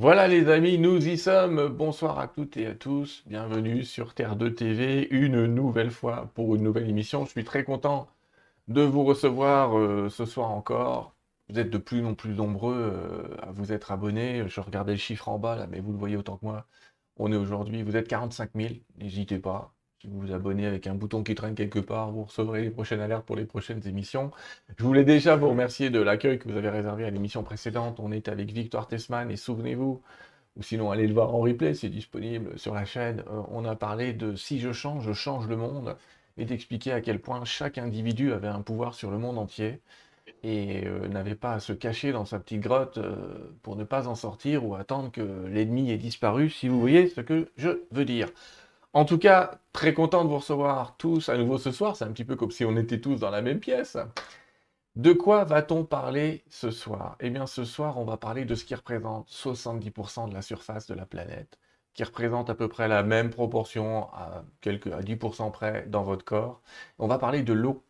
Voilà les amis, nous y sommes. Bonsoir à toutes et à tous. Bienvenue sur Terre 2 TV, une nouvelle fois pour une nouvelle émission. Je suis très content de vous recevoir euh, ce soir encore. Vous êtes de plus en plus nombreux euh, à vous être abonnés. Je regardais le chiffre en bas là, mais vous le voyez autant que moi. On est aujourd'hui, vous êtes 45 000. N'hésitez pas. Si vous vous abonnez avec un bouton qui traîne quelque part, vous recevrez les prochaines alertes pour les prochaines émissions. Je voulais déjà vous remercier de l'accueil que vous avez réservé à l'émission précédente. On est avec Victoire Tessman et souvenez-vous, ou sinon allez le voir en replay, c'est disponible sur la chaîne. Euh, on a parlé de si je change, je change le monde et d'expliquer à quel point chaque individu avait un pouvoir sur le monde entier et euh, n'avait pas à se cacher dans sa petite grotte euh, pour ne pas en sortir ou attendre que l'ennemi ait disparu, si vous voyez ce que je veux dire. En tout cas, très content de vous recevoir tous à nouveau ce soir. C'est un petit peu comme si on était tous dans la même pièce. De quoi va-t-on parler ce soir? Eh bien, ce soir, on va parler de ce qui représente 70% de la surface de la planète, qui représente à peu près la même proportion à, quelques, à 10% près dans votre corps. On va parler de l'eau.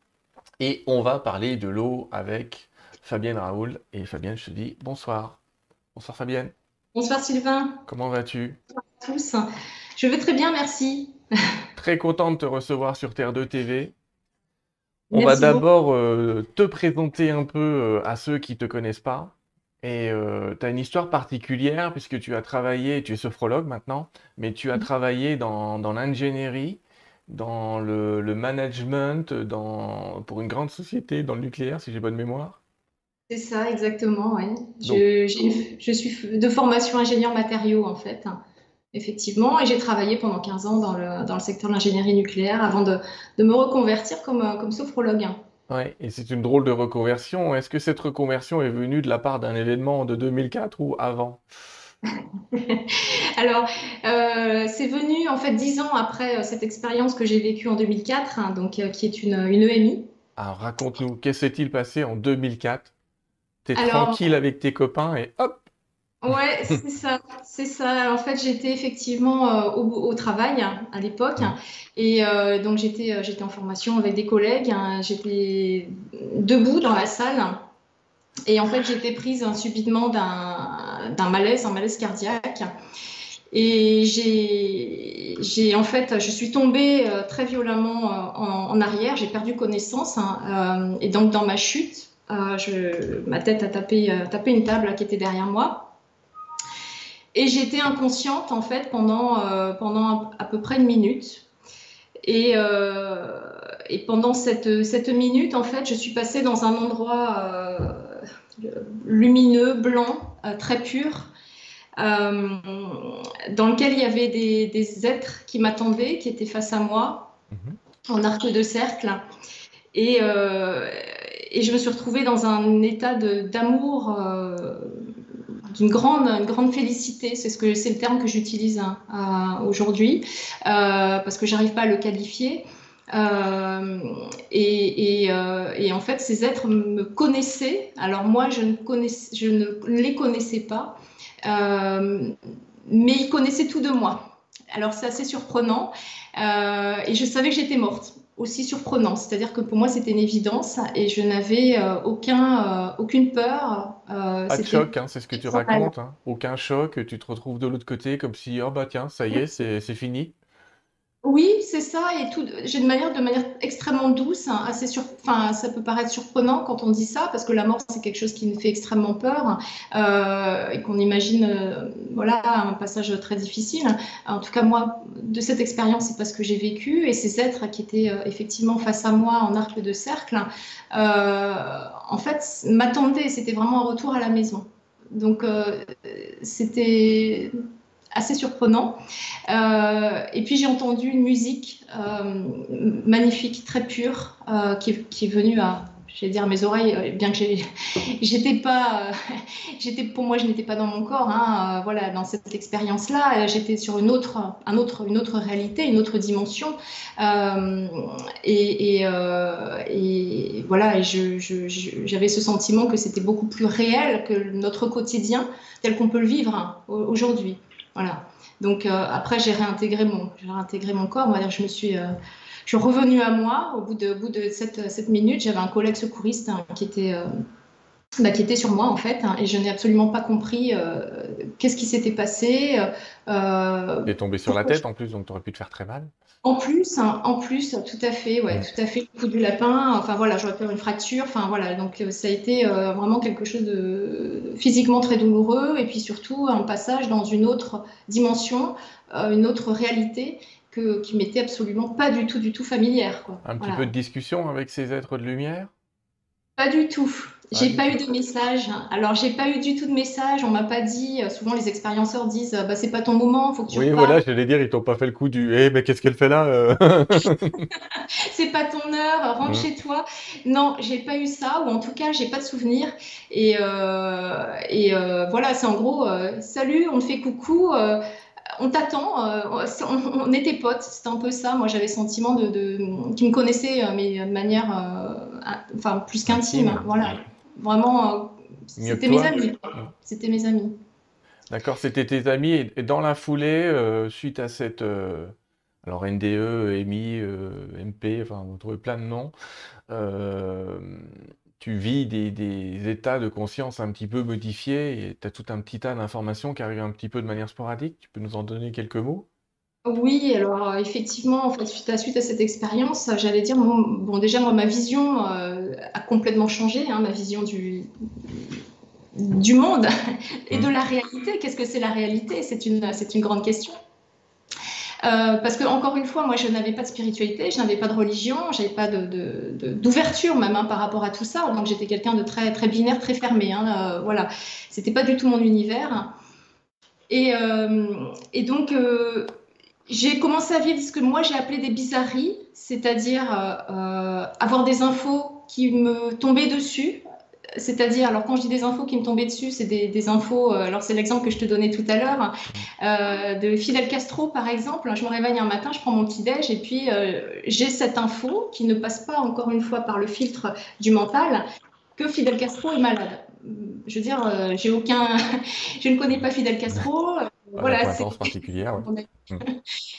Et on va parler de l'eau avec Fabienne Raoul. Et Fabienne, je te dis bonsoir. Bonsoir Fabienne. Bonsoir Sylvain. Comment vas-tu? Bonsoir à tous. Je vais très bien, merci. Très content de te recevoir sur Terre 2 TV. On va d'abord euh, te présenter un peu euh, à ceux qui ne te connaissent pas. Et euh, tu as une histoire particulière puisque tu as travaillé, tu es sophrologue maintenant, mais tu as mm. travaillé dans, l'ingénierie, dans le, management, dans, pour une grande société dans le nucléaire, si j'ai bonne mémoire. C'est ça, exactement. Je, je, suis de formation ingénieur matériaux en fait effectivement. Et j'ai travaillé pendant 15 ans dans le, dans le secteur de l'ingénierie nucléaire avant de, de, me reconvertir comme, euh, comme sophrologue. Oui, et c'est une drôle de reconversion. Est-ce que cette reconversion est venue de la part d'un événement de 2004 ou avant? Alors, euh, c'est venu en fait dix ans après euh, cette expérience que j'ai vécue en 2004, hein, donc qui est une, une EMI. Alors, raconte-nous, qu'est-ce s'est-il passé en 2004 Tu es tranquille avec tes copains et hop, Ouais, c'est ça, c'est ça. En fait, j'étais effectivement euh, au, travail à l'époque, et euh, donc j'étais euh, j'étais en formation avec des collègues. Hein. j'étais debout dans la salle, et en fait j'étais prise subitement d'un malaise, un malaise cardiaque. Et j'ai en fait je suis tombée très violemment en, arrière, j'ai perdu connaissance, hein. et donc dans ma chute, je, ma tête a tapé, tapé une table qui était derrière moi. Et j'étais inconsciente en fait pendant, euh, pendant à peu près une minute. Et, euh, et pendant cette, cette, minute, en fait, je suis passée dans un endroit euh, lumineux, blanc, très pur, dans lequel il y avait des, des êtres qui m'attendaient, qui étaient face à moi, mhm. en arc de cercle. Et, et, je me suis retrouvée dans un état d'amour d'une grande, une grande félicité. C'est ce le terme que j'utilise hein, aujourd'hui euh, parce que j'arrive pas à le qualifier. Euh, euh, et, en fait, ces êtres me connaissaient. Alors moi, je ne, je ne les connaissais pas, mais ils connaissaient tout de moi. Alors c'est assez surprenant. et je savais que j'étais morte aussi surprenant. C'est-à-dire que pour moi, c'était une évidence et je n'avais euh, aucun, euh, aucune peur. Euh, Pas de choc, hein, c'est ce que tu racontes. Hein. Aucun choc, tu te retrouves de l'autre côté comme si, oh bah tiens, ça y est, c'est fini. Oui, c'est ça, et tout, j'ai de manière, de manière extrêmement douce, hein, assez sur, enfin, ça peut paraître surprenant quand on dit ça, parce que la mort c'est quelque chose qui nous fait extrêmement peur euh, et qu'on imagine, euh, voilà, un passage très difficile. En tout cas, moi, de cette expérience, c'est pas ce que j'ai vécu, et ces êtres qui étaient euh, effectivement face à moi en arc de cercle, en fait, m'attendaient. C'était vraiment un retour à la maison. Donc, c'était assez surprenant. Euh, et puis j'ai entendu une musique euh, magnifique, très pure, euh, qui, est venue à, je dire, mes oreilles, bien que j'étais pas, j'étais pour moi, je n'étais pas dans mon corps, hein, voilà, dans cette expérience-là, j'étais sur une autre, un autre, une autre réalité, une autre dimension, et, et, voilà, j'avais ce sentiment que c'était beaucoup plus réel que notre quotidien tel qu'on peut le vivre hein, aujourd'hui. Voilà. Donc euh, après, j'ai réintégré mon, réintégré mon corps. On va dire, je me suis, euh, je suis revenue à moi. Au bout de, bout de cette, cette minute, j'avais un collègue secouriste hein, qui était, euh, bah, qui était sur moi en fait, hein, et je n'ai absolument pas compris qu'est-ce qui s'était passé. Euh, tu es tombé sur la tête en plus, donc tu aurais pu te faire très mal. En plus, hein, en plus, tout à fait, ouais, tout à fait, le coup du lapin. Enfin voilà, j'aurais pu avoir une fracture. Enfin voilà, donc ça a été vraiment quelque chose de physiquement très douloureux, et puis surtout un passage dans une autre dimension, une autre réalité que, qui m'était absolument pas du tout, du tout familière. Quoi. Un petit peu de discussion avec ces êtres de lumière? Pas du tout. J'ai pas eu de message. Alors, j'ai pas eu du tout de message. On m'a pas dit. Euh, souvent, les expérienceurs disent bah, c'est pas ton moment, faut que tu Oui, voilà, j'allais dire, ils t'ont pas fait le coup du Eh, mais qu'est-ce qu'elle fait là euh? C'est pas ton heure, rentre mmh. chez toi. Non, j'ai pas eu ça, ou en tout cas, j'ai pas de souvenir. Et, euh, et voilà, c'est en gros Salut, on te fait coucou on t'attend, euh, on, était potes, c'était un peu ça. Moi, j'avais le sentiment de, de qui me connaissait, euh, mais de manière, euh, enfin, plus qu'intime. Voilà, vraiment, c'était mes amis. C'était mes amis. D'accord, c'était tes amis. Et dans la foulée, suite à cette, alors NDE, EMI, MP, enfin, vous trouvez plein de noms tu vis des, états de conscience un petit peu modifiés et tu as tout un petit tas d'informations qui arrivent un petit peu de manière sporadique. Tu peux nous en donner quelques mots? Oui, alors effectivement, en fait, suite, à, suite à cette expérience, j'allais dire, bon, déjà, moi, ma vision euh, a complètement changé, hein, ma vision du, du monde et de mmh. la réalité. Qu'est-ce que c'est la réalité? C'est une, une grande question. Euh, parce que encore une fois, moi, je n'avais pas de spiritualité, je n'avais pas de religion, j'avais pas d'ouverture même hein, par rapport à tout ça. Donc j'étais quelqu'un de très très binaire, très fermé. Hein, euh, voilà, c'était pas du tout mon univers. Et, euh, et donc j'ai commencé à vivre ce que moi j'ai appelé des bizarreries, c'est-à-dire avoir des infos qui me tombaient dessus, c'est-à-dire, alors quand je dis des infos qui me tombaient dessus, c'est des, infos, euh, alors c'est l'exemple que je te donnais tout à l'heure, euh, de Fidel Castro par exemple. Je me réveille un matin, je prends mon petit déj et puis euh, j'ai cette info qui ne passe pas encore une fois par le filtre du mental que Fidel Castro est malade. Je veux dire, j'ai aucun, je ne connais pas Fidel Castro, voilà, c'est particulière. Mm.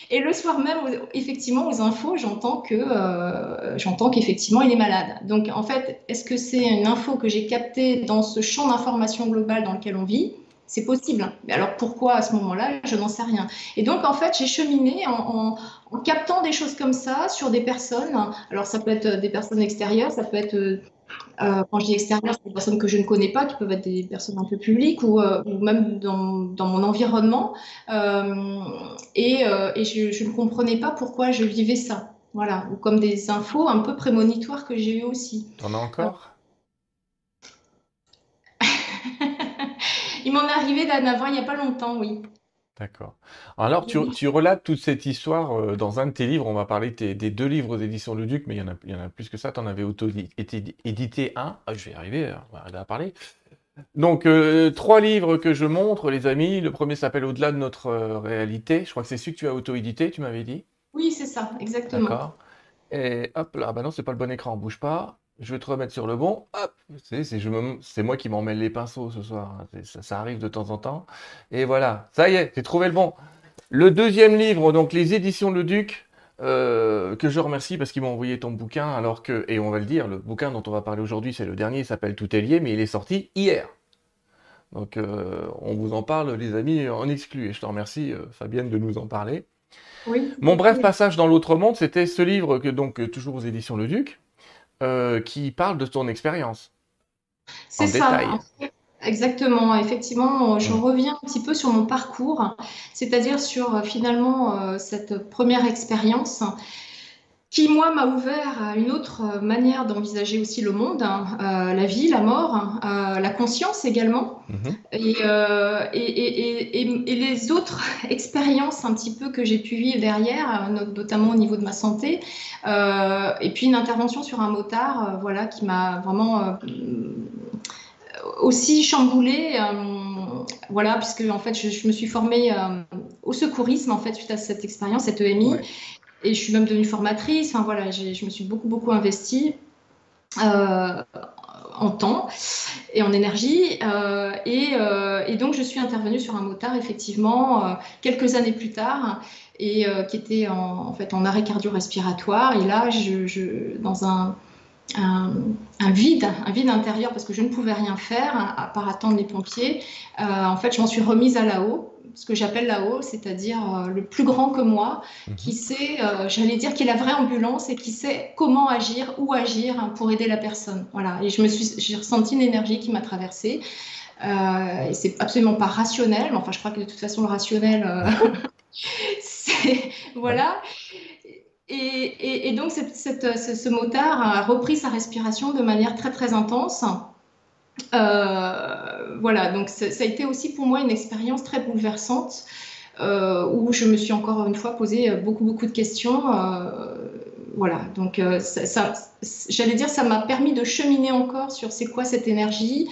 Et le soir même, effectivement, aux infos, j'entends que euh, j'entends qu'effectivement il est malade. Donc en fait, est-ce que c'est une info que j'ai captée dans ce champ d'information global dans lequel on vit? C'est possible. Mais alors pourquoi à ce moment-là Je n'en sais rien. Et donc en fait, j'ai cheminé en, en, captant des choses comme ça sur des personnes. Alors ça peut être des personnes extérieures, ça peut être euh, quand je dis extérieur, c'est des personnes que je ne connais pas, qui peuvent être des personnes un peu publiques ou, euh, même dans, mon environnement. Euh, et, je, ne comprenais pas pourquoi je vivais ça. Voilà, ou comme des infos un peu prémonitoires que j'ai eues aussi. T'en as encore? Il m'en est arrivé d'en avoir il n'y a pas longtemps, oui. D'accord. Alors, tu, relates toute cette histoire euh, dans un de tes livres. On va parler des deux livres aux éditions Le Duc, mais il y en a, il y en a plus que ça. Tu en avais auto-édité un. Ah, je vais y arriver, on va arriver à parler. Donc, euh, trois livres que je montre, les amis. Le premier s'appelle Au-delà de notre euh, réalité. Je crois que c'est celui que tu as auto-édité, tu m'avais dit. Oui, c'est ça, exactement. D'accord. Et hop là, bah non, c'est pas le bon écran, bouge pas je vais te remettre sur le bon. Hop, c'est moi qui m'en mêle les pinceaux ce soir. Hein. Ça, arrive de temps en temps. Et voilà, ça y est, j'ai trouvé le bon. Le deuxième livre, donc les éditions Le Duc, euh, que je remercie parce qu'ils m'ont envoyé ton bouquin, alors que, et on va le dire, le bouquin dont on va parler aujourd'hui, c'est le dernier, il s'appelle Tout est lié, mais il est sorti hier. Donc euh, on vous en parle, les amis, en exclu. Et je te remercie, euh, Fabienne, de nous en parler. Oui. Mon bref passage dans l'autre monde, c'était ce livre que donc toujours aux éditions Le Duc, euh, qui parle de ton expérience. C'est ça. Exactement, effectivement, je mm. reviens un petit peu sur mon parcours, c'est-à-dire sur euh, finalement euh, cette première expérience qui, moi, m'a ouvert à une autre manière d'envisager aussi le monde, hein, euh, la vie, la mort, euh, la conscience également, mhm. euh, et, et, et, et, les autres expériences un petit peu que j'ai pu vivre derrière, notamment au niveau de ma santé, et puis une intervention sur un motard, voilà, qui m'a vraiment aussi chamboulée voilà, puisque en fait, je, me suis formée au secourisme en fait suite à cette expérience, cette EMI, et je suis même devenue formatrice. Enfin voilà, je me suis beaucoup beaucoup investie euh, en temps et en énergie. Euh, euh, et, donc je suis intervenue sur un motard effectivement quelques années plus tard et qui était en, fait en arrêt cardio-respiratoire. Et là, dans un vide, un vide intérieur parce que je ne pouvais rien faire à part attendre les pompiers. en fait, je m'en suis remise à là-haut ce que j'appelle là-haut, c'est-à-dire euh, le plus grand que moi, mhm. qui sait, euh, j'allais dire, qui est la vraie ambulance et qui sait comment agir, où agir pour aider la personne. Voilà. Et je me suis, j'ai ressenti une énergie qui m'a traversée. Euh, et c'est absolument pas rationnel, mais enfin, je crois que de toute façon, le rationnel, c'est voilà. Et, et, donc, cette, ce motard a repris sa respiration de manière très très intense. Euh, voilà, donc ça, a été aussi pour moi une expérience très bouleversante euh, où je me suis encore une fois posé beaucoup beaucoup de questions. Euh, voilà, donc ça, j'allais dire, ça m'a permis de cheminer encore sur c'est quoi cette énergie,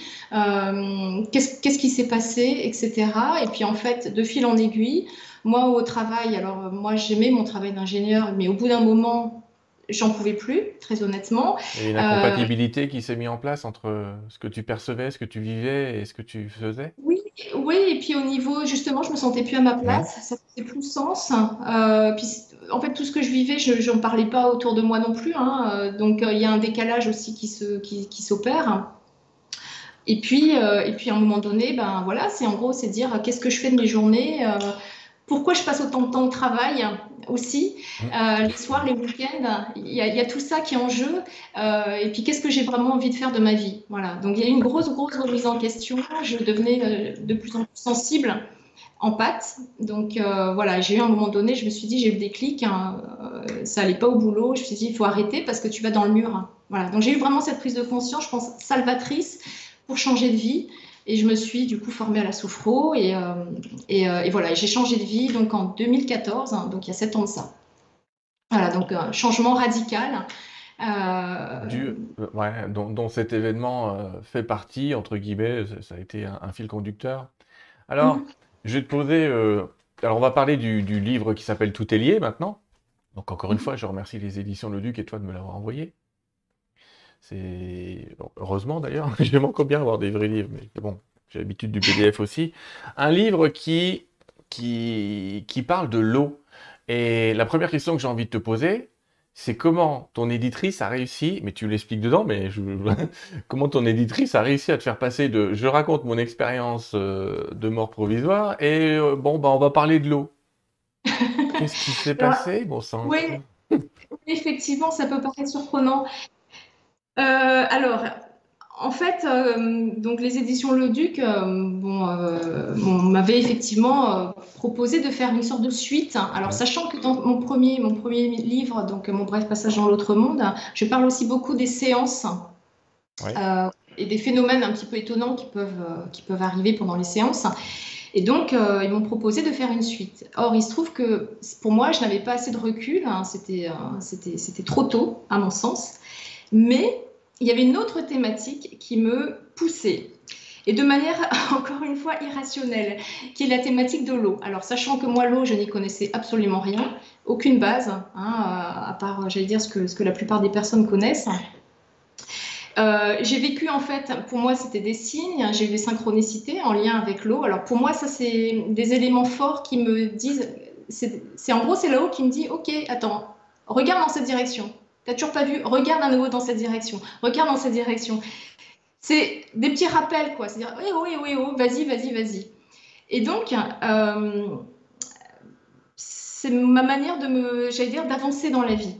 qu'est-ce qui s'est passé, etc. Et puis en fait, de fil en aiguille, moi au travail, alors moi j'aimais mon travail d'ingénieur, mais au bout d'un moment, j'en pouvais plus, très honnêtement. Il y a une incompatibilité qui s'est mise en place entre ce que tu percevais, ce que tu vivais et ce que tu faisais? Oui, oui et puis au niveau, justement, je me sentais plus à ma place, ça faisait plus sens. Euh, puis, en fait, tout ce que je vivais, je n'en parlais pas autour de moi non plus. Hein, euh, donc, euh, il y a un décalage aussi qui s'opère. Qui, qui et puis, et puis, à un moment donné, ben voilà, c'est en gros, c'est dire qu'est-ce que je fais de mes journées? Pourquoi je passe autant de temps au travail aussi, mmh. euh, les soirs, les week-ends, il y, a tout ça qui est en jeu. Euh, et puis, qu'est-ce que j'ai vraiment envie de faire de ma vie Voilà. Donc, il y a une grosse, grosse remise en question. Je devenais euh, de plus en plus sensible en pâte. Donc, voilà, j'ai eu un moment donné, je me suis dit, j'ai eu des clics, hein, ça allait pas au boulot. Je me suis dit, il faut arrêter parce que tu vas dans le mur. Voilà. Donc, j'ai eu vraiment cette prise de conscience, je pense, salvatrice pour changer de vie. Et je me suis du coup formée à la sophro et, euh, euh, et, voilà, j'ai changé de vie donc en 2014, hein, donc il y a sept ans de ça. Voilà, donc un changement radical. Euh... Du, ouais, dont, cet événement fait partie, entre guillemets, ça, a été un, fil conducteur. Alors, mhm. je vais te poser. alors, on va parler du, du livre qui s'appelle Tout est lié maintenant. Donc, encore une mhm. fois, je remercie les éditions Le Duc et toi de me l'avoir envoyé. C'est heureusement d'ailleurs, j'aime encore bien avoir des vrais livres, mais bon, j'ai l'habitude du PDF aussi. Un livre qui, qui, qui parle de l'eau. Et la première question que j'ai envie de te poser, c'est comment ton éditrice a réussi, mais tu l'expliques dedans, mais je, comment ton éditrice a réussi à te faire passer de je raconte mon expérience euh, de mort provisoire et euh, bon, bah, on va parler de l'eau. Qu'est-ce qui s'est passé, bon sang? Oui, effectivement, ça peut paraître surprenant. Euh, alors, en fait, euh, donc les éditions Le Duc euh, m'avaient effectivement proposé de faire une sorte de suite. Alors, sachant que dans mon premier, mon premier livre, donc Mon bref passage dans l'autre monde, je parle aussi beaucoup des séances et des phénomènes un petit peu étonnants qui peuvent, qui peuvent arriver pendant les séances. Et donc, ils m'ont proposé de faire une suite. Or, il se trouve que pour moi, je n'avais pas assez de recul. Hein, c'était trop tôt, à mon sens. Mais il y avait une autre thématique qui me poussait. Et de manière, encore une fois, irrationnelle, qui est la thématique de l'eau. Alors, sachant que moi, l'eau, je n'y connaissais absolument rien, aucune base, hein, à part, j'allais dire, ce que, la plupart des personnes connaissent. Euh, j'ai vécu en fait, pour moi c'était des signes, j'ai eu des synchronicités en lien avec l'eau. Alors pour moi ça c'est des éléments forts qui me disent, c'est en gros c'est l'eau qui me dit ok attends, regarde dans cette direction, T'as toujours pas vu Regarde à nouveau dans cette direction. Regarde dans cette direction. C'est des petits rappels, quoi. C'est-à-dire, oui, oui, oui, oui, vas-y, vas-y, vas-y. Et donc, euh, c'est ma manière de me, j'allais dire, d'avancer dans la vie.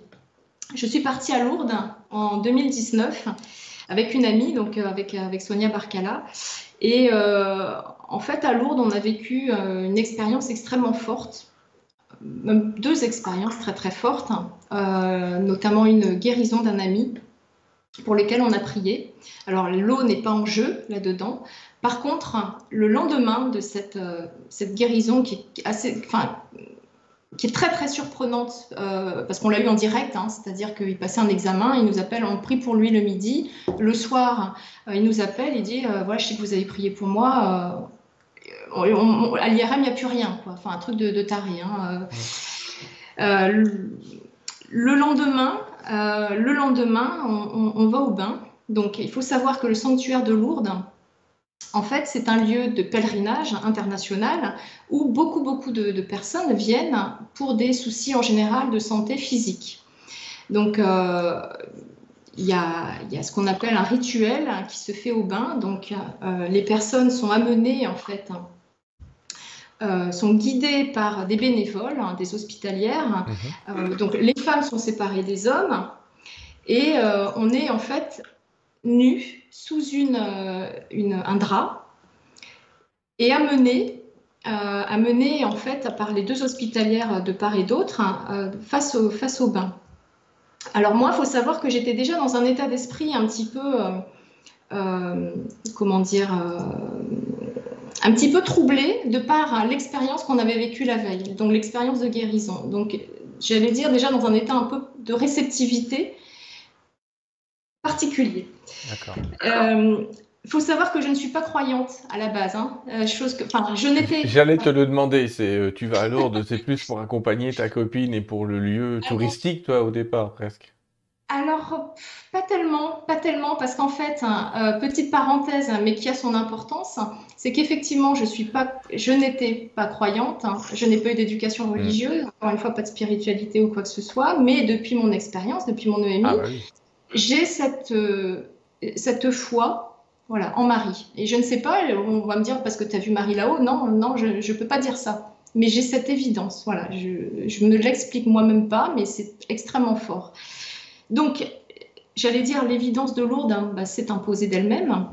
Je suis partie à Lourdes en 2019 avec une amie, donc euh, avec, avec Sonia Barcala. Et euh, en fait, à Lourdes, on a vécu une expérience extrêmement forte même deux expériences très très fortes, euh, notamment une guérison d'un ami pour lesquels on a prié. Alors l'eau n'est pas en jeu là-dedans. Par contre, le lendemain de cette, euh, cette guérison qui est assez, enfin, qui est très très surprenante euh, parce qu'on l'a eu en direct, hein, c'est-à-dire qu'il passait un examen, il nous appelle, on prie pour lui le midi, le soir, il nous appelle, il dit voilà, je sais que vous avez prié pour moi, à l'IRM, il n'y a plus rien, quoi. Enfin, un truc de, taré. Hein. Euh, euh, le lendemain, euh, le lendemain on, va au bain. Donc, il faut savoir que le sanctuaire de Lourdes, en fait, c'est un lieu de pèlerinage international où beaucoup, beaucoup de, personnes viennent pour des soucis en général de santé physique. Donc, il y, a, ce qu'on appelle un rituel qui se fait au bain. Donc, les personnes sont amenées, en fait, sont guidées par des bénévoles, hein, des hospitalières. Mhm. donc, les femmes sont séparées des hommes. Et on est, en fait, nus sous une, un drap et amenés amené en fait par les deux hospitalières de part et d'autre hein, face, au, face au bain. Alors moi, il faut savoir que j'étais déjà dans un état d'esprit un petit peu, euh, euh, comment dire, euh, un petit peu troublé de par l'expérience qu'on avait vécue la veille, donc l'expérience de guérison. Donc j'allais dire déjà dans un état un peu de réceptivité particulier. D'accord. Il faut savoir que je ne suis pas croyante à la base. Hein. chose que, je n'étais. J'allais te le demander. C'est, tu vas à Lourdes, c'est plus pour accompagner ta copine et pour le lieu touristique, toi, au départ, presque. Alors, pas tellement, pas tellement, parce qu'en fait, hein, euh, petite parenthèse, mais qui a son importance, c'est qu'effectivement, je suis pas, je n'étais pas croyante, hein. je n'ai pas eu d'éducation mmh. religieuse, encore une fois, pas de spiritualité ou quoi que ce soit, mais depuis mon expérience, depuis mon EMI, ah bah j'ai cette, euh, cette foi voilà, en Marie. Et je ne sais pas, on va me dire parce que tu as vu Marie là-haut, non, non, je ne peux pas dire ça. Mais j'ai cette évidence, voilà, je, ne l'explique moi-même pas, mais c'est extrêmement fort. Donc, j'allais dire, l'évidence de Lourdes hein, bah, s'est imposée d'elle-même.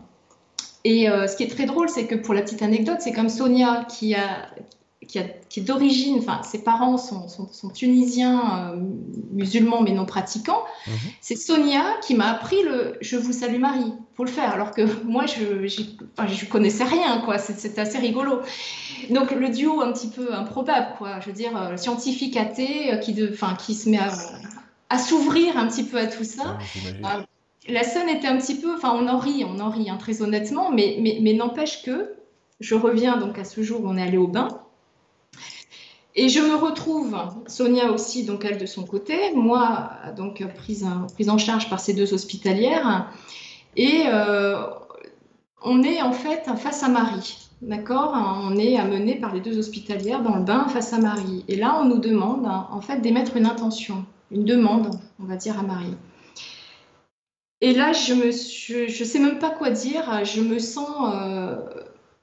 Et euh, ce qui est très drôle, c'est que pour la petite anecdote, c'est comme Sonia qui a, qui, est d'origine, enfin ses parents sont, tunisiens euh, musulmans mais non pratiquants. Mhm. C'est Sonia qui m'a appris le Je vous salue Marie pour le faire, alors que moi je je connaissais rien quoi. C'était assez rigolo. Donc le duo un petit peu improbable quoi. Je veux dire euh, scientifique athée qui de, enfin qui se met à, s'ouvrir un petit peu à tout ça. Ah, la scène était un petit peu, enfin on en rit, on en rit hein, très honnêtement, mais, mais, mais n'empêche que je reviens donc à ce jour où on est allé au bain. Et je me retrouve, Sonia aussi, donc elle de son côté, moi donc prise, prise en charge par ces deux hospitalières, et euh, on est en fait face à Marie, d'accord? On est amené par les deux hospitalières dans le bain face à Marie, et là on nous demande en fait d'émettre une intention, une demande, on va dire à Marie. Et là, je ne sais même pas quoi dire. Je me sens euh,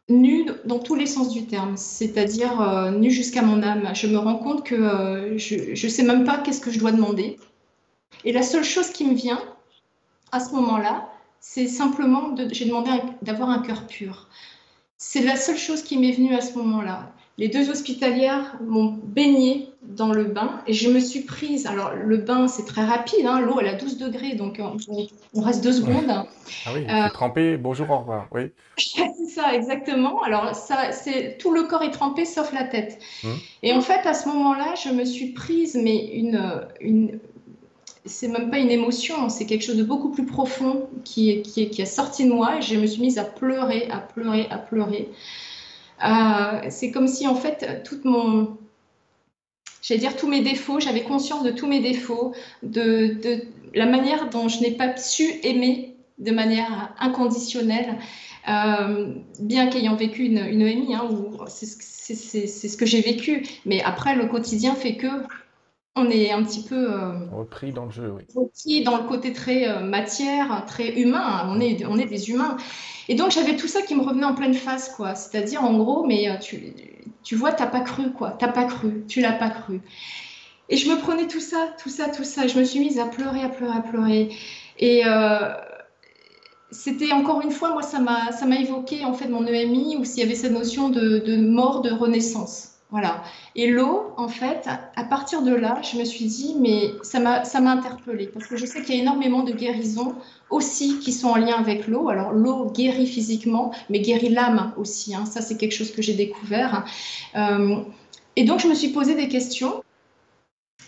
nue dans tous les sens du terme, c'est-à-dire euh, nue jusqu'à mon âme. Je me rends compte que euh, je ne sais même pas qu'est-ce que je dois demander. Et la seule chose qui me vient à ce moment-là, c'est simplement de, j'ai demandé d'avoir un cœur pur. C'est la seule chose qui m'est venue à ce moment-là. Les deux hospitalières m'ont baigné dans le bain et je me suis prise. Alors, le bain, c'est très rapide. Hein, l'eau, elle a 12 degrés, donc on, reste deux secondes. Ah oui, euh, trempé, bonjour, au revoir. Oui. c'est ça, exactement. Alors, ça, c'est, tout le corps est trempé sauf la tête. Hum. Et en fait, à ce moment-là, je me suis prise, mais une. une c'est même pas une émotion, c'est quelque chose de beaucoup plus profond qui, qui, qui a sorti de moi et je me suis mise à pleurer, à pleurer, à pleurer. Euh, c'est comme si en fait toute mon, j'allais dire tous mes défauts, j'avais conscience de tous mes défauts, de, la manière dont je n'ai pas su aimer de manière inconditionnelle, euh, bien qu'ayant vécu une, une EMI, hein, c'est ce que j'ai vécu, mais après le quotidien fait que on est un petit peu euh, repris dans le jeu, oui. Repris dans le côté très matière, très humain. On est, on est des humains. Et donc j'avais tout ça qui me revenait en pleine face, quoi. C'est-à-dire en gros, mais euh, tu, tu vois, t'as pas cru, quoi. T'as pas cru, tu l'as pas cru. Et je me prenais tout ça, tout ça, tout ça. Je me suis mise à pleurer, à pleurer, à pleurer. Et euh, c'était encore une fois, moi, ça m'a, ça m'a évoqué en fait mon EMI où s'il y avait cette notion de, de mort, de renaissance. Et l'eau, en fait, à partir de là, je me suis dit, mais ça m'a, interpellée parce que je sais qu'il y a énormément de guérisons aussi qui sont en lien avec l'eau. Alors, l'eau guérit physiquement, mais guérit l'âme aussi. Hein. Ça, c'est quelque chose que j'ai découvert. Euh, et donc, je me suis posé des questions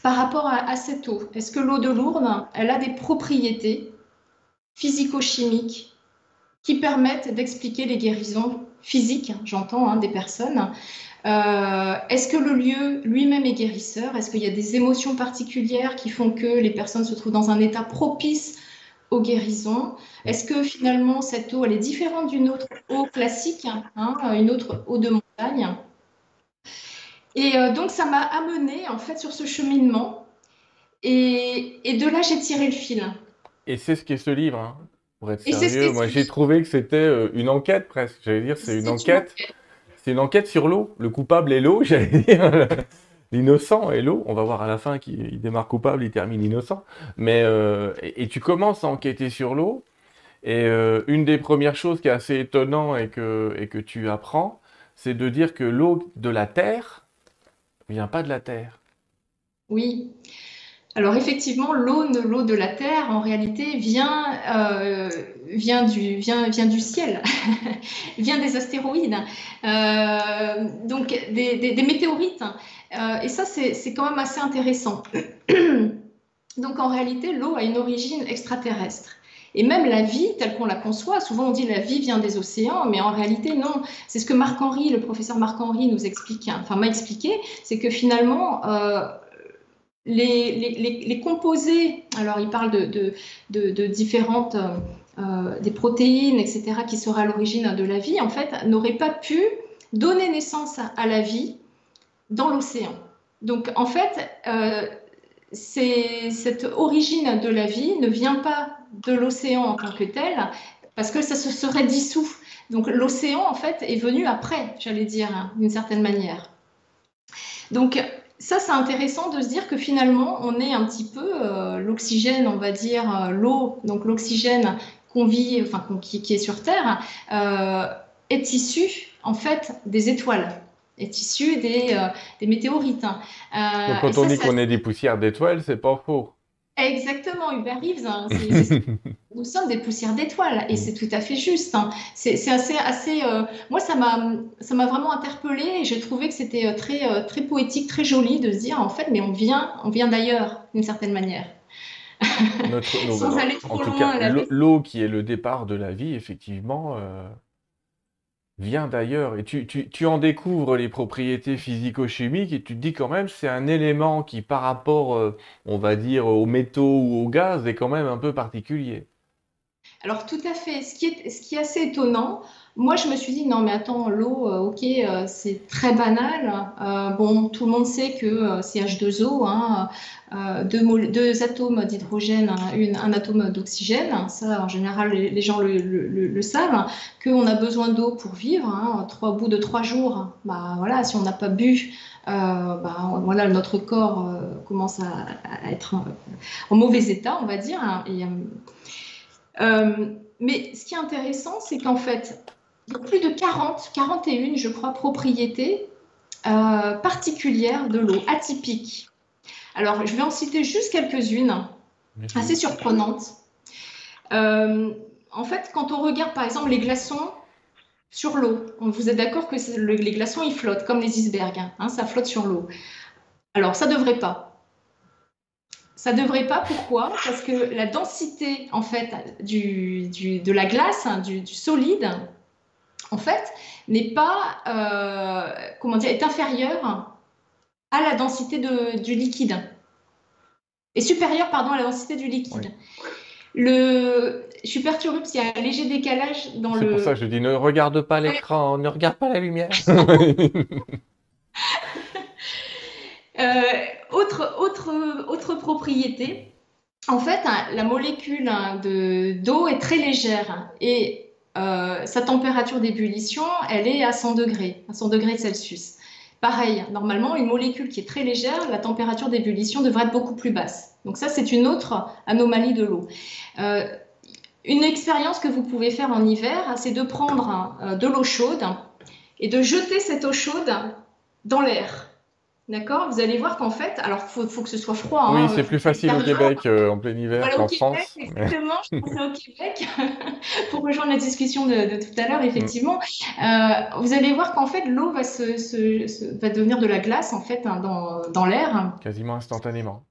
par rapport à, cette eau. Est-ce que l'eau de Lourdes, elle a des propriétés physico-chimiques qui permettent d'expliquer les guérisons physiques, j'entends, hein, des personnes euh, est-ce que le lieu lui-même est guérisseur? Est-ce qu'il y a des émotions particulières qui font que les personnes se trouvent dans un état propice aux guérisons? Est-ce que finalement cette eau elle est différente d'une autre eau classique, hein, une autre eau de montagne? Et euh, donc ça m'a amené en fait sur ce cheminement et, et de là j'ai tiré le fil. Et c'est ce qu'est ce livre, hein. Pour être sérieux, moi j'ai trouvé que c'était euh, une enquête presque. J'allais dire, c'est une enquête. C'est une enquête sur l'eau. Le coupable est l'eau, j'allais dire. L'innocent est l'eau. On va voir à la fin qu'il démarre coupable, il termine innocent. Mais euh, et, tu commences à enquêter sur l'eau. Et euh, une des premières choses qui est assez étonnant et que, et que tu apprends, c'est de dire que l'eau de la terre vient pas de la terre. Oui. Alors effectivement, l'eau, l'eau de la terre, en réalité, vient, euh, vient, du, vient, vient du ciel, vient des astéroïdes, euh, donc des, météorites. Euh, et ça, c'est quand même assez intéressant. donc en réalité, l'eau a une origine extraterrestre. Et même la vie, telle qu'on la conçoit, souvent on dit la vie vient des océans, mais en réalité non. C'est ce que Marc-Henri, le professeur Marc-Henri nous explique, enfin m'a expliqué, c'est que finalement, les, composés, alors il parle de, différentes, euh, euh, des protéines, etc., qui seraient à l'origine de la vie, en fait, n'auraient pas pu donner naissance à, la vie dans l'océan. Donc, en fait, euh, cette origine de la vie ne vient pas de l'océan en tant que tel, parce que ça se serait dissous. Donc, l'océan, en fait, est venu après, j'allais dire, hein, d'une certaine manière. Donc, ça, c'est intéressant de se dire que finalement, on est un petit peu euh, l'oxygène, on va dire euh, l'eau, donc l'oxygène qu'on vit, enfin qui, est sur Terre, euh, est issu en fait des étoiles, est issu des, des météorites. donc quand on dit qu'on est des poussières d'étoiles, c'est pas faux. Exactement, Hubert Reeves. Hein, nous sommes des poussières d'étoiles et mm. c'est tout à fait juste. Hein. C'est assez, assez. Euh, moi, ça m'a, ça m'a vraiment interpellée et j'ai trouvé que c'était euh, très, euh, très poétique, très joli de se dire en fait, mais on vient, on vient d'ailleurs d'une certaine manière. Sans aller trop loin. L'eau qui est le départ de la vie, effectivement vient d'ailleurs et tu, tu, en découvres les propriétés physico-chimiques et tu te dis quand même c'est un élément qui par rapport, euh, on va dire, aux métaux ou au gaz est quand même un peu particulier. Alors tout à fait. Ce qui est, assez étonnant, moi, je me suis dit, non, mais attends, l'eau, euh, ok, euh, c'est très banal. Euh, bon, tout le monde sait que c'est H2O, hein, deux, atomes d'hydrogène, un atome d'oxygène. Ça, en général, les, gens le, savent. Qu'on a besoin d'eau pour vivre. Hein, trois bouts de trois jours, bah voilà, si on n'a pas bu, bah, voilà, notre corps commence à, être en mauvais état, on va dire. Hein, mais ce qui est intéressant, c'est qu'en fait, plus de 40, 41, je crois, propriétés euh, particulières de l'eau, atypiques. Alors, je vais en citer juste quelques-unes, assez surprenantes. Euh, en fait, quand on regarde par exemple les glaçons sur l'eau, vous êtes d'accord que les glaçons, ils flottent comme les icebergs, hein, ça flotte sur l'eau. Alors, ça ne devrait pas. Ça ne devrait pas, pourquoi? Parce que la densité en fait du, de la glace, hein, du, du solide, en fait, n'est pas, euh, comment dire, est inférieur à la densité du liquide. Est supérieur, pardon, à la densité du liquide. Le, je suis perturbée parce qu'il y a un léger décalage dans le. C'est pour ça que je dis ne regarde pas l'écran, ne regarde pas la lumière. Euh, autre, autre, autre propriété, en fait, hein, la molécule hein, d'eau est très légère et euh, sa température d'ébullition, elle est à 100 degrés, à 100 degrés Celsius. Pareil, normalement, une molécule qui est très légère, la température d'ébullition devrait être beaucoup plus basse. Donc ça, c'est une autre anomalie de l'eau. Euh, une expérience que vous pouvez faire en hiver, c'est de prendre euh, de l'eau chaude et de jeter cette eau chaude dans l'air. D'accord Vous allez voir qu'en fait, alors il faut, que ce soit froid. Oui, hein, c'est plus facile au Québec euh, en plein hiver qu'en France. Exactement, je pensais au Québec pour rejoindre la discussion de, tout à l'heure, effectivement. Euh, vous allez voir qu'en fait, l'eau va, se, va devenir de la glace en fait hein, dans, dans l'air. Quasiment instantanément.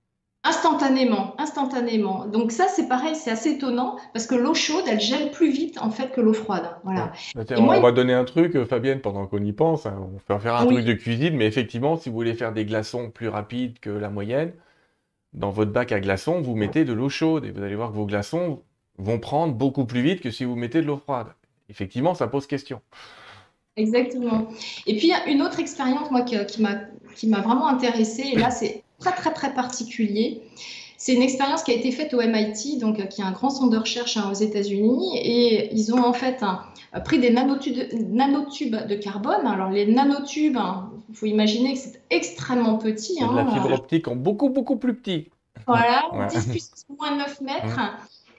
Instantanément, instantanément. Donc ça, c'est pareil, c'est assez étonnant parce que l'eau chaude, elle gèle plus vite en fait que l'eau froide. Voilà. on, va donner un truc, euh, Fabienne, pendant qu'on y pense. Hein. on peut faire un truc de cuisine, mais effectivement, si vous voulez faire des glaçons plus rapides que la moyenne, dans votre bac à glaçons, vous mettez de l'eau chaude et vous allez voir que vos glaçons vont prendre beaucoup plus vite que si vous mettez de l'eau froide. Effectivement, ça pose question. Exactement. Et puis, une autre expérience, moi, qui, qui m'a vraiment intéressée, et là, c'est très très très particulier, C'est une expérience qui a été faite au MIT, donc qui est un grand centre de recherche hein, aux États-Unis, et ils ont en fait pris des nanotubes, nanotubes, de carbone. Alors les nanotubes, hein, il faut imaginer que c'est extrêmement petit. Hein, la fibre optique en beaucoup beaucoup plus petit. Voilà, 10 puissance moins 9 mètres.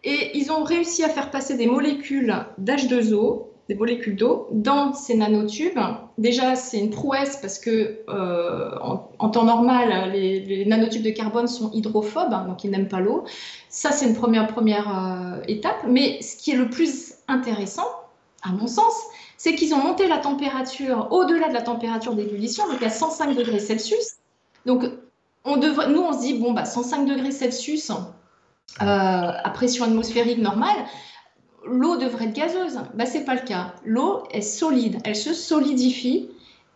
Et ils ont réussi à faire passer des molécules d'H2O, des molécules d'eau, dans ces nanotubes. Déjà, c'est une prouesse parce que euh, en, temps normal, les, nanotubes de carbone sont hydrophobes, hein, donc ils n'aiment pas l'eau. Ça, c'est une première, euh, étape. Mais ce qui est le plus intéressant, à mon sens, c'est qu'ils ont monté la température au-delà de la température d'ébullition, donc à 105 degrés Celsius. Donc, on devrait, nous, on se dit, bon, bah, 105 degrés Celsius, euh, à pression atmosphérique normale, l'eau devrait être gazeuse. Bah, Ce n'est pas le cas. L'eau est solide, elle se solidifie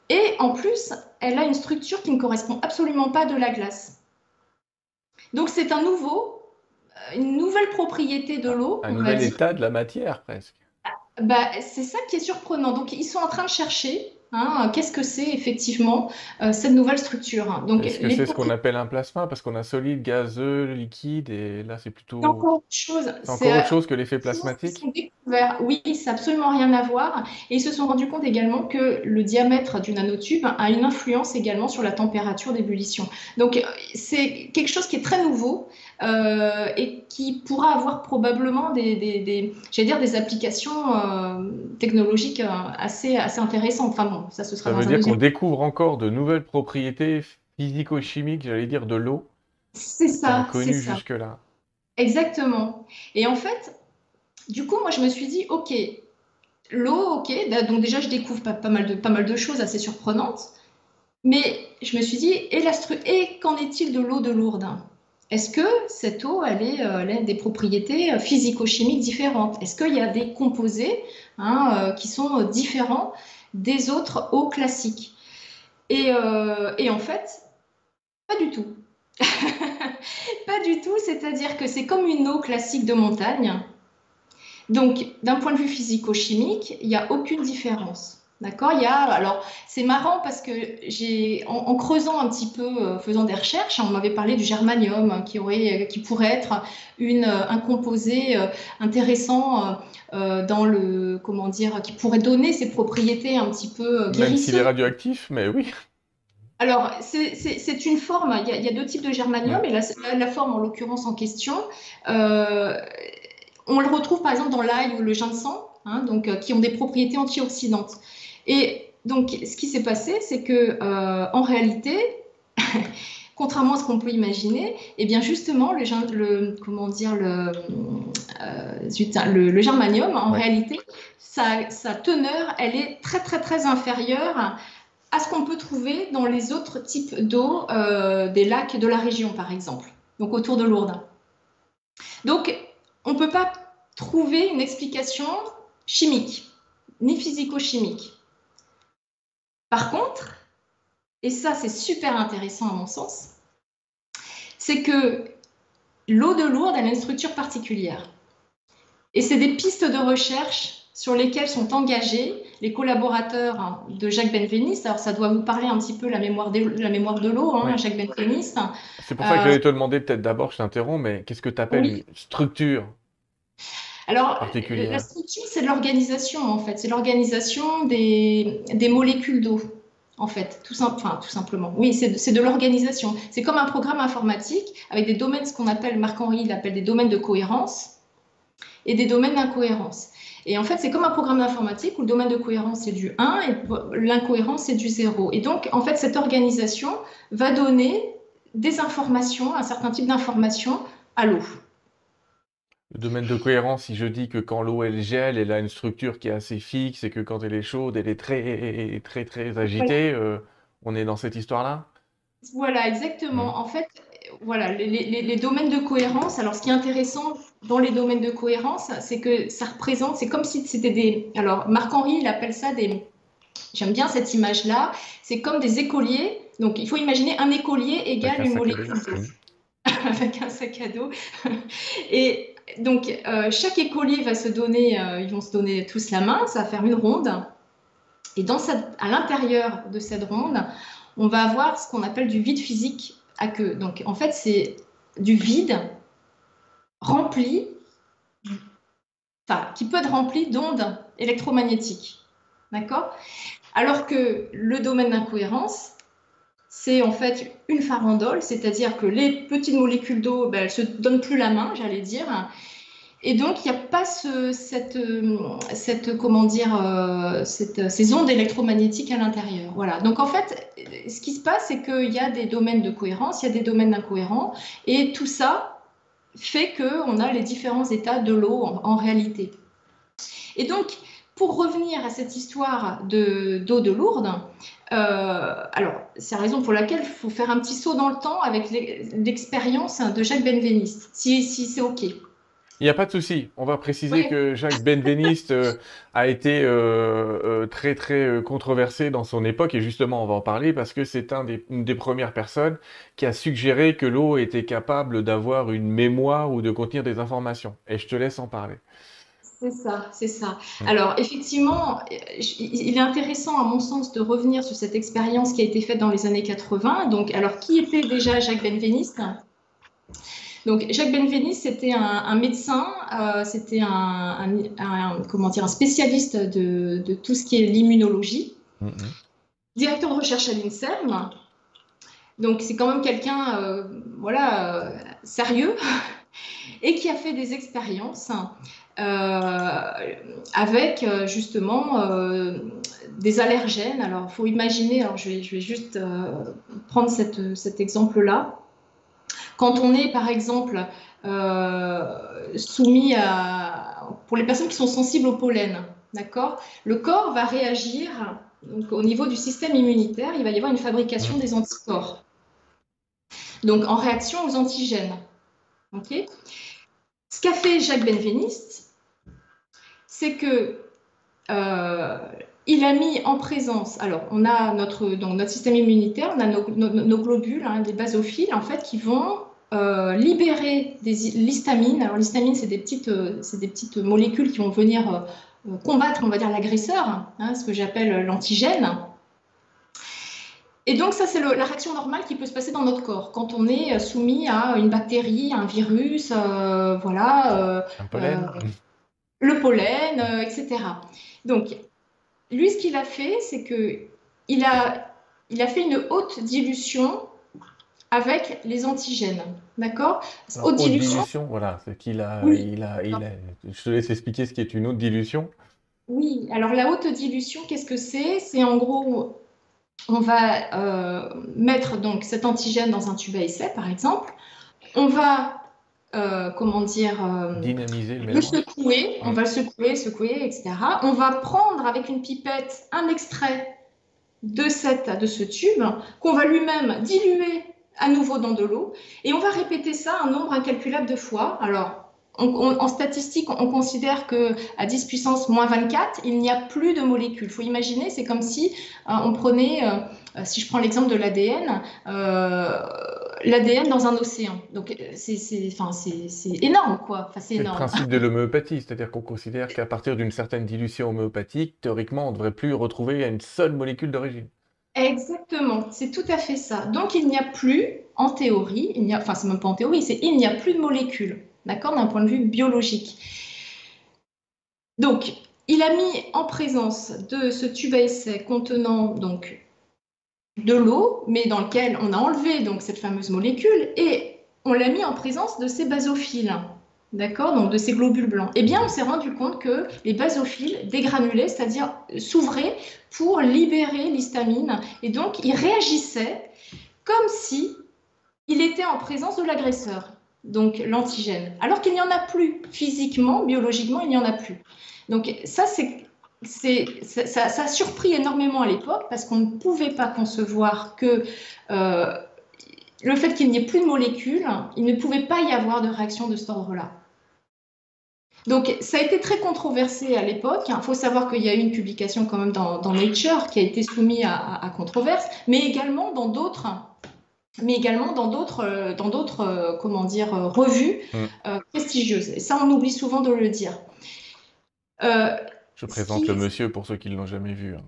et en plus, elle a une structure qui ne correspond absolument pas de la glace. Donc c'est un nouveau, euh, une nouvelle propriété de l'eau. Un nouvel état de la matière presque. Bah, c'est ça qui est surprenant. Donc ils sont en train de chercher Hein, qu'est-ce que c'est effectivement euh, cette nouvelle structure? Donc, Est-ce que c'est ce qu'on appelle un plasma? Parce qu'on a solide, gazeux, liquide, et là c'est plutôt. C'est encore autre chose. C'est encore autre chose que l'effet plasmatique Oui, ça n'a absolument rien à voir. Et ils se sont rendus compte également que le diamètre du nanotube a une influence également sur la température d'ébullition. Donc euh, c'est quelque chose qui est très nouveau. Euh, et qui pourra avoir probablement des, des, dire des applications euh, technologiques euh, assez, assez intéressantes. Enfin bon, ça ce sera. Ça veut dire qu'on découvre encore de nouvelles propriétés physico-chimiques, j'allais dire de l'eau. C'est ça. Connues jusque-là. Exactement. Et en fait, du coup, moi je me suis dit, ok, l'eau, ok, donc déjà je découvre pas, pas, mal de, pas mal de choses assez surprenantes. Mais je me suis dit, et, et qu'en est-il de l'eau de Lourdes? Est-ce que cette eau, est, euh, a des propriétés euh, physico-chimiques différentes? Est-ce qu'il y a des composés hein, euh, qui sont différents des autres eaux classiques? Et, en fait, pas du tout. pas du tout, c'est-à-dire que c'est comme une eau classique de montagne. Donc, d'un point de vue physico-chimique, il n'y a aucune différence. D'accord Il y a, alors, c'est marrant parce que j'ai, en, creusant un petit peu, euh, faisant des recherches, on m'avait parlé du germanium hein, qui, aurait, qui pourrait être une, un composé euh, intéressant euh, dans le, comment dire, qui pourrait donner ses propriétés un petit peu guérisseuses. Même s'il est radioactif, mais oui. Alors, c'est une forme, il y, a, il y, a, deux types de germanium, et la, la, forme en l'occurrence en question, on le retrouve par exemple dans l'ail ou le ginseng, hein, donc, qui ont des propriétés antioxydantes. Et donc, ce qui s'est passé, c'est que euh, en réalité, contrairement à ce qu'on peut imaginer, eh bien justement, le, comment dire, le, euh, le, germanium, en réalité, sa, teneur, elle est très très très inférieure à ce qu'on peut trouver dans les autres types d'eau euh, des lacs de la région, par exemple, donc autour de Lourdes. Donc, on ne peut pas trouver une explication chimique, ni physico-chimique. Par contre, et ça c'est super intéressant à mon sens, c'est que l'eau de Lourdes a une structure particulière. Et c'est des pistes de recherche sur lesquelles sont engagés les collaborateurs de Jacques Benveniste. Alors, ça doit vous parler un petit peu la mémoire de, la mémoire de l'eau, hein, Jacques Benveniste. C'est pour ça que j'allais te demander, peut-être d'abord, je t'interromps, mais qu'est-ce que tu appelles une structure? Alors, la structure, c'est l'organisation, en fait. C'est l'organisation des, des, molécules d'eau, en fait, tout, enfin, tout simplement. Oui, c'est de, l'organisation. C'est comme un programme informatique avec des domaines, ce qu'on appelle, Marc-Henri l'appelle des domaines de cohérence et des domaines d'incohérence. Et en fait, c'est comme un programme d'informatique où le domaine de cohérence est du 1 et l'incohérence est du 0. Et donc, en fait, cette organisation va donner des informations, un certain type d'informations à l'eau. Le domaine de cohérence, si je dis que quand l'eau elle gèle, elle a une structure qui est assez fixe et que quand elle est chaude, elle est très très très agitée, euh, on est dans cette histoire-là? Voilà, exactement. Mm. En fait, voilà, les, domaines de cohérence. Alors, ce qui est intéressant dans les domaines de cohérence, c'est que ça représente, c'est comme si c'était des. Alors, Marc-Henri, il appelle ça des. J'aime bien cette image-là. C'est comme des écoliers. Donc, il faut imaginer un écolier égale une molécule avec un sac à dos. Et donc, euh, chaque écolier va se donner, euh, ils vont se donner tous la main, ça va faire une ronde. Et dans à l'intérieur de cette ronde, on va avoir ce qu'on appelle du vide physique à queue. Donc, en fait, c'est du vide rempli, enfin, qui peut être rempli d'ondes électromagnétiques. D'accord? Alors que le domaine d'incohérence, c'est en fait une farandole, c'est-à-dire que les petites molécules d'eau, ben, elles se donnent plus la main, j'allais dire. Et donc, il n'y a pas cette, cette, comment dire, euh, ces ondes électromagnétiques à l'intérieur. Voilà. Donc, en fait, ce qui se passe, c'est qu'il y a des domaines de cohérence, il y a des domaines d'incohérence, et tout ça fait qu'on a les différents états de l'eau en réalité. Et donc, pour revenir à cette histoire d'eau de, Lourdes, euh, alors c'est la raison pour laquelle il faut faire un petit saut dans le temps avec l'expérience de Jacques Benveniste, si, si c'est OK. Il n'y a pas de souci. On va préciser que Jacques Benveniste euh, a été euh, très très controversé dans son époque et justement on va en parler parce que c'est un une des premières personnes qui a suggéré que l'eau était capable d'avoir une mémoire ou de contenir des informations. Et je te laisse en parler. C'est ça, c'est ça. Alors, effectivement, il est intéressant, à mon sens, de revenir sur cette expérience qui a été faite dans les années 80. Donc, alors, qui était déjà Jacques Benveniste? Donc, Jacques Benveniste, c'était un, médecin, euh, c'était un, comment dire, un spécialiste de, tout ce qui est l'immunologie, mm-hmm. directeur de recherche à l'INSERM. Donc, c'est quand même quelqu'un, euh, voilà, euh, sérieux, et qui a fait des expériences avec euh, justement euh, des allergènes. Alors, il faut imaginer, alors je vais, je vais juste prendre cette, cet exemple-là. Quand on est, par exemple, soumis à... Pour les personnes qui sont sensibles au pollen, d'accord Le corps va réagir au niveau du système immunitaire, il va y avoir une fabrication des anticorps. Donc, en réaction aux antigènes. ok Ce qu'a fait Jacques Benveniste, c'est que euh, il a mis en présence, alors on a notre, dans notre système immunitaire, on a nos, globules, hein, des basophiles, en fait, qui vont euh, libérer des l'histamine. Alors l'histamine, c'est des, petites, euh, des petites molécules qui vont venir combattre, on va dire, l'agresseur, hein, ce que j'appelle l'antigène. Et donc ça, c'est la réaction normale qui peut se passer dans notre corps quand on est soumis à une bactérie, un virus, voilà. un pollen le pollen, euh, etc. Donc, lui, ce qu'il a fait, c'est que il a, il a fait une haute dilution avec les antigènes. D'accord? Haute dilution, voilà. Qu'il a, il a, il a, Je te laisse expliquer ce qui est une haute dilution. Oui, alors la haute dilution, qu'est-ce que c'est? C'est en gros, on va euh, mettre donc cet antigène dans un tube à essai, par exemple. On va euh, comment dire, euh, dynamiser le, secouer, on va le secouer, secouer, etc. On va prendre avec une pipette un extrait de, cette, de ce tube qu'on va lui-même diluer à nouveau dans de l'eau et on va répéter ça un nombre incalculable de fois. Alors, en statistique, on considère que à 10 puissance moins 24, il n'y a plus de molécules. Il faut imaginer, c'est comme si euh, on prenait, si je prends l'exemple de l'ADN, l'ADN dans un océan. Donc c'est énorme, quoi. c'est le principe de l'homéopathie, c'est-à-dire qu'on considère qu'à partir d'une certaine dilution homéopathique, théoriquement, on ne devrait plus retrouver une seule molécule d'origine. Exactement, c'est tout à fait ça. Donc il n'y a plus, en théorie, il n'y a, enfin c'est même pas en théorie, c'est il n'y a plus de molécules, d'accord, d'un point de vue biologique. Donc il a mis en présence de ce tube à essai contenant donc de l'eau, mais dans lequel on a enlevé donc cette fameuse molécule et on l'a mis en présence de ces basophiles. D'accord? Donc de ces globules blancs. Eh bien, on s'est rendu compte que les basophiles dégranulaient, c'est-à-dire s'ouvraient pour libérer l'histamine. Et donc, ils réagissaient comme si il était en présence de l'agresseur, donc l'antigène. Alors qu'il n'y en a plus. Physiquement, biologiquement, il n'y en a plus. Donc ça, c'est ça, a surpris énormément à l'époque parce qu'on ne pouvait pas concevoir que euh, le fait qu'il n'y ait plus de molécules, il ne pouvait pas y avoir de réaction de cet ordre-là. Donc ça a été très controversé à l'époque. Il faut savoir qu'il y a eu une publication quand même dans, Nature qui a été soumise à, controverse, mais également dans d'autres mais également dans d'autres, dans d'autres, euh, comment dire, revues mm. euh, prestigieuses. Et ça, on oublie souvent de le dire. Je présente le monsieur pour ceux qui ne l'ont jamais vu. Hein.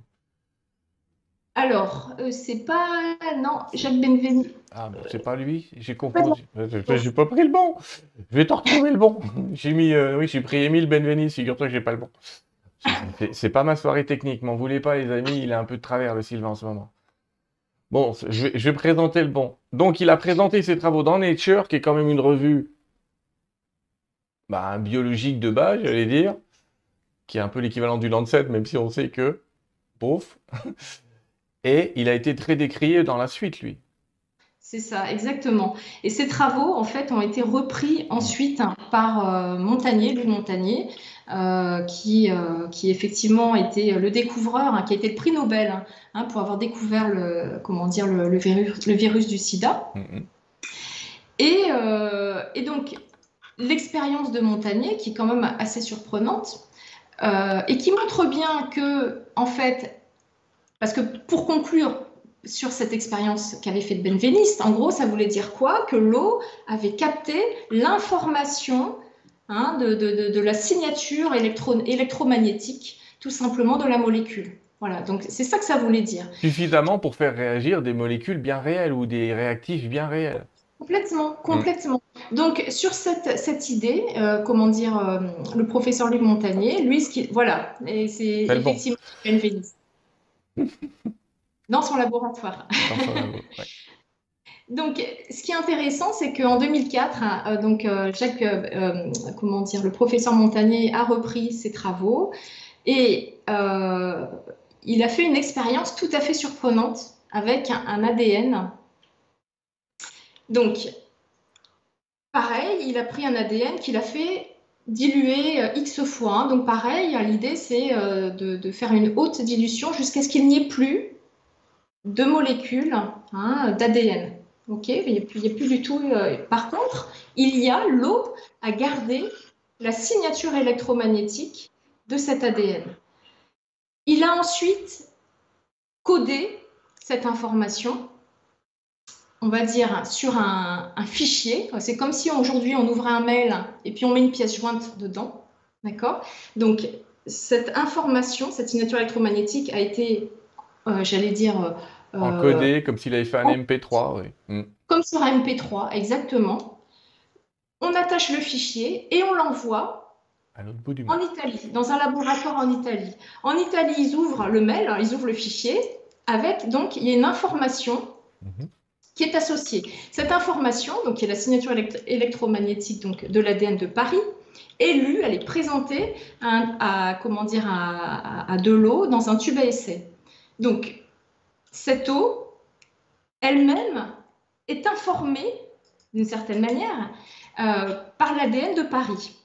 Alors, euh, c'est pas. Non, Jacques Benvenu. Ah, c'est pas lui, j'ai confondu. Euh, J'ai pas pris le bon. Je vais te retrouver le bon. J'ai mis, euh, oui, j'ai pris Émile Benveni, figure-toi que j'ai pas le bon. C'est- pas ma soirée technique, m'en voulez pas, les amis, il est un peu de travers, le Sylvain, en ce moment. Bon, je vais, je vais présenter le bon. Donc, il a présenté ses travaux dans Nature, qui est quand même une revue bah, biologique de base, j'allais dire, qui est un peu l'équivalent du Lancet, même si on sait que, pauvre. Et il a été très décrié dans la suite, lui. C'est ça, exactement. Et ces travaux, en fait, ont été repris ensuite hein, par euh, Montagnier, Louis Montagnier, euh, qui, euh, qui effectivement était le découvreur, hein, qui a été le prix Nobel hein, hein, pour avoir découvert le, comment dire, le, le virus, le virus du sida. Mhm. Et, euh, et donc, l'expérience de Montagnier, qui est quand même assez surprenante, euh, et qui montre bien que, en fait, parce que pour conclure sur cette expérience qu'avait faite Benveniste, en gros, ça voulait dire quoi? Que l'eau avait capté l'information hein, de, la signature électro- électromagnétique, tout simplement de la molécule. Voilà, donc c'est ça que ça voulait dire. Suffisamment pour faire réagir des molécules bien réelles ou des réactifs bien réels. Complètement, complètement. Donc sur cette, cette idée, euh, comment dire, euh, le professeur Luc Montagnier, lui, ce qui, voilà, et c'est bon. effectivement. Dans son laboratoire. Dans son labo, ouais. Donc, ce qui est intéressant, c'est qu'en 2004, hein, euh, donc Jacques, euh, comment dire, le professeur Montagnier a repris ses travaux et il a fait une expérience tout à fait surprenante avec un, un ADN. Donc, pareil, il a pris un ADN qu'il a fait diluer euh, X fois. hein. Donc, pareil, l'idée, c'est euh, de, faire une haute dilution jusqu'à ce qu'il n'y ait plus de molécules hein, d'ADN. Ok, il n'y a plus du tout. euh, Par contre, il y a l'eau à garder la signature électromagnétique de cet ADN. Il a ensuite codé cette information, on va dire, sur un, un fichier. C'est comme si aujourd'hui on ouvrait un mail et puis on met une pièce jointe dedans. D'accord? Donc, cette information, cette signature électromagnétique a été, euh, j'allais dire, euh, Encodé comme s'il avait fait un MP3. oui. Mm. comme sur un MP3, exactement. On attache le fichier et on l'envoie À l'autre bout du en. Italie, dans un laboratoire en Italie. En Italie, ils ouvrent le mail, hein, ils ouvrent le fichier, avec, donc, il y a une information Mhm. Qui est associée. Cette information, donc, qui est la signature élect- électromagnétique donc, de l'ADN de Paris, est lue, elle est présentée à- à de l'eau dans un tube à essai. Donc, cette eau, elle-même, est informée, d'une certaine manière, euh, par l'ADN de Paris.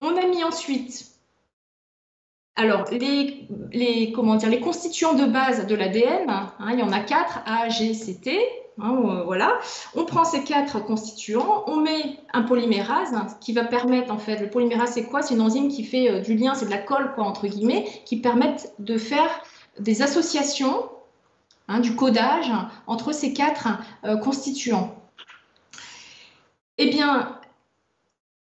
On a mis ensuite alors, les, les, les constituants de base de l'ADN, hein, il y en a quatre, A, G, C, T. hein, euh, voilà. On prend ces quatre constituants, on met un polymérase qui va permettre, en fait, le polymérase, c'est quoi? C'est une enzyme qui fait euh, du lien, c'est de la colle, quoi, entre guillemets, qui permettent de faire des associations, hein, du codage entre ces quatre euh, constituants. Eh bien,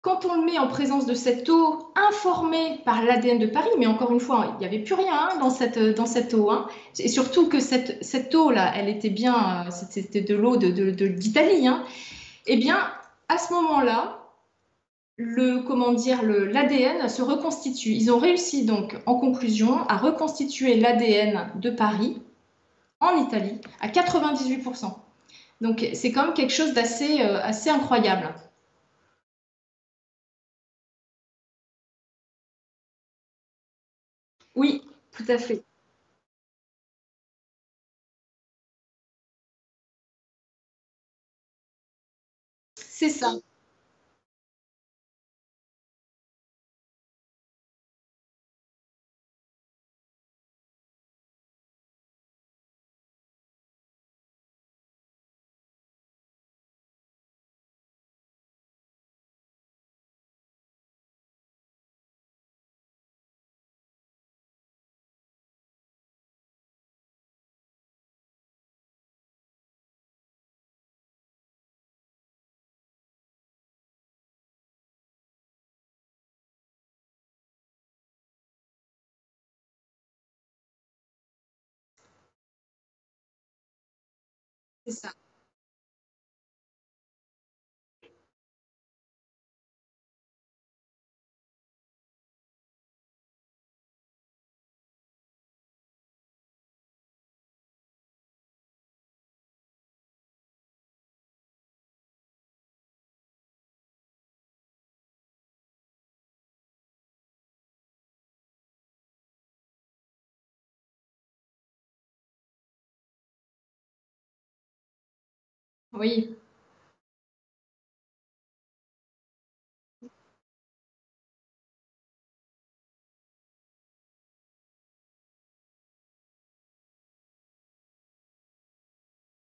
quand on le met en présence de cette eau informée par l'ADN de Paris, mais encore une fois, il n'y avait plus rien hein, dans, cette, dans cette eau. hein. Et surtout que cette, cette eau-là, elle était bien, euh, c'était de l'eau d'Italie. De, d'Italie, hein. Eh bien, à ce moment-là, le comment dire, l'ADN se reconstitue. Ils ont réussi donc, en conclusion, à reconstituer l'ADN de Paris en Italie à 98%. Donc, c'est quand même quelque chose d'assez euh, assez incroyable. Oui, tout à fait. C'est ça. C'est ça. Oui.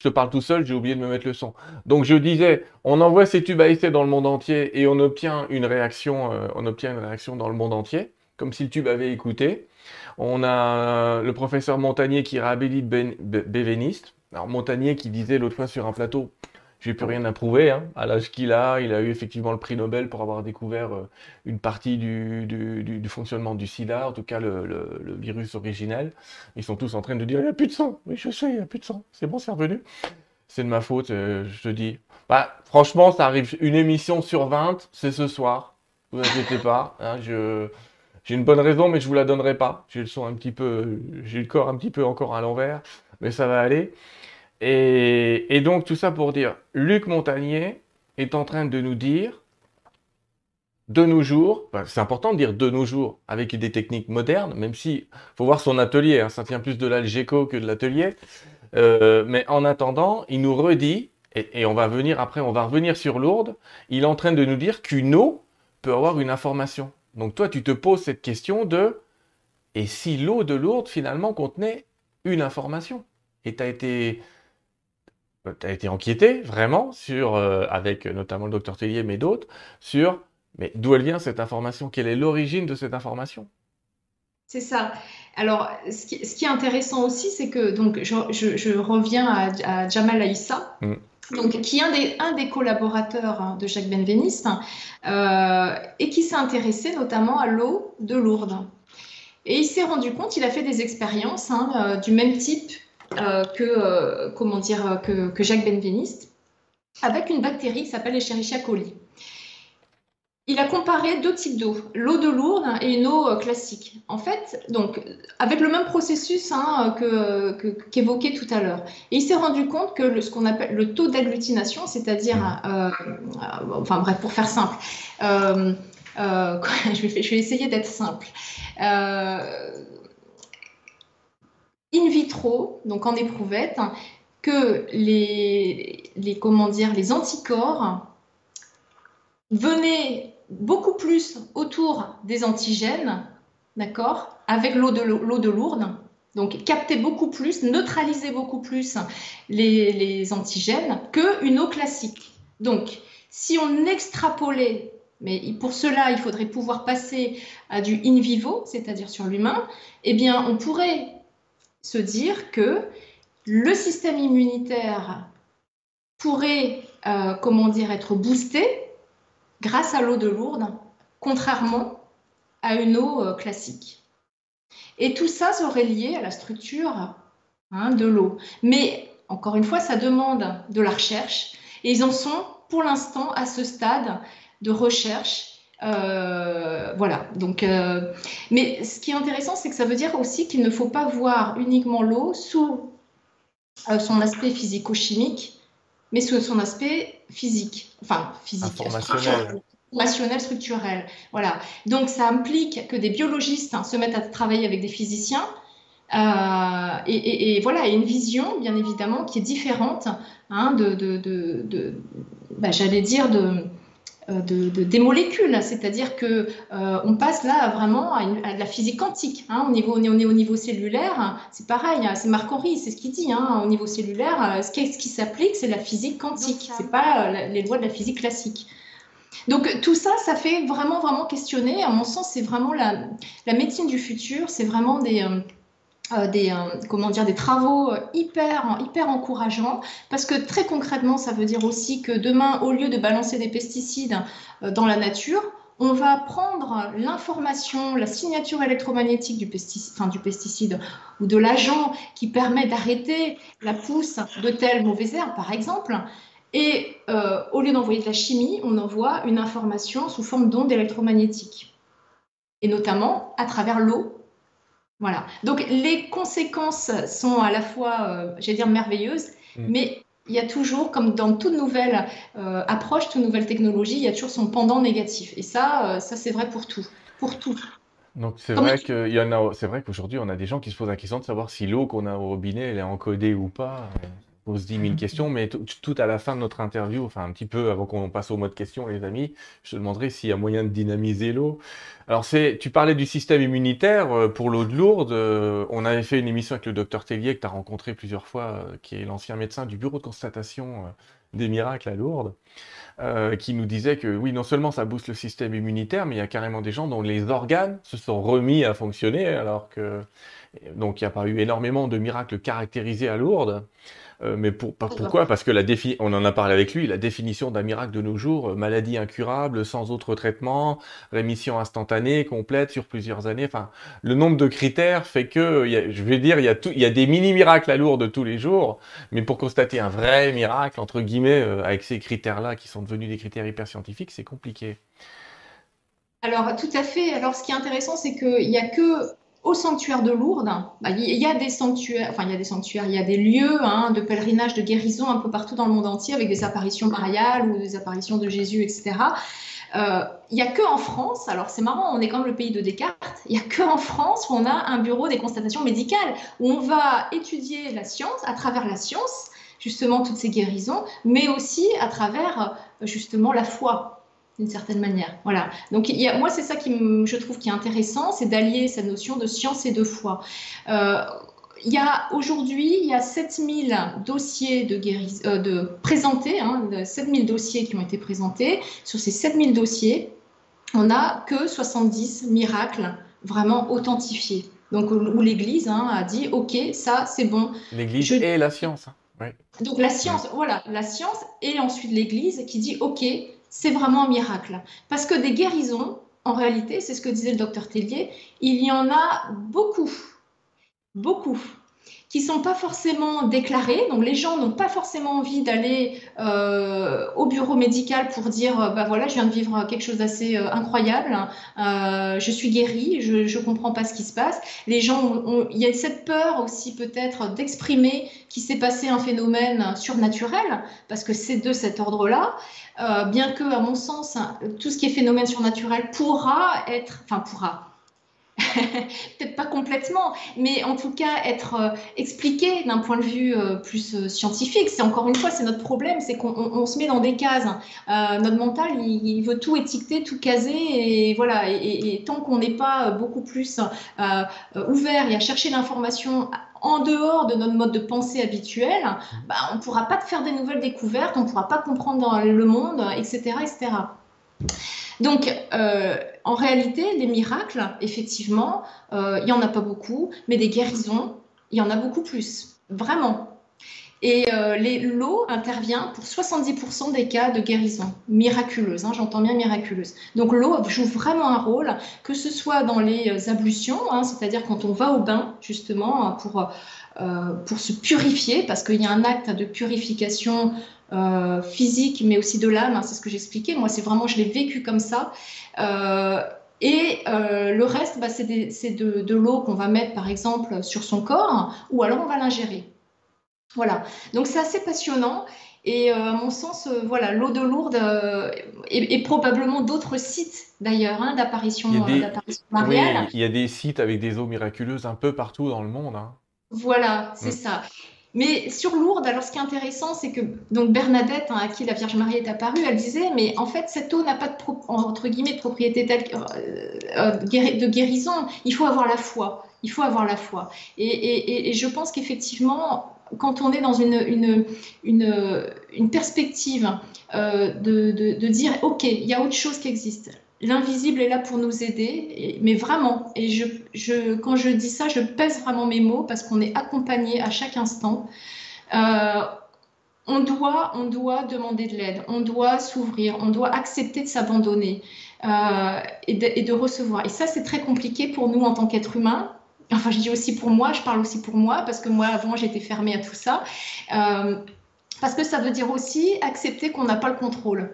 Je te parle tout seul, j'ai oublié de me mettre le son. Donc je disais, on envoie ces tubes à essai dans le monde entier et on obtient une réaction, euh, on obtient une réaction dans le monde entier, comme si le tube avait écouté. On a le professeur Montagnier qui réhabilite ben, Bévéniste. Alors Montagnier qui disait l'autre fois sur un plateau, j'ai plus rien à prouver. Hein. À l'âge qu'il a, il a eu effectivement le prix Nobel pour avoir découvert euh, une partie du, du, fonctionnement du sida, en tout cas le, le, virus originel. Ils sont tous en train de dire il n'y a plus de sang. Oui, je sais, il n'y a plus de sang. C'est bon, c'est revenu. C'est de ma faute, euh, je te dis. Bah, franchement, ça arrive une émission sur 20, c'est ce soir. Vous inquiétez pas. Hein, je... J'ai une bonne raison, mais je vous la donnerai pas. J'ai le son un petit peu, j'ai le corps un petit peu encore à l'envers, mais ça va aller. Et, donc tout ça pour dire, Luc Montagnier est en train de nous dire, de nos jours, c'est important de dire de nos jours, avec des techniques modernes, même si faut voir son atelier, hein, ça tient plus de l'Algeco que de l'atelier, euh, mais en attendant, il nous redit, et, on va venir après, on va revenir sur Lourdes, il est en train de nous dire qu'une eau peut avoir une information. Donc toi, tu te poses cette question de, et si l'eau de Lourdes finalement contenait une information? Et tu as été tu as été enquêté vraiment sur, euh, avec notamment le docteur Tellier, mais d'autres, sur mais d'où elle vient cette information? Quelle est l'origine de cette information? C'est ça. Alors, ce qui, ce qui, est intéressant aussi, c'est que donc je, je, reviens à, Jamal Aïssa. Mm. Donc, qui est un des, un des collaborateurs hein, de Jacques Benveniste euh, et qui s'est intéressé notamment à l'eau de Lourdes. Et il s'est rendu compte, il a fait des expériences hein, euh, du même type euh, que, euh, comment dire, que, que, Jacques Benveniste avec une bactérie qui s'appelle Escherichia coli. Il a comparé deux types d'eau, l'eau de Lourdes et une eau euh, classique. En fait, donc, avec le même processus hein, qu'évoqué tout à l'heure. Il s'est rendu compte que ce qu'on appelle le taux d'agglutination, c'est-à-dire, enfin bref, pour faire simple, je, vais, essayer d'être simple in vitro, donc en éprouvette, que les, comment dire, les anticorps venaient beaucoup plus autour des antigènes, d'accord, avec l'eau de, l'eau donc capter beaucoup plus, neutraliser beaucoup plus les, les antigènes qu'une eau classique. Donc, si on extrapolait, mais pour cela, il faudrait pouvoir passer à du in vivo, c'est-à-dire sur l'humain, eh bien, on pourrait se dire que le système immunitaire pourrait, euh, comment dire, être boosté grâce à l'eau de Lourdes, contrairement à une eau euh, classique. Et tout ça serait lié à la structure hein, de l'eau. Mais encore une fois, ça demande de la recherche. Et ils en sont pour l'instant à ce stade de recherche euh, voilà. Donc, euh, mais ce qui est intéressant, c'est que ça veut dire aussi qu'il ne faut pas voir uniquement l'eau sous euh, son aspect physico-chimique, mais sous son aspect physique, enfin physique, informationnel. Informationnel, structurel. Voilà. Donc, ça implique que des biologistes hein, se mettent à travailler avec des physiciens. et, voilà, et une vision, bien évidemment, qui est différente hein, de, de, de, bah, j'allais dire, de, euh, de, des molécules, c'est-à-dire que euh, on passe là vraiment à, de la physique quantique. Hein, au niveau, on est, au niveau cellulaire, c'est pareil, hein, c'est Marc Henry, c'est ce qu'il dit. Hein, au niveau cellulaire, euh, ce qui, ce qui s'applique, c'est la physique quantique, c'est pas les lois de la physique classique. Donc tout ça, ça fait vraiment vraiment questionner. À mon sens, c'est vraiment la, la, médecine du futur. C'est vraiment des euh, des, euh, comment dire, des travaux euh, hyper, hyper encourageants, parce que très concrètement, ça veut dire aussi que demain, au lieu de balancer des pesticides dans la nature, on va prendre l'information, la signature électromagnétique du pesticide, du pesticide ou de l'agent qui permet d'arrêter la pousse de telle mauvaise herbe, par exemple. Et euh, au lieu d'envoyer de la chimie, on envoie une information sous forme d'ondes électromagnétiques. Et notamment à travers l'eau. Voilà. Donc les conséquences sont à la fois, euh, j'allais dire, merveilleuses, mm. mais il y a toujours, comme dans toute nouvelle euh, approche, toute nouvelle technologie, il y a toujours son pendant négatif. Et ça, euh, ça c'est vrai pour tout, pour tout. Donc c'est vrai qu'il y en a, c'est vrai qu'aujourd'hui on a des gens qui se posent la question de savoir si l'eau qu'on a au robinet elle est encodée ou pas. On se dit mille questions, mais tout à la fin de notre interview, enfin un petit peu avant qu'on passe au mode questions, les amis, je te demanderai s'il y a moyen de dynamiser l'eau. Alors c'est, tu parlais du système immunitaire euh, pour l'eau de Lourdes. Euh, on avait fait une émission avec le docteur Tellier que tu as rencontré plusieurs fois, euh, qui est l'ancien médecin du bureau de constatation des miracles à Lourdes, qui nous disait que oui, non seulement ça booste le système immunitaire, mais il y a carrément des gens dont les organes se sont remis à fonctionner, alors que donc il n'y a pas eu énormément de miracles caractérisés à Lourdes. Euh, mais pour, pourquoi? Parce que la défi on en a parlé avec lui, la définition d'un miracle de nos jours, euh, maladie incurable, sans autre traitement, rémission instantanée, complète sur plusieurs années. Enfin, le nombre de critères fait que, je vais dire, il y a, il y a des mini-miracles à Lourdes tous les jours, mais pour constater un vrai miracle, entre guillemets, euh, avec ces critères-là qui sont devenus des critères hyper scientifiques, c'est compliqué. Alors, tout à fait. Alors, ce qui est intéressant, c'est qu'il n'y a que au sanctuaire de Lourdes, bah, il y a des sanctuaires, enfin il y a des sanctuaires, il y a des lieux hein, de pèlerinage, de guérison un peu partout dans le monde entier avec des apparitions mariales ou des apparitions de Jésus, etc. Euh, il n'y a que en France, alors c'est marrant, on est comme le pays de Descartes, il n'y a que en France où on a un bureau des constatations médicales, où on va étudier la science, à travers la science, justement toutes ces guérisons, mais aussi à travers justement la foi d'une certaine manière. Voilà. Donc il y a, moi c'est ça qui je trouve qui est intéressant, c'est d'allier cette notion de science et de foi. Euh, il y a aujourd'hui, il y a 7000 dossiers de, euh, de présentés, hein, 7000 dossiers qui ont été présentés. Sur ces 7000 dossiers, on n'a que 70 miracles vraiment authentifiés. Donc où l'Église hein, a dit, OK, ça c'est bon. L'Église et la science. Hein. Donc la science, voilà, la science et ensuite l'Église qui dit, OK, c'est vraiment un miracle. Parce que des guérisons, en réalité, c'est ce que disait le docteur Tellier, il y en a beaucoup, beaucoup qui sont pas forcément déclarés. Donc les gens n'ont pas forcément envie d'aller euh, au bureau médical pour dire euh, bah voilà je viens de vivre quelque chose d'assez euh, incroyable, je suis guéri, je ne comprends pas ce qui se passe. Les gens il y a cette peur aussi peut-être d'exprimer qu'il s'est passé un phénomène surnaturel parce que c'est de cet ordre-là. bien que à mon sens tout ce qui est phénomène surnaturel pourra être, enfin pourra peut-être pas complètement, mais en tout cas être euh, expliqué d'un point de vue euh, plus euh, scientifique. C'est encore une fois, c'est notre problème, c'est qu'on se met dans des cases. notre mental, il, veut tout étiqueter, tout caser, et voilà. Et, tant qu'on n'est pas beaucoup plus ouvert et à chercher l'information en dehors de notre mode de pensée habituel, bah, on ne pourra pas faire des nouvelles découvertes, on ne pourra pas comprendre le monde, etc., etc. Donc, en réalité, les miracles, effectivement, euh, il n'y en a pas beaucoup, mais des guérisons, il y en a beaucoup plus, vraiment. Et euh, l'eau intervient pour 70% des cas de guérison miraculeuse, hein, j'entends bien miraculeuse. Donc l'eau joue vraiment un rôle, que ce soit dans les ablutions, hein, c'est-à-dire quand on va au bain, justement, pour, pour se purifier, parce qu'il y a un acte de purification euh, physique, mais aussi de l'âme. Hein, c'est ce que j'expliquais. Moi, c'est vraiment, je l'ai vécu comme ça. Euh, et euh, le reste, bah, c'est de, de l'eau qu'on va mettre, par exemple, sur son corps, ou alors on va l'ingérer. Voilà. Donc c'est assez passionnant. Et à mon sens, voilà, l'eau de Lourdes et, probablement d'autres sites d'ailleurs hein, d'apparition mariale. il y a des sites avec des eaux miraculeuses un peu partout dans le monde. Hein. Voilà, c'est mm. ça. Mais sur Lourdes, alors ce qui est intéressant, c'est que donc Bernadette, hein, à qui la Vierge Marie est apparue, elle disait, mais en fait, cette eau n'a pas de, entre guillemets, de propriété euh, euh, de guérison. Il faut avoir la foi. Il faut avoir la foi. Et, je pense qu'effectivement, quand on est dans une, une, une, perspective euh, de, de, dire, OK, il y a autre chose qui existe l'invisible est là pour nous aider, mais vraiment. Et quand je dis ça, je pèse vraiment mes mots parce qu'on est accompagné à chaque instant. Euh, on doit, on doit demander de l'aide, on doit s'ouvrir, on doit accepter de s'abandonner. et, de, et, de, recevoir. Et ça, c'est très compliqué pour nous en tant qu'êtres humains. Enfin, je dis aussi pour moi, je parle aussi pour moi, parce que moi, avant, j'étais fermée à tout ça. parce que ça veut dire aussi accepter qu'on n'a pas le contrôle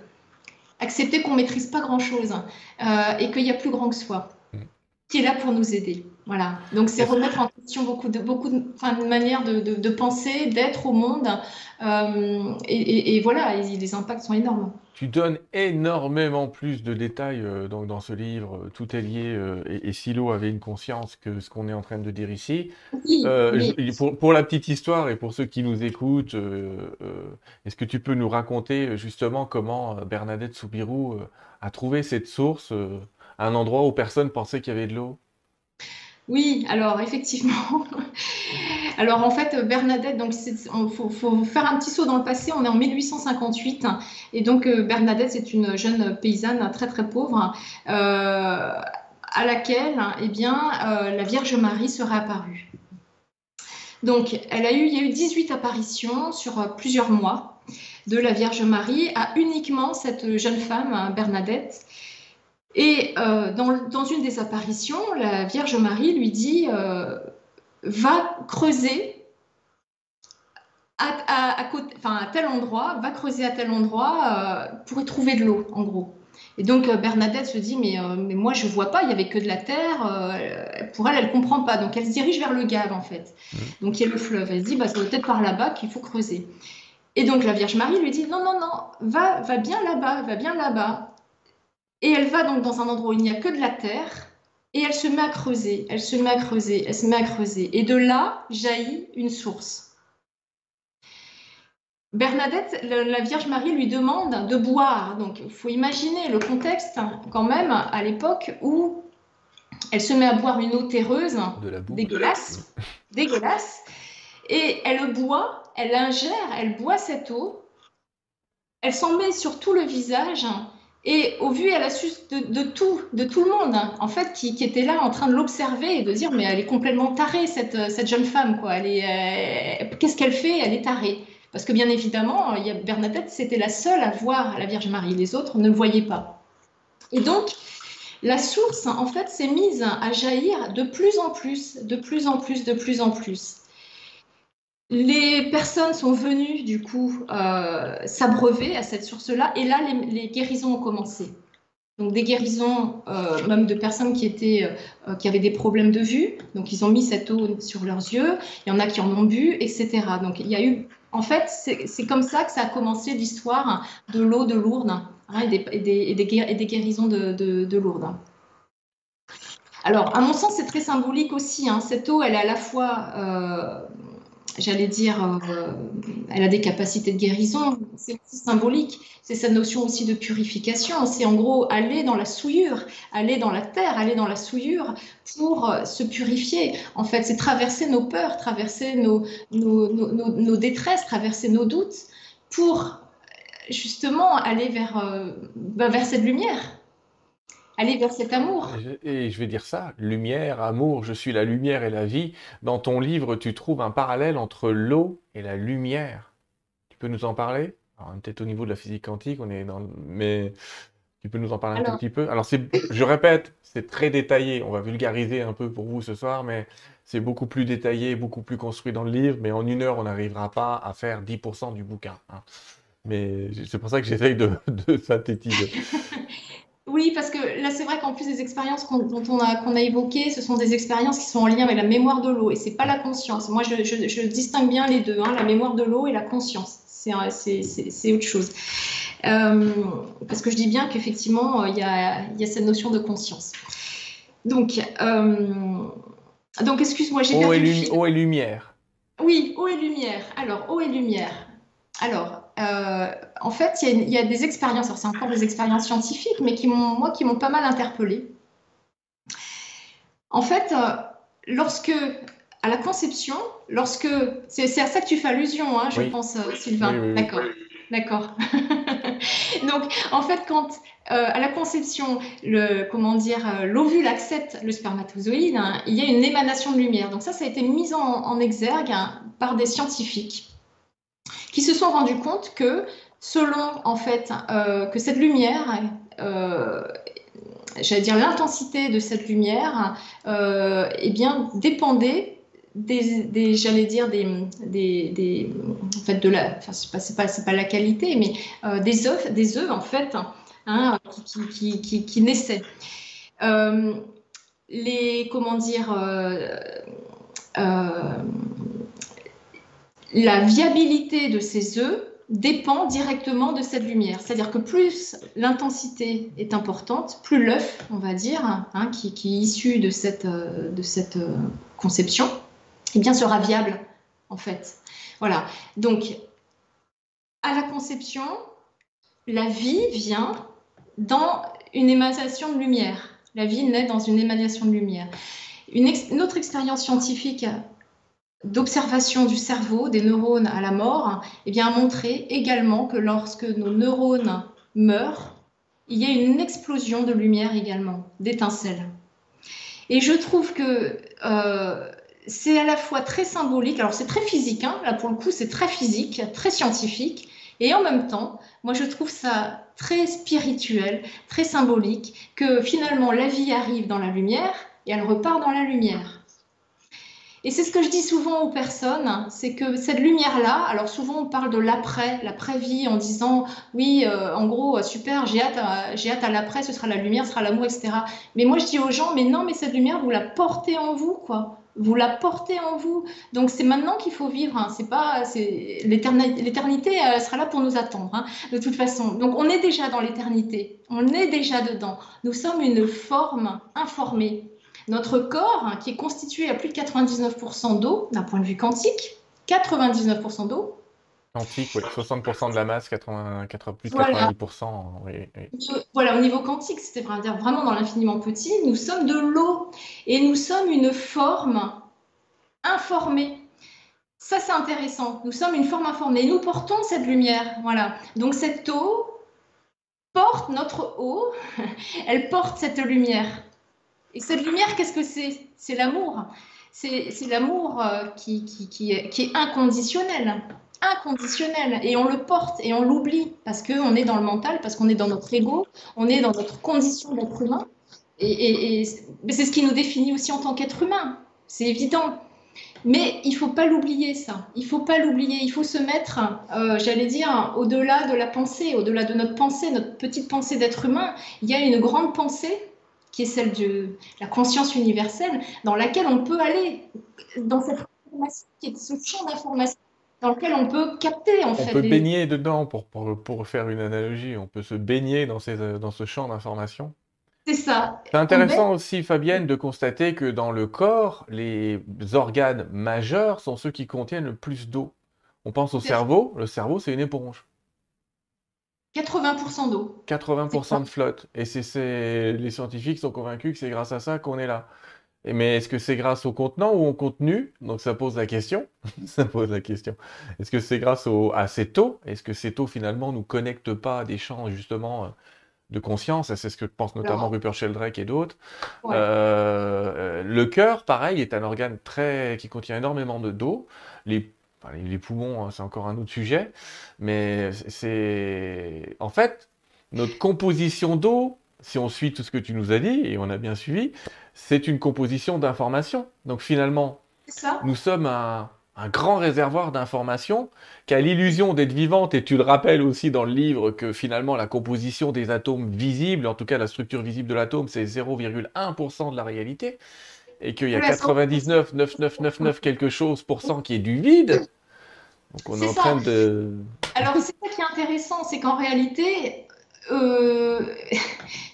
accepter qu'on maîtrise pas grand-chose euh, et qu'il y a plus grand que soi mm. qui est là pour nous aider. Voilà. Donc c'est remettre en question beaucoup de beaucoup de, enfin, de manières de, de, penser, d'être au monde, euh, et, et, voilà, les impacts sont énormes. Tu donnes énormément plus de détails euh, donc dans ce livre. Tout est lié et, Silo avait une conscience que ce qu'on est en train de dire ici. pour, pour, la petite histoire et pour ceux qui nous écoutent, est-ce que tu peux nous raconter justement comment Bernadette Soubirou a trouvé cette source, un endroit où personne pensait qu'il y avait de l'eau? Oui, alors effectivement. Alors en fait, Bernadette, donc il faut, faire un petit saut dans le passé. On est en 1858 et donc euh, Bernadette, c'est une jeune paysanne très très pauvre euh, à laquelle, eh bien, euh, la Vierge Marie serait apparue. Donc, elle a eu, il y a eu 18 apparitions sur plusieurs mois de la Vierge Marie à uniquement cette jeune femme, Bernadette. Et euh, dans, une des apparitions, la Vierge Marie lui dit euh, Va creuser à, côté, enfin, à tel endroit, va creuser à tel endroit euh, pour y trouver de l'eau, en gros. Et donc Bernadette se dit mais, mais moi je vois pas, il y avait que de la terre. pour elle, elle comprend pas. Donc elle se dirige vers le Gave en fait. Mmh. Donc il y a le fleuve. Elle se dit bah, c'est peut-être par là-bas qu'il faut creuser. Et donc la Vierge Marie lui dit non non non, va va bien là-bas, va bien là-bas. Et elle va donc dans un endroit où il n'y a que de la terre, et elle se met à creuser, elle se met à creuser, elle se met à creuser. Et de là jaillit une source. Bernadette, la Vierge Marie lui demande de boire. Donc il faut imaginer le contexte quand même à l'époque où elle se met à boire une eau terreuse, dégueulasse, dégueulasse, et elle boit, elle ingère, elle boit cette eau, elle s'en met sur tout le visage et au vu et à la suite de, tout, de tout le monde, en fait, qui, était là en train de l'observer et de dire, mais elle est complètement tarée, cette, cette jeune femme, quoi. Elle est, euh, qu'est-ce qu'elle fait? Elle est tarée. Parce que bien évidemment, il y a Bernadette, c'était la seule à voir la Vierge Marie. Les autres ne le voyaient pas. Et donc, la source, en fait, s'est mise à jaillir de plus en plus, de plus en plus, de plus en plus. Les personnes sont venues du coup euh, s'abreuver à cette source-là et là les, guérisons ont commencé. Donc des guérisons euh, même de personnes qui étaient euh, qui avaient des problèmes de vue, donc ils ont mis cette eau sur leurs yeux. Il y en a qui en ont bu, etc. Donc il y a eu en fait c'est comme ça que ça a commencé l'histoire de l'eau de Lourdes hein, et, des, guérisons de, de, Lourdes. Alors, à mon sens, c'est très symbolique aussi. Hein. Cette eau, elle est à la fois j'allais dire, euh, elle a des capacités de guérison, c'est aussi symbolique, c'est cette notion aussi de purification, c'est en gros aller dans la souillure, aller dans la terre, aller dans la souillure pour euh, se purifier. En fait, c'est traverser nos peurs, traverser nos, nos, détresses, traverser nos doutes pour justement aller vers, euh, vers cette lumière aller vers cet amour. Et je vais dire ça, lumière, amour, je suis la lumière et la vie. Dans ton livre, tu trouves un parallèle entre l'eau et la lumière. Tu peux nous en parler? Peut-être au niveau de la physique quantique, on est dans... mais tu peux nous en parler un tout petit peu? Alors, je répète, c'est très détaillé. On va vulgariser un peu pour vous ce soir, mais c'est beaucoup plus détaillé, beaucoup plus construit dans le livre. Mais en une heure, on n'arrivera pas à faire 10% du bouquin. Hein. Mais c'est pour ça que j'essaye de, de synthétiser. Oui, parce que là, c'est vrai qu'en plus des expériences qu'on, dont on a, qu'on a évoquées, ce sont des expériences qui sont en lien avec la mémoire de l'eau et c'est pas la conscience. Moi, je, je, distingue bien les deux, hein, la mémoire de l'eau et la conscience. C'est, c'est, c'est, autre chose. Euh, parce que je dis bien qu'effectivement, il y a, y a, cette notion de conscience. Donc, euh, donc excuse-moi, j'ai perdu eau et, eau et lumière. Oui, eau et lumière. Alors, eau et lumière. Alors, euh, en fait, il y, a des expériences, alors c'est encore des expériences scientifiques, mais qui m'ont, moi, qui m'ont pas mal interpellée. En fait, euh, lorsque, à la conception, lorsque, c'est, à ça que tu fais allusion, hein, je pense, euh, Sylvain. D'accord. D'accord. Donc, en fait, quand à la conception, le, comment dire, l'ovule accepte le spermatozoïde, hein, il y a une émanation de lumière. Donc ça, ça a été mis en, exergue hein, par des scientifiques qui se sont rendus compte que selon en fait euh, que cette lumière euh, j'allais dire l'intensité de cette lumière, eh bien, dépendait des, j'allais dire des, des, en fait de la, enfin c'est pas c'est pas, la qualité, mais des œufs, des œufs en fait, hein, qui, qui, qui, qui, naissaient. les comment dire la viabilité de ces œufs dépend directement de cette lumière. C'est-à-dire que plus l'intensité est importante, plus l'œuf, on va dire, hein, qui, est issu de cette, euh, euh, conception, eh bien, sera viable, en fait. Voilà. Donc, à la conception, la vie vient dans une émanation de lumière. La vie naît dans une émanation de lumière. une autre expérience scientifique d'observation du cerveau des neurones à la mort eh bien, a montré également que lorsque nos neurones meurent, il y a une explosion de lumière également, d'étincelles. Et je trouve que euh, c'est à la fois très symbolique, alors c'est très physique, hein, là pour le coup c'est très physique, très scientifique, et en même temps, moi je trouve ça très spirituel, très symbolique, que finalement la vie arrive dans la lumière et elle repart dans la lumière. Et c'est ce que je dis souvent aux personnes, c'est que cette lumière-là, alors souvent on parle de l'après, l'après-vie, en disant oui, euh, en gros, super, j'ai hâte, à, hâte à l'après, ce sera la lumière, ce sera l'amour, etc. Mais moi je dis aux gens, mais non, mais cette lumière, vous la portez en vous, quoi. Vous la portez en vous. Donc c'est maintenant qu'il faut vivre. Hein. C'est pas, l'éternité, l'éternité sera là pour nous attendre, hein, de toute façon. Donc on est déjà dans l'éternité. On est déjà dedans. Nous sommes une forme informée notre corps, hein, qui est constitué à plus de 99% d'eau, d'un point de vue quantique, 99% d'eau. Quantique, oui, 60% de la masse, 80, plus de 90%. Voilà, au niveau quantique, c'était vraiment dans l'infiniment petit, nous sommes de l'eau et nous sommes une forme informée. Ça, c'est intéressant. Nous sommes une forme informée. Nous portons cette lumière. Voilà. Donc, cette eau porte notre eau, elle porte cette lumière. Et cette lumière, qu'est-ce que c'est? C'est l'amour. C'est l'amour euh, qui, est, inconditionnel. Inconditionnel. Et on le porte et on l'oublie parce qu'on est dans le mental, parce qu'on est dans notre ego, on est dans notre condition d'être humain. Et, c'est ce qui nous définit aussi en tant qu'être humain. C'est évident. Mais il faut pas l'oublier, ça. Il faut pas l'oublier. Il faut se mettre, euh, j'allais dire, au-delà de la pensée, au-delà de notre pensée, notre petite pensée d'être humain. Il y a une grande pensée qui est celle de la conscience universelle, dans laquelle on peut aller, dans cette information, qui est ce champ d'information dans lequel on peut capter en on fait. On peut baigner dedans, pour, pour, pour, faire une analogie, on peut se baigner dans, ces, dans ce champ d'information. C'est ça. C'est intéressant aussi, Fabienne, de constater que dans le corps, les organes majeurs sont ceux qui contiennent le plus d'eau. On pense au cerveau, le cerveau c'est une éponge. 80% d'eau. 80% de flotte. Et c'est les scientifiques sont convaincus que c'est grâce à ça qu'on est là. mais est-ce que c'est grâce au contenant ou au contenu? Donc ça pose la question. ça pose la question. Est-ce que c'est grâce à cette eau? Est-ce que cette eau finalement nous connecte pas à des champs justement euh, de conscience? C'est ce que pense notamment Rupert Sheldrake et d'autres. Euh, euh, le cœur, pareil, est un organe très qui contient énormément de d'eau. Les les poumons, hein, c'est encore un autre sujet, mais c'est en fait notre composition d'eau, si on suit tout ce que tu nous as dit, et on a bien suivi, c'est une composition d'informations. Donc finalement, nous sommes un, grand réservoir d'informations qui a l'illusion d'être vivante, et tu le rappelles aussi dans le livre que finalement la composition des atomes visibles, en tout cas la structure visible de l'atome, c'est 0,1% de la réalité et qu'il y a 99, 9999 quelque chose pour cent qui est du vide. Donc on est, en train de. Alors c'est ça qui est intéressant, c'est qu'en réalité, euh,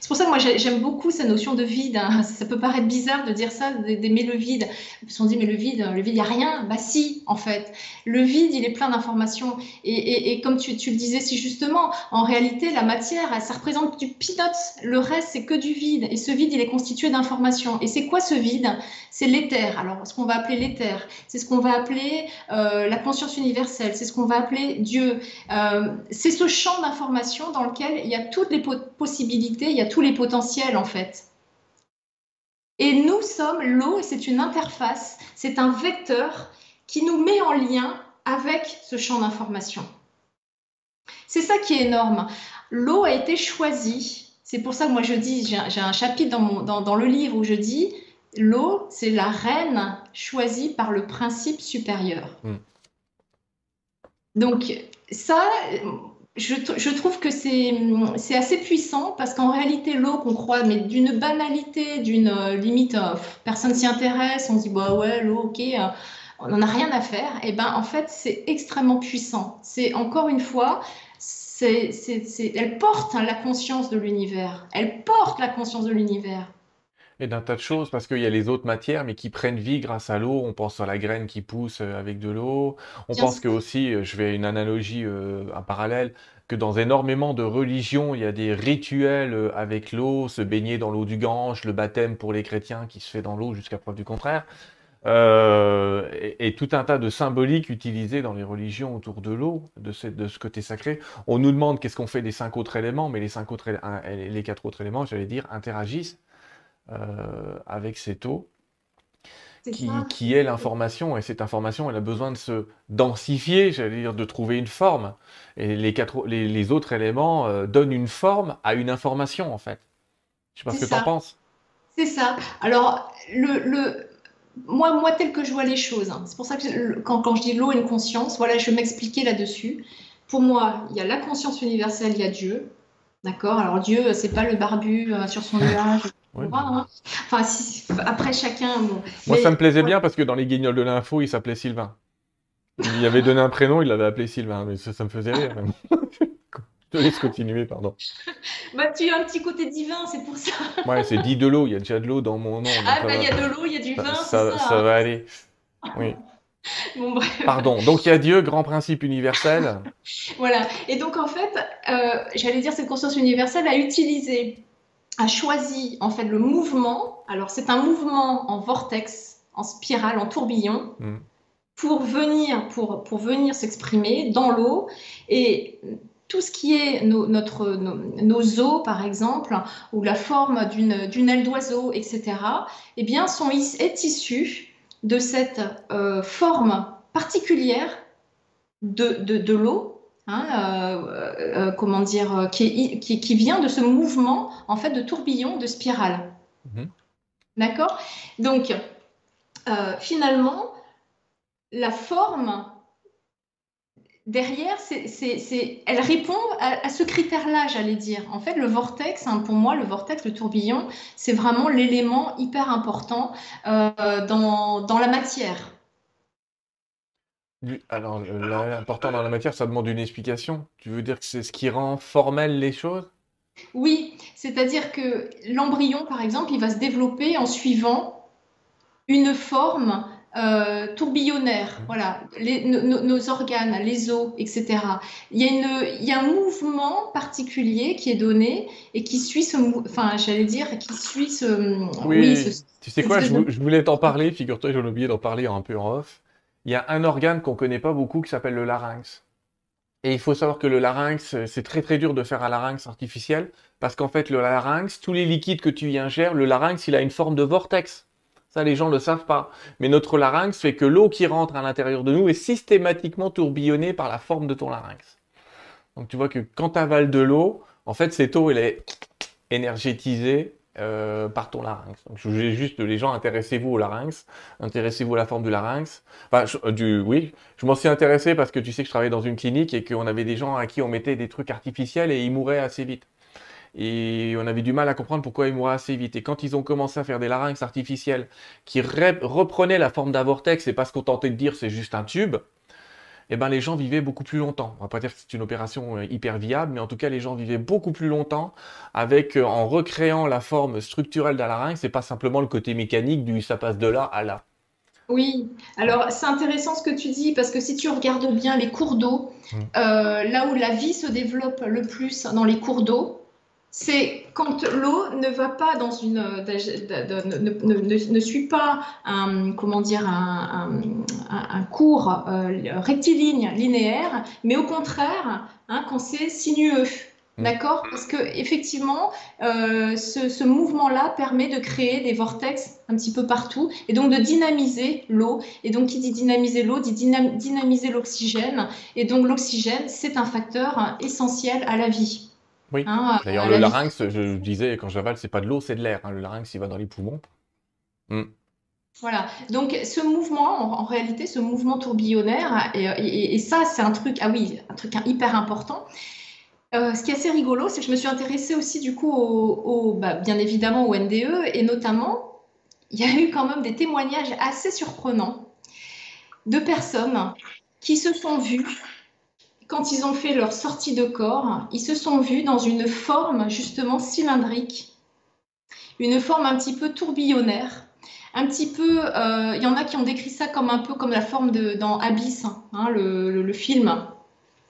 c'est pour ça que moi j'aime beaucoup cette notion de vide. Hein. Ça peut paraître bizarre de dire ça, d'aimer le vide. Parce qu'on dit mais le vide, le vide, il n'y a rien. Bah si, en fait. Le vide, il est plein d'informations. Et, comme tu, le disais si justement, en réalité, la matière, ça représente du peanuts. Le reste, c'est que du vide. Et ce vide, il est constitué d'informations. Et c'est quoi ce vide? C'est l'éther. Alors, ce qu'on va appeler l'éther, c'est ce qu'on va appeler euh, la conscience universelle, c'est ce qu'on va appeler Dieu. Euh, c'est ce champ d'informations dans lequel il y a toutes les possibilités, il y a tous les potentiels en fait. Et nous sommes l'eau, et c'est une interface, c'est un vecteur qui nous met en lien avec ce champ d'information. C'est ça qui est énorme. L'eau a été choisie C'est pour ça que moi je dis, j'ai un chapitre dans, mon, dans, dans le livre où je dis, l'eau, c'est la reine choisie par le principe supérieur. Mm. Donc ça, je, trouve que c'est assez puissant parce qu'en réalité, l'eau qu'on croit, mais d'une banalité, d'une euh, limite, euh, personne s'y intéresse, on se dit, bah ouais, l'eau, ok, euh, on n'en a rien à faire. Et eh ben en fait, c'est extrêmement puissant. C'est encore une fois, c'est, elle porte hein, la conscience de l'univers. Elle porte la conscience de l'univers. Et d'un tas de choses, parce qu'il y a les autres matières, mais qui prennent vie grâce à l'eau. On pense à la graine qui pousse euh, avec de l'eau. On pense que aussi, euh, je vais à une analogie, euh, un parallèle, que dans énormément de religions, il y a des rituels avec l'eau, se baigner dans l'eau du Gange, le baptême pour les chrétiens qui se fait dans l'eau jusqu'à preuve du contraire. et, tout un tas de symboliques utilisées dans les religions autour de l'eau, de ce, de ce côté sacré. On nous demande qu'est-ce qu'on fait des cinq autres éléments, mais les cinq autres, les quatre autres éléments, j'allais dire, interagissent avec cette eau, qui, est l'information. Et cette information, elle a besoin de se densifier, j'allais dire, de trouver une forme. Et les, quatre, les, autres éléments euh, donnent une forme à une information, en fait. Je sais pas ce que tu en penses. C'est ça. Alors, le, le, moi, moi, tel que je vois les choses, hein, c'est pour ça que quand, quand, je dis l'eau et une conscience, voilà, je vais m'expliquer là-dessus. Pour moi, il y a la conscience universelle, il y a Dieu. D'accord? Alors Dieu, c'est pas le barbu euh, sur son nuage, Hein. Enfin, après chacun. Moi, ça me plaisait bien parce que dans les guignols de l'info, il s'appelait Sylvain. Il avait donné un prénom, il l'avait appelé Sylvain, mais ça, me faisait rire. Je te laisse continuer, pardon. Bah, tu as un petit côté divin, c'est pour ça. ouais, c'est dit de l'eau, il y a déjà de l'eau dans mon nom. Ah, bah, il y a de l'eau, il y a du vin. Ça, ça, va aller. Oui. Bon, bref. Pardon, donc il y a Dieu, grand principe universel. voilà, et donc en fait, euh, j'allais dire, cette conscience universelle a utilisé a choisi en fait le mouvement. Alors c'est un mouvement en vortex, en spirale, en tourbillon, mm. pour venir pour, pour venir s'exprimer dans l'eau et tout ce qui est nos, notre, nos, os, par exemple, ou la forme d'une aile d'oiseau, etc., eh bien, sont, est issu de cette euh, forme particulière de, de, de l'eau Hein, euh, euh, comment dire, euh, qui, qui, vient de ce mouvement en fait de tourbillon, de spirale. Mhm. D'accord? Donc, finalement, la forme derrière, elle répond à, ce critère-là, j'allais dire. En fait, le vortex, hein, pour moi, le vortex, le tourbillon, c'est vraiment l'élément hyper important dans, dans la matière. Alors, l'important dans la matière, ça demande une explication. Tu veux dire que c'est ce qui rend formel les choses? Oui, c'est-à-dire que l'embryon, par exemple, il va se développer en suivant une forme euh, tourbillonnaire. Mmh. Voilà, nos, organes, les os, etc. Il y, a une, il y a un mouvement particulier qui est donné et qui suit ce, enfin, j'allais dire, qui suit ce. Oui, tu sais quoi, je, je voulais t'en parler, figure-toi, j'ai oublié d'en parler un peu en off il y a un organe qu'on connaît pas beaucoup qui s'appelle le larynx. Et il faut savoir que le larynx, c'est très très dur de faire un larynx artificiel parce qu'en fait, le larynx, tous les liquides que tu y ingères, le larynx, il a une forme de vortex. Ça, les gens ne le savent pas. Mais notre larynx fait que l'eau qui rentre à l'intérieur de nous est systématiquement tourbillonnée par la forme de ton larynx. Donc tu vois que quand tu avales de l'eau, en fait, cette eau, elle est énergétisée euh, par ton larynx. Donc, je voulais juste les gens intéressez-vous au larynx, intéressez-vous à la forme du larynx. Enfin, euh, du, oui, je m'en suis intéressé parce que tu sais que je travaillais dans une clinique et qu'on avait des gens à qui on mettait des trucs artificiels et ils mouraient assez vite. Et on avait du mal à comprendre pourquoi ils mouraient assez vite. Et quand ils ont commencé à faire des larynx artificiels qui reprenaient la forme d'un vortex et pas ce qu'on tentait de dire c'est juste un tube, eh ben, les gens vivaient beaucoup plus longtemps. On va pas dire que c'est une opération euh, hyper viable, mais en tout cas, les gens vivaient beaucoup plus longtemps avec, euh, en recréant la forme structurelle d'un larynx c'est pas simplement le côté mécanique du ça passe de là à là. Oui, alors c'est intéressant ce que tu dis parce que si tu regardes bien les cours d'eau, mmh. euh, là où la vie se développe le plus dans les cours d'eau, c'est quand l'eau ne va pas dans une, ne, suit pas un, comment dire, un, cours euh, rectiligne, linéaire, mais au contraire, hein, quand c'est sinueux. Mm. D'accord? Parce que effectivement, euh, ce, mouvement-là permet de créer des vortex un petit peu partout et donc de dynamiser l'eau. Et donc, qui dit dynamiser l'eau dit dynamiser l'oxygène. Et donc, l'oxygène, c'est un facteur essentiel à la vie. Oui. Hein, D'ailleurs, le larynx, je disais quand j'avale, c'est pas de l'eau, c'est de l'air. Hein. Le larynx, il va dans les poumons. Hmm. Voilà, donc ce mouvement, en, réalité, ce mouvement tourbillonnaire, et, ça, c'est un truc, ah oui, un truc hyper important. Euh, ce qui est assez rigolo, c'est que je me suis intéressée aussi, du coup, au, bah, bien évidemment, au NDE, et notamment, il y a eu quand même des témoignages assez surprenants de personnes qui se sont vues, quand ils ont fait leur sortie de corps, ils se sont vus dans une forme justement cylindrique, une forme un petit peu tourbillonnaire un petit peu, euh, il y en a qui ont décrit ça comme un peu comme la forme de dans Abyss, hein, le, film.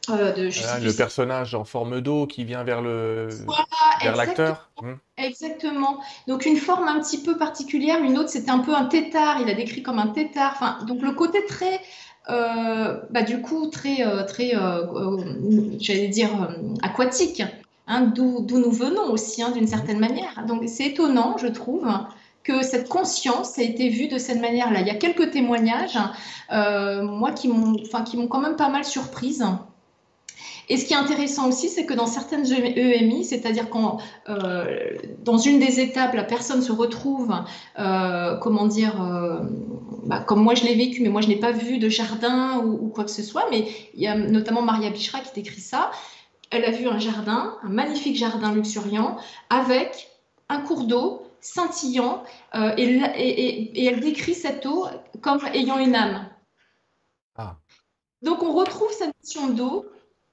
Euh, de, le personnage en forme d'eau qui vient vers le vers l'acteur. Hmm. Exactement. Donc une forme un petit peu particulière, une autre c'était un peu un tétard. Il a décrit comme un tétard. Enfin, donc le côté très bah, du coup très très j'allais dire aquatique. Hein, d'où nous venons aussi, hein, d'une certaine manière. Donc c'est étonnant, je trouve, que cette conscience a été vue de cette manière-là. Il y a quelques témoignages, euh, moi, qui m'ont enfin, quand même pas mal surprise. Et ce qui est intéressant aussi, c'est que dans certaines EMI, c'est-à-dire quand euh, dans une des étapes, la personne se retrouve, euh, comment dire, bah, comme moi je l'ai vécu, mais moi je n'ai pas vu de jardin ou, quoi que ce soit, mais il y a notamment Maria Bichra qui décrit ça. Elle a vu un jardin, un magnifique jardin luxuriant, avec un cours d'eau scintillant, euh, et, elle décrit cette eau comme ayant une âme. Ah. Donc on retrouve cette notion d'eau,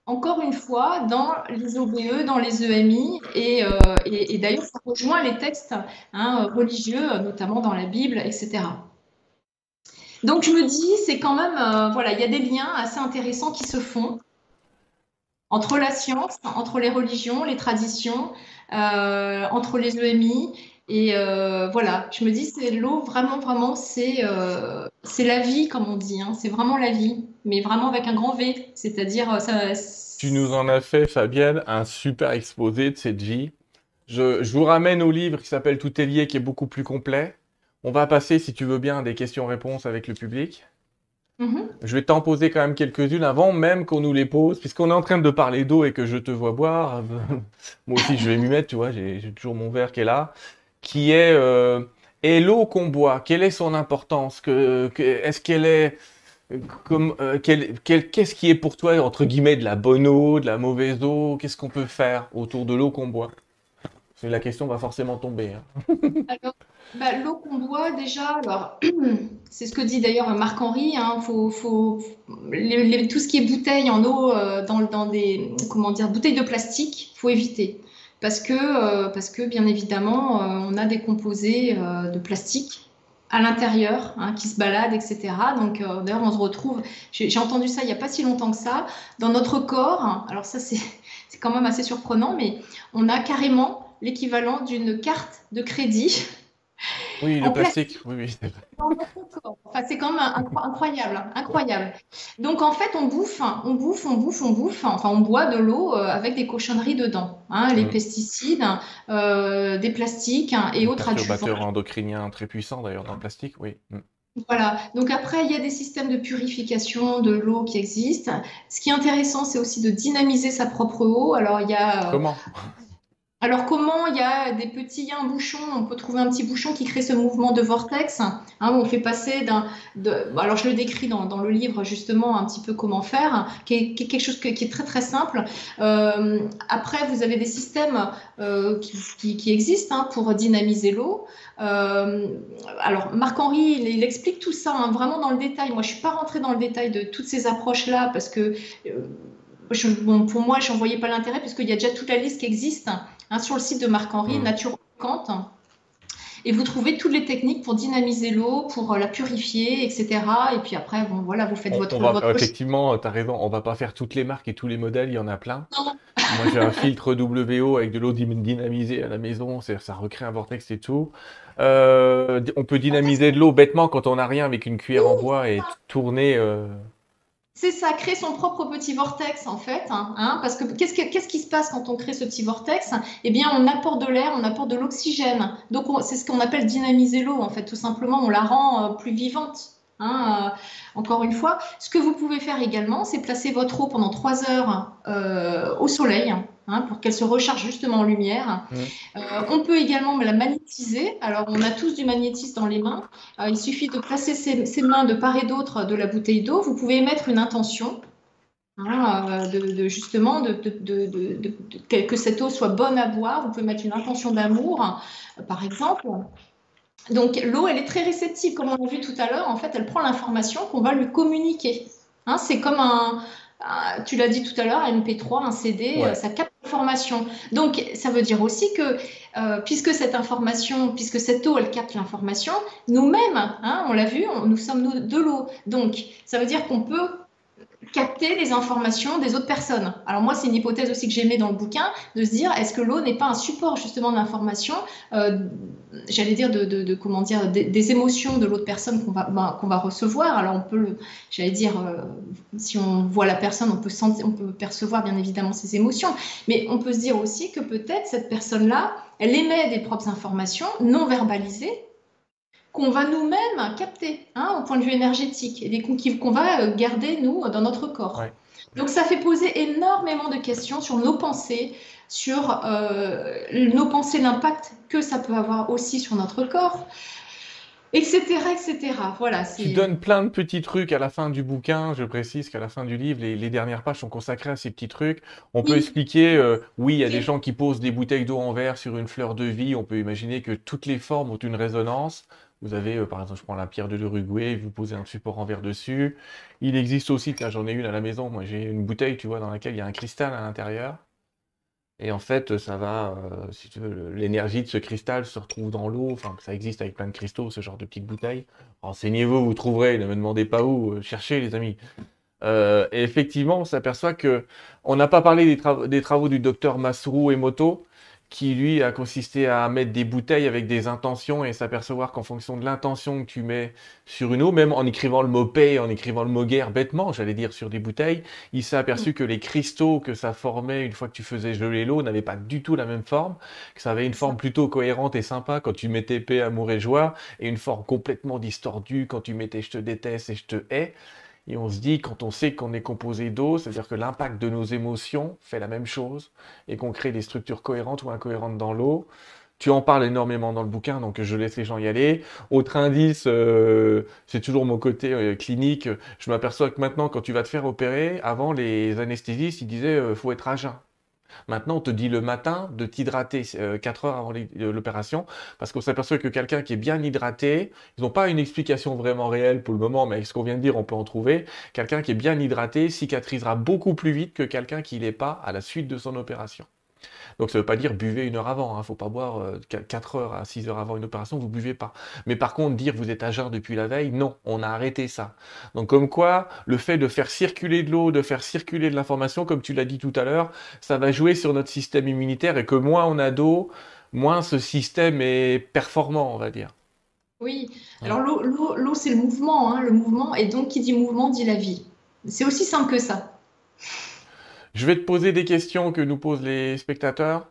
encore une fois, dans les OBE, dans les EMI, euh, et, d'ailleurs ça rejoint les textes hein, religieux, notamment dans la Bible, etc. Donc je me dis, c'est quand même, euh, voilà, il y a des liens assez intéressants qui se font entre la science, entre les religions, les traditions, entre les EMI et euh, voilà, je me dis, c'est l'eau, vraiment, vraiment, c'est euh, c'est la vie, comme on dit. Hein. C'est vraiment la vie, mais vraiment avec un grand V. C'est-à-dire, euh, ça. Tu nous en as fait, Fabienne, un super exposé de cette vie. Je, je vous ramène au livre qui s'appelle Tout est lié, qui est beaucoup plus complet. On va passer, si tu veux bien, des questions-réponses avec le public. Mm-hmm. Je vais t'en poser quand même quelques-unes avant même qu'on nous les pose, puisqu'on est en train de parler d'eau et que je te vois boire. Moi aussi, je vais m'y mettre, tu vois, j'ai toujours mon verre qui est là qui est euh, et l'eau qu'on boit, quelle est son importance? Est-ce qu'elle est euh, qu'est-ce qui est pour toi entre guillemets de la bonne eau, de la mauvaise eau? Qu'est-ce qu'on peut faire autour de l'eau qu'on boit? La question va forcément tomber. Hein. Bah, l'eau qu'on boit déjà, c'est ce que dit d'ailleurs Marc-Henri. Hein, faut tout ce qui est bouteille en eau euh, dans, dans, des comment dire bouteilles de plastique, faut éviter parce que, euh, parce que bien évidemment, euh, on a des composés euh, de plastique à l'intérieur hein, qui se baladent, etc. Donc d'ailleurs, on se retrouve, j'ai entendu ça il n'y a pas si longtemps que ça, dans notre corps, alors ça c'est quand même assez surprenant, mais on a carrément l'équivalent d'une carte de crédit oui, le plastique. Oui, oui, c'est Enfin, c'est quand même incroyable, hein, incroyable. Donc en fait, on bouffe, on bouffe, on bouffe, on bouffe. Enfin, on boit de l'eau euh, avec des cochonneries dedans, hein, les mm. pesticides, euh, des plastiques hein, et autres adjuvants. Perturbateurs endocriniens très puissants d'ailleurs dans le plastique, oui. Mm. Voilà. Donc après, il y a des systèmes de purification de l'eau qui existent. Ce qui est intéressant, c'est aussi de dynamiser sa propre eau. Alors il y a. Euh, Comment? Alors comment il y a des petits, un bouchon, on peut trouver un petit bouchon qui crée ce mouvement de vortex, hein, on fait passer d'un, alors je le décris dans, le livre justement un petit peu comment faire, qui est, quelque chose qui est très très simple. Euh, après vous avez des systèmes euh, qui, existent hein, pour dynamiser l'eau. Euh, alors Marc-Henri il, explique tout ça hein, vraiment dans le détail. Moi je suis pas rentrée dans le détail de toutes ces approches là parce que pour moi, je n'en voyais pas l'intérêt puisqu'il y a déjà toute la liste qui existe hein, sur le site de Marc-Henri, mmh. Nature Et vous trouvez toutes les techniques pour dynamiser l'eau, pour euh, la purifier, etc. Et puis après, bon, voilà, vous faites votre, Effectivement, tu as raison, on va pas faire toutes les marques et tous les modèles, il y en a plein. Moi, j'ai un filtre WO avec de l'eau dynamisée à la maison, ça recrée un vortex et tout. Euh, on peut dynamiser de l'eau bêtement quand on n'a rien avec une cuillère en bois et tourner. Euh, c'est ça, créer son propre petit vortex en fait. Hein, hein, parce que qu'est-ce, qui se passe quand on crée ce petit vortex? Eh bien, on apporte de l'air, on apporte de l'oxygène. Donc, c'est ce qu'on appelle dynamiser l'eau en fait, tout simplement. On la rend euh, plus vivante. Hein, euh, encore une fois, ce que vous pouvez faire également, c'est placer votre eau pendant 3 heures euh, au soleil hein, pour qu'elle se recharge justement en lumière. Mmh. Euh, on peut également la magnétiser. Alors, on a tous du magnétisme dans les mains. il suffit de placer ses, mains de part et d'autre de la bouteille d'eau. Vous pouvez émettre une intention. Hein, de, justement de, que cette eau soit bonne à boire. Vous pouvez mettre une intention d'amour, par exemple. Donc l'eau, elle est très réceptive, comme on l'a vu tout à l'heure. En fait, elle prend l'information qu'on va lui communiquer. Hein, c'est comme un, tu l'as dit tout à l'heure, un MP3, un CD, ça capte l'information. Donc ça veut dire aussi que euh, puisque cette information, puisque cette eau, elle capte l'information, nous-mêmes, hein, on l'a vu, nous sommes de l'eau. Donc ça veut dire qu'on peut capter les informations des autres personnes. Alors moi, c'est une hypothèse aussi que j'aimais dans le bouquin, de se dire, est-ce que l'eau n'est pas un support justement d'information, euh, j'allais dire, de, comment dire, des, émotions de l'autre personne qu'on va, ben, va recevoir. Alors on peut, j'allais dire, euh, si on voit la personne, on peut, sentir, on peut percevoir bien évidemment ses émotions, mais on peut se dire aussi que peut-être cette personne-là, elle émet des propres informations non verbalisées qu'on va nous-mêmes capter hein, au point de vue énergétique et qu'on va euh, garder, nous, dans notre corps. Donc ça fait poser énormément de questions sur nos pensées, sur euh, nos pensées, l'impact que ça peut avoir aussi sur notre corps, etc. etc. Voilà, tu donnes plein de petits trucs à la fin du bouquin, je précise qu'à la fin du livre, les, dernières pages sont consacrées à ces petits trucs. On peut expliquer, euh, oui, il y a des gens qui posent des bouteilles d'eau en verre sur une fleur de vie, on peut imaginer que toutes les formes ont une résonance. Vous avez, euh, par exemple, je prends la pierre de l'Uruguay, vous posez un support en verre dessus. Il existe aussi, là j'en ai une à la maison, moi j'ai une bouteille, tu vois, dans laquelle il y a un cristal à l'intérieur. Et en fait, ça va, euh, si tu veux, l'énergie de ce cristal se retrouve dans l'eau. Enfin, ça existe avec plein de cristaux, ce genre de petites bouteilles. Renseignez-vous, vous trouverez, ne me demandez pas où, euh, cherchez les amis. et effectivement, on s'aperçoit que on n'a pas parlé des, des, travaux du docteur Masuru Emoto, qui lui a consisté à mettre des bouteilles avec des intentions et s'apercevoir qu'en fonction de l'intention que tu mets sur une eau, même en écrivant le mot paix, en écrivant le mot guerre bêtement, j'allais dire sur des bouteilles, il s'est aperçu mm. que les cristaux que ça formait une fois que tu faisais geler l'eau n'avaient pas du tout la même forme, que ça avait une forme plutôt cohérente et sympa quand tu mettais paix, amour et joie, et une forme complètement distordue quand tu mettais je te déteste et je te hais. Et on se dit, quand on sait qu'on est composé d'eau, c'est-à-dire que l'impact de nos émotions fait la même chose et qu'on crée des structures cohérentes ou incohérentes dans l'eau. Tu en parles énormément dans le bouquin, donc je laisse les gens y aller. Autre indice, euh, c'est toujours mon côté euh, clinique. Je m'aperçois que maintenant, quand tu vas te faire opérer, avant, les anesthésistes, ils disaient, euh, faut être à jeun. Maintenant, on te dit le matin de t'hydrater 4 euh, heures avant euh, l'opération, parce qu'on s'aperçoit que quelqu'un qui est bien hydraté, ils n'ont pas une explication vraiment réelle pour le moment, mais avec ce qu'on vient de dire, on peut en trouver. Quelqu'un qui est bien hydraté cicatrisera beaucoup plus vite que quelqu'un qui n'est pas à la suite de son opération. Donc ça ne veut pas dire buvez une heure avant, il hein. ne faut pas boire 4 euh, heures à 6 heures avant une opération, vous ne buvez pas. Mais par contre, dire vous êtes à jeun depuis la veille, non, on a arrêté ça. Donc comme quoi, le fait de faire circuler de l'eau, de faire circuler de l'information, comme tu l'as dit tout à l'heure, ça va jouer sur notre système immunitaire et que moins on a d'eau, moins ce système est performant, on va dire. Oui, alors l'eau, c'est le mouvement, hein, le mouvement, et donc qui dit mouvement dit la vie. C'est aussi simple que ça. Je vais te poser des questions que nous posent les spectateurs.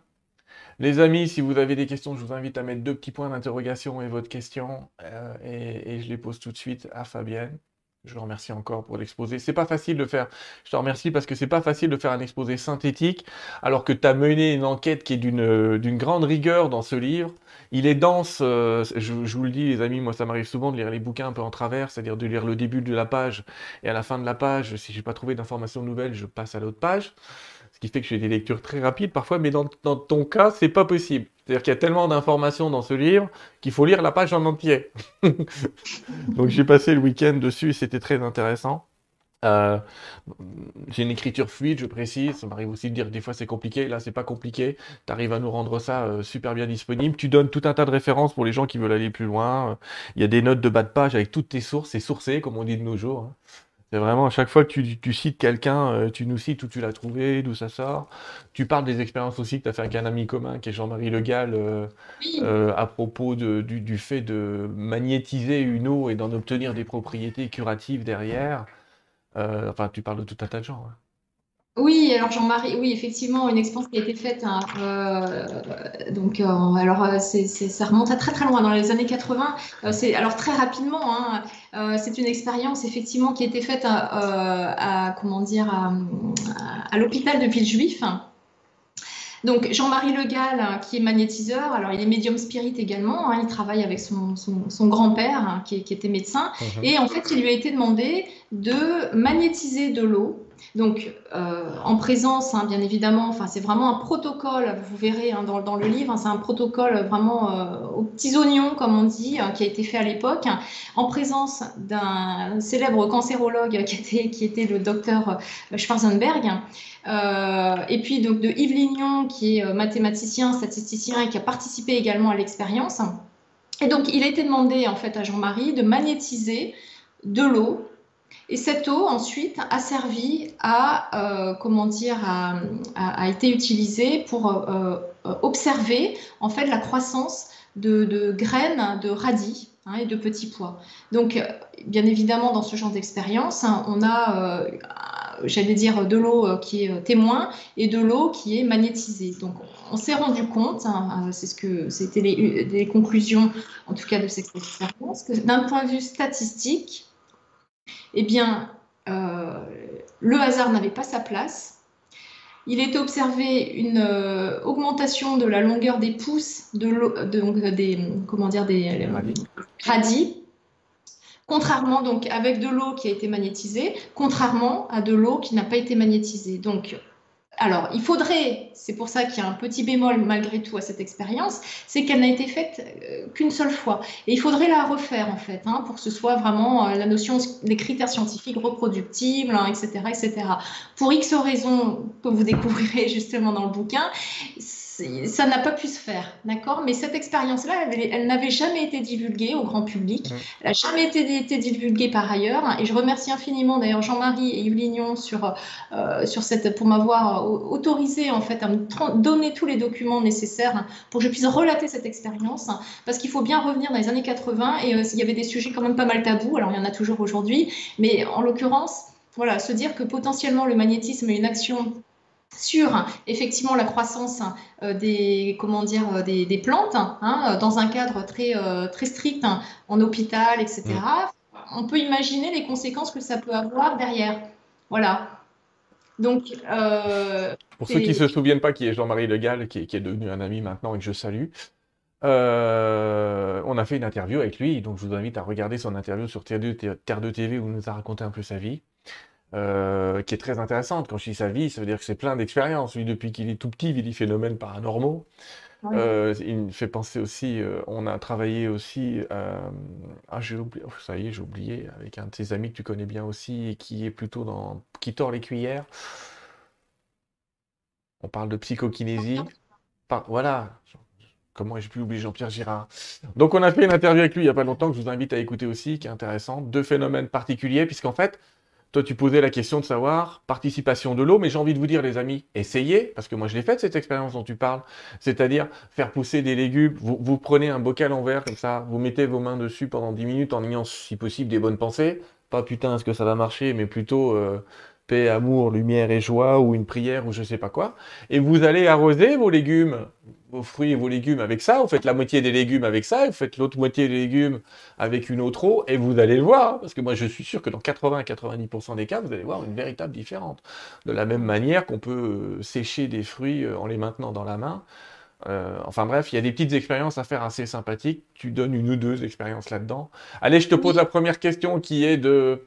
Les amis, si vous avez des questions, je vous invite à mettre deux petits points d'interrogation et votre question, euh, et, je les pose tout de suite à Fabienne. Je vous remercie encore pour l'exposé. C'est pas facile de faire. Je te remercie parce que c'est pas facile de faire un exposé synthétique, alors que tu as mené une enquête qui est d'une grande rigueur dans ce livre. Il est dense, euh, je, vous le dis les amis, moi ça m'arrive souvent de lire les bouquins un peu en travers, c'est-à-dire de lire le début de la page et à la fin de la page, si j'ai pas trouvé d'informations nouvelles, je passe à l'autre page. Ce qui fait que j'ai des lectures très rapides parfois, mais dans, dans ton cas, c'est pas possible. C'est-à-dire qu'il y a tellement d'informations dans ce livre qu'il faut lire la page en entier. Donc j'ai passé le week-end dessus et c'était très intéressant. Euh, j'ai une écriture fluide, je précise. Ça m'arrive aussi de dire que des fois c'est compliqué. Là, c'est pas compliqué. Tu arrives à nous rendre ça euh, super bien disponible. Tu donnes tout un tas de références pour les gens qui veulent aller plus loin. Il y a des notes de bas de page avec toutes tes sources. C'est sourcé, comme on dit de nos jours. Hein. C'est vraiment à chaque fois que tu, cites quelqu'un, euh, tu nous cites où tu l'as trouvé, d'où ça sort. Tu parles des expériences aussi que tu as fait avec un ami commun qui est Jean-Marie Le Gall à propos du, du, fait de magnétiser une eau et d'en obtenir des propriétés curatives derrière. Euh, enfin, tu parles de tout un tas de gens. Oui, alors Jean-Marie, oui, effectivement, une expérience qui a été faite. hein, euh, donc, euh, alors, euh, c'est, c'est- ça remonte à très très loin, dans les années 80. Euh, c'est, alors, très rapidement, hein, c'est une expérience effectivement qui a été faite à, à, comment dire, à, à l'hôpital de Villejuif. Donc Jean-Marie Le Gall, hein, qui est magnétiseur, alors il est médium spirit également, hein, il travaille avec son, son- son grand-père hein, qui, qui était médecin, Mhm. et en fait il lui a été demandé de magnétiser de l'eau. Donc euh, en présence, hein, bien évidemment, c'est vraiment un protocole, vous verrez hein, dans, le livre, hein, c'est un protocole vraiment euh, aux petits oignons comme on dit, qui a été fait à l'époque, en présence d'un célèbre cancérologue qui était, le docteur Schwarzenberg. Euh, et puis donc de Yves Lignon, qui est euh, mathématicien, statisticien et qui a participé également à l'expérience. Et donc il a été demandé en fait à Jean-Marie de magnétiser de l'eau. Et cette eau ensuite a servi à, euh, comment dire, a, a, été utilisée pour euh, euh, observer en fait la croissance de, de graines de radis hein, et de petits pois. Donc, bien évidemment, dans ce genre d'expérience, hein, on a, j'allais dire, de l'eau qui est témoin et de l'eau qui est magnétisée. Donc, on s'est rendu compte, hein, c'est ce que c'était les, les, conclusions, en tout cas de cette expérience, que d'un point de vue statistique, eh bien, euh, le hasard n'avait pas sa place. Il était observé une euh, augmentation de la longueur des pousses de l'eau, donc des comment dire des radis, contrairement donc avec de l'eau qui a été magnétisée, contrairement à de l'eau qui n'a pas été magnétisée. Donc alors, il faudrait, c'est pour ça qu'il y a un petit bémol malgré tout à cette expérience, c'est qu'elle n'a été faite euh, qu'une seule fois. Et il faudrait la refaire en fait, hein, pour que ce soit vraiment euh, la notion des critères scientifiques reproductibles, hein, etc., etc. Pour X raisons que vous découvrirez justement dans le bouquin, ça n'a pas pu se faire, d'accord? Mais cette expérience-là, elle, elle n'avait jamais été divulguée au grand public, mmh. elle n'a jamais été, été, divulguée par ailleurs. Et je remercie infiniment d'ailleurs Jean-Marie et Yves Lignon sur, euh, sur cette, pour m'avoir autorisé en fait à me donner tous les documents nécessaires pour que je puisse relater cette expérience. Parce qu'il faut bien revenir dans les années 80 et euh, il y avait des sujets quand même pas mal tabous, alors il y en a toujours aujourd'hui, mais en l'occurrence, voilà, se dire que potentiellement le magnétisme est une action sur effectivement la croissance euh, des comment dire euh, des, des plantes hein, dans un cadre très euh, très strict hein, en hôpital etc mmh. on peut imaginer les conséquences que ça peut avoir derrière voilà donc euh, pour ceux qui ne se souviennent pas qui est Jean-Marie Le Gall qui est, qui est, devenu un ami maintenant et que je salue euh, on a fait une interview avec lui, donc je vous invite à regarder son interview sur Terre 2, Terre 2 TV où il nous a raconté un peu sa vie. Euh, qui est très intéressante. Quand je dis sa vie, ça veut dire que c'est plein d'expériences. Lui, depuis qu'il est tout petit, il vit phénomènes paranormaux. Oui. Euh, il me fait penser aussi, euh, on a travaillé aussi, ah j'ai oublié, oh, ça y est, j'ai oublié, avec un de ses amis que tu connais bien aussi, et qui est plutôt dans, qui tord les cuillères. On parle de psychokinésie. Par, voilà, Comment ai-je pu oublier Jean-Pierre Girard? Donc on a fait une interview avec lui il n'y a pas longtemps que je vous invite à écouter aussi, qui est intéressante. Deux phénomènes particuliers, puisqu'en fait, toi, tu posais la question de savoir participation de l'eau, mais j'ai envie de vous dire, les amis, essayez, parce que moi je l'ai faite cette expérience dont tu parles, c'est-à-dire faire pousser des légumes. Vous, prenez un bocal en verre comme ça, vous mettez vos mains dessus pendant 10 minutes en ayant, si possible, des bonnes pensées. Pas putain, est-ce que ça va marcher, mais plutôt euh, paix, amour, lumière et joie, ou une prière, ou je sais pas quoi. Et vous allez arroser vos légumes, vos fruits et vos légumes avec ça, vous faites la moitié des légumes avec ça, vous faites l'autre moitié des légumes avec une autre eau, et vous allez le voir, parce que moi je suis sûr que dans 80-90% des cas, vous allez voir une véritable différence. De la même manière qu'on peut sécher des fruits en les maintenant dans la main. Euh, enfin bref, il y a des petites expériences à faire assez sympathiques. Tu donnes une ou deux expériences là-dedans. Allez, je te pose la première question qui est de,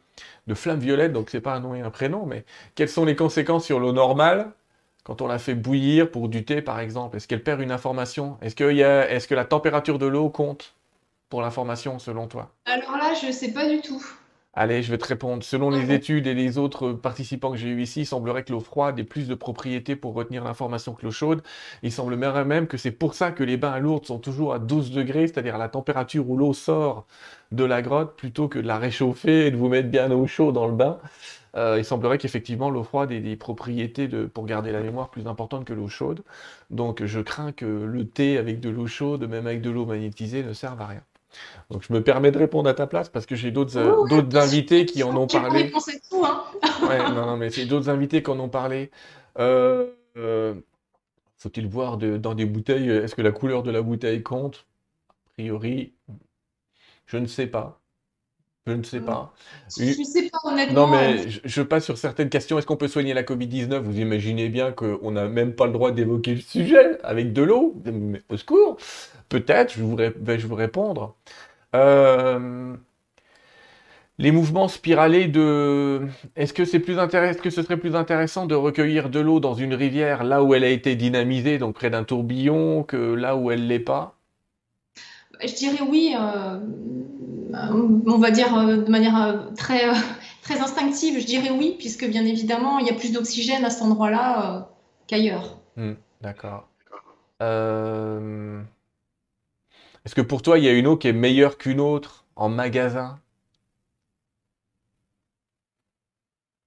de Flamme Violette, donc c'est pas un nom et un prénom, mais quelles sont les conséquences sur l'eau normale quand on la fait bouillir pour du thé, par exemple, est-ce qu'elle perd une information? Est-ce que, la température de l'eau compte pour l'information, selon toi? Alors là, je ne sais pas du tout. Allez, je vais te répondre. Selon les études et les autres participants que j'ai eu ici, il semblerait que l'eau froide ait plus de propriétés pour retenir l'information que l'eau chaude. Il semble même que c'est pour ça que les bains à Lourdes sont toujours à 12 degrés, c'est-à-dire à la température où l'eau sort de la grotte, plutôt que de la réchauffer et de vous mettre bien au chaud dans le bain. Euh, il semblerait qu'effectivement l'eau froide ait des propriétés de, pour garder la mémoire plus importantes que l'eau chaude. Donc je crains que le thé avec de l'eau chaude, même avec de l'eau magnétisée, ne serve à rien. Donc je me permets de répondre à ta place parce que j'ai d'autres euh, d'autres invités qui en ont parlé. Tout, hein. ouais, non, non, mais c'est d'autres invités qui en ont parlé. Euh, euh, faut-il voir dans des bouteilles, est-ce que la couleur de la bouteille compte? A priori, je ne sais pas. Je ne sais pas. Je ne sais pas honnêtement. Non, mais je, passe sur certaines questions. Est-ce qu'on peut soigner la Covid-19 Vous imaginez bien qu'on n'a même pas le droit d'évoquer le sujet avec de l'eau Au secours Peut-être, je vais vous répondre. Euh, les mouvements spiralés de... Est-ce que c'est plus intéressant, que ce serait plus intéressant de recueillir de l'eau dans une rivière là où elle a été dynamisée, donc près d'un tourbillon, que là où elle l'est pas? Je dirais oui. Euh, on va dire euh, de manière très, très instinctive, je dirais oui, puisque bien évidemment, il y a plus d'oxygène à cet endroit-là qu'ailleurs. Hmm, d'accord. Est-ce que pour toi, il y a une eau qui est meilleure qu'une autre en magasin?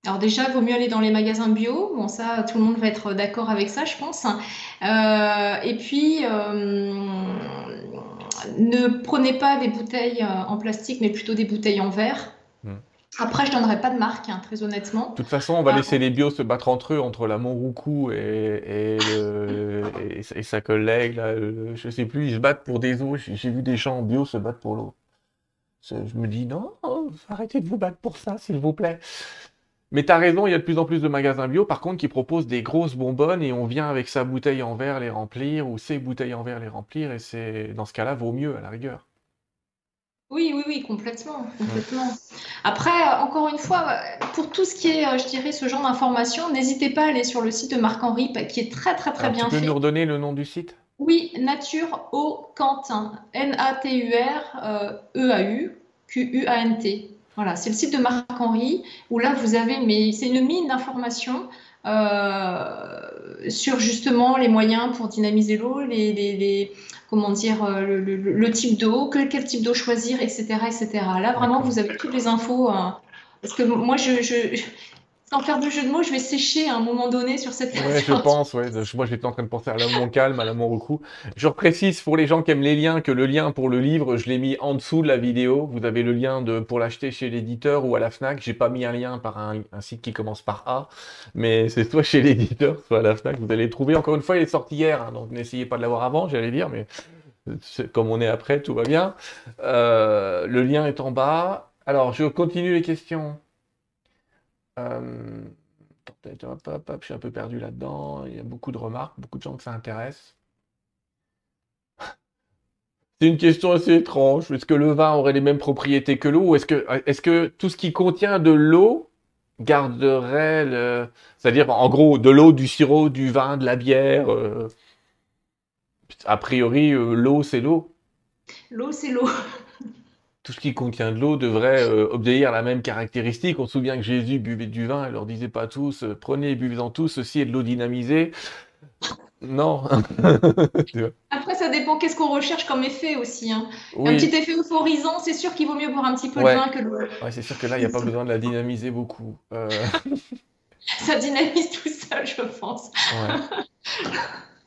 Alors déjà, il vaut mieux aller dans les magasins bio. Bon, ça, tout le monde va être d'accord avec ça, je pense. Euh, et puis, euh, ne prenez pas des bouteilles euh, en plastique, mais plutôt des bouteilles en verre. Après, je donnerai pas de marque, hein, très honnêtement. De toute façon, on va laisser les bios se battre entre eux, entre la Montroucou et, et, sa collègue. Là, je sais plus, ils se battent pour des eaux. J'ai vu des gens en bio se battre pour l'eau. Je me dis, non, arrêtez de vous battre pour ça, s'il vous plaît. Mais tu as raison, il y a de plus en plus de magasins bio, par contre, qui proposent des grosses bonbonnes et on vient avec sa bouteille en verre les remplir ou ses bouteilles en verre les remplir et c'est dans ce cas-là vaut mieux à la rigueur. Oui, oui, oui, complètement, complètement. Après, euh, encore une fois, euh, pour tout ce qui est, euh, je dirais, ce genre d'informations, n'hésitez pas à aller sur le site de Marc-Henri, qui est très, très, très bien fait. Tu peux nous redonner le nom du site? Oui, Nature au Quentin. N-A-T-U-R-E-A-U, Q-U-A-N-T. Voilà, c'est le site de Marc-Henri, où là, vous avez, mais c'est une mine d'informations. Sur justement les moyens pour dynamiser l'eau, les, les, comment dire, euh, le, type d'eau, quel, quel type d'eau choisir, etc., etc. Là, vraiment, vous avez toutes les infos. Hein. parce que moi, je, je, sans faire de jeu de mots, je vais sécher à un moment donné sur cette Ouais, je pense, ouais. Moi, j'étais en train de penser à l'amour calme, à l'amour au cou. Je précise pour les gens qui aiment les liens que le lien pour le livre, je l'ai mis en dessous de la vidéo. Vous avez le lien de, pour l'acheter chez l'éditeur ou à la FNAC. J'ai pas mis un lien par un, site qui commence par A, mais c'est soit chez l'éditeur, soit à la FNAC. Vous allez le trouver. Encore une fois, il est sorti hier, hein, donc n'essayez pas de l'avoir avant, j'allais dire, mais comme on est après, tout va bien. Euh, le lien est en bas. Alors, je continue les questions. Euh, je suis un peu perdu là-dedans. Il y a beaucoup de remarques, beaucoup de gens que ça intéresse. C'est une question assez étrange. Est-ce que le vin aurait les mêmes propriétés que l'eau? Est-ce que, tout ce qui contient de l'eau garderait. C'est-à-dire, en gros, de l'eau, du sirop, du vin, de la bière euh, A priori, euh, l'eau, c'est l'eau. L'eau, c'est l'eau. tout ce qui contient de l'eau devrait euh, obéir à la même caractéristique. On se souvient que Jésus buvait du vin et leur disait pas tous, euh, prenez et buvez-en tous, ceci est de l'eau dynamisée. Non. Après, ça dépend qu'est-ce qu'on recherche comme effet aussi. Hein. Un petit effet euphorisant, c'est sûr qu'il vaut mieux boire un petit peu de vin que l'eau. Ouais, c'est sûr que là, il n'y a pas besoin de la dynamiser beaucoup. Euh. ça dynamise tout seul, je pense.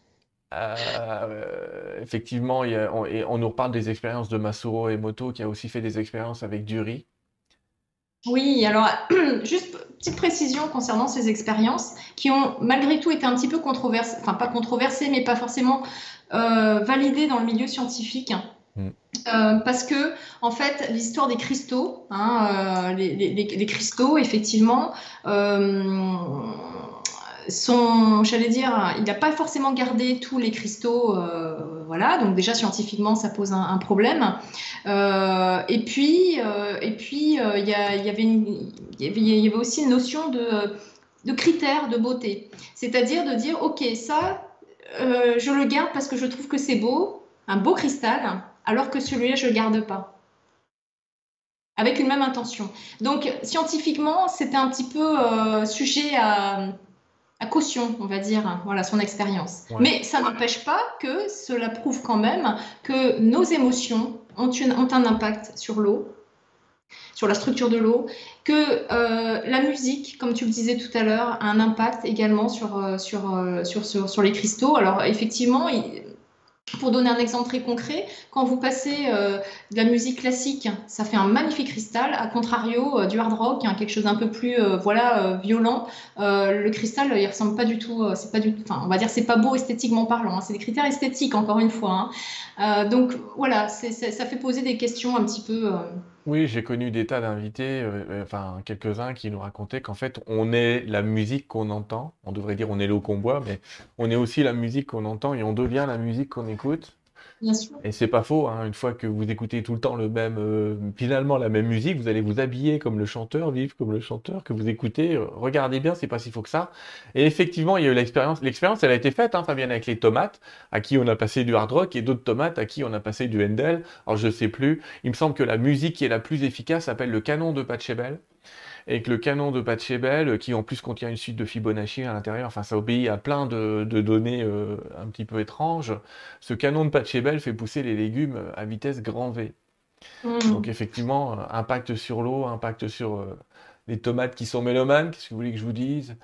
Euh, effectivement, on, nous reparle des expériences de Masuro Emoto qui a aussi fait des expériences avec du riz. Oui, alors juste petite précision concernant ces expériences qui ont malgré tout été un petit peu controversées, enfin pas controversées, mais pas forcément euh, validées dans le milieu scientifique. Mm. Euh, parce que en fait l'histoire des cristaux, hein, les, cristaux effectivement son, j'allais dire, il n'a pas forcément gardé tous les cristaux, euh, voilà. Donc déjà scientifiquement, ça pose un, problème. Euh, et puis, euh, et puis, il y, avait aussi une notion de, de critères de beauté, c'est-à-dire de dire, ok, ça, je le garde parce que je trouve que c'est beau, un beau cristal, alors que celui-là, je le garde pas avec une même intention. Donc scientifiquement, c'était un petit peu sujet à, à caution, on va dire, voilà, son expérience. Mais ça n'empêche pas que cela prouve quand même que nos émotions ont, ont un impact sur l'eau, sur la structure de l'eau, que euh, la musique, comme tu le disais tout à l'heure, a un impact également sur, euh, sur, euh, sur, sur, sur, les cristaux. Alors effectivement, Pour donner un exemple très concret, quand vous passez euh, de la musique classique, ça fait un magnifique cristal. À contrario, euh, du hard rock, hein, quelque chose d'un peu plus euh, voilà violent, le cristal, il ressemble pas du tout. c'est pas du, enfin, on va dire c'est pas beau esthétiquement parlant. Hein. c'est des critères esthétiques encore une fois. Hein. donc voilà, ça fait poser des questions un petit peu. Oui, j'ai connu des tas d'invités, enfin quelques-uns qui nous racontaient qu'en fait on est la musique qu'on entend. On devrait dire on est l'eau qu'on boit, mais on est aussi la musique qu'on entend et on devient la musique qu'on écoute. Et c'est pas faux, hein, une fois que vous écoutez tout le temps le même, euh, finalement la même musique, vous allez vous habiller comme le chanteur, vivre comme le chanteur que vous écoutez. Euh, regardez bien, c'est pas si faux que ça. Et effectivement, il y a eu l'expérience. L'expérience, elle a été faite, hein, Fabienne, avec les tomates, à qui on a passé du hard rock, et d'autres tomates à qui on a passé du Handel. Alors je sais plus. Il me semble que la musique qui est la plus efficace s'appelle le canon de Pachelbel et que le canon de Pachelbel, qui en plus contient une suite de Fibonacci à l'intérieur, enfin ça obéit à plein de, données euh, un petit peu étranges, ce canon de Pachelbel fait pousser les légumes à vitesse grand V. Mmh. Donc effectivement, euh, impact sur l'eau, impact sur euh, les tomates qui sont mélomanes, qu'est-ce que vous voulez que je vous dise?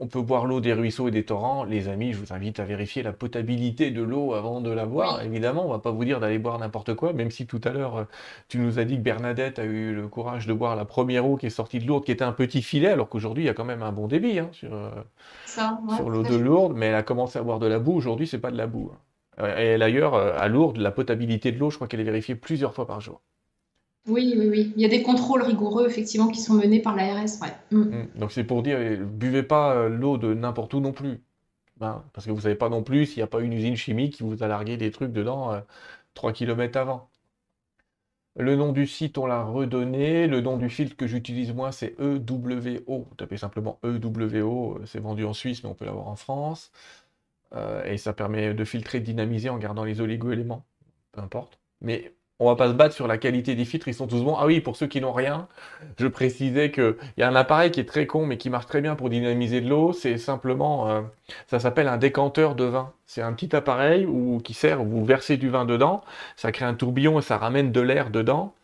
On peut boire l'eau des ruisseaux et des torrents. Les amis, je vous invite à vérifier la potabilité de l'eau avant de la boire. Évidemment, on va pas vous dire d'aller boire n'importe quoi, même si tout à l'heure, euh, tu nous as dit que Bernadette a eu le courage de boire la première eau qui est sortie de Lourdes, qui était un petit filet, alors qu'aujourd'hui, il y a quand même un bon débit hein, sur, euh, sur l'eau de Lourdes, mais elle a commencé à boire de la boue. Aujourd'hui, c'est pas de la boue. Hein. Et d'ailleurs, euh, à Lourdes, la potabilité de l'eau, je crois qu'elle est vérifiée plusieurs fois par jour. Oui, oui, oui. Il y a des contrôles rigoureux, effectivement, qui sont menés par l'ARS. Ouais. Mm. Mm. Donc c'est pour dire, buvez pas euh, l'eau de n'importe où non plus. Hein, parce que vous savez pas non plus s'il n'y a pas une usine chimique qui vous a largué des trucs dedans 3 euh, km avant. Le nom du site, on l'a redonné. Le nom du filtre que j'utilise moi, c'est EWO. Tapez simplement EWO. Euh, c'est vendu en Suisse, mais on peut l'avoir en France. et ça permet de filtrer, dynamiser en gardant les oligo-éléments. Peu importe. Mais on va pas se battre sur la qualité des filtres, ils sont tous bons. Ah oui, pour ceux qui n'ont rien, je précisais qu'il y a un appareil qui est très con, mais qui marche très bien pour dynamiser de l'eau. C'est simplement, euh, ça s'appelle un décanteur de vin. C'est un petit appareil où, qui sert, vous versez du vin dedans, ça crée un tourbillon et ça ramène de l'air dedans.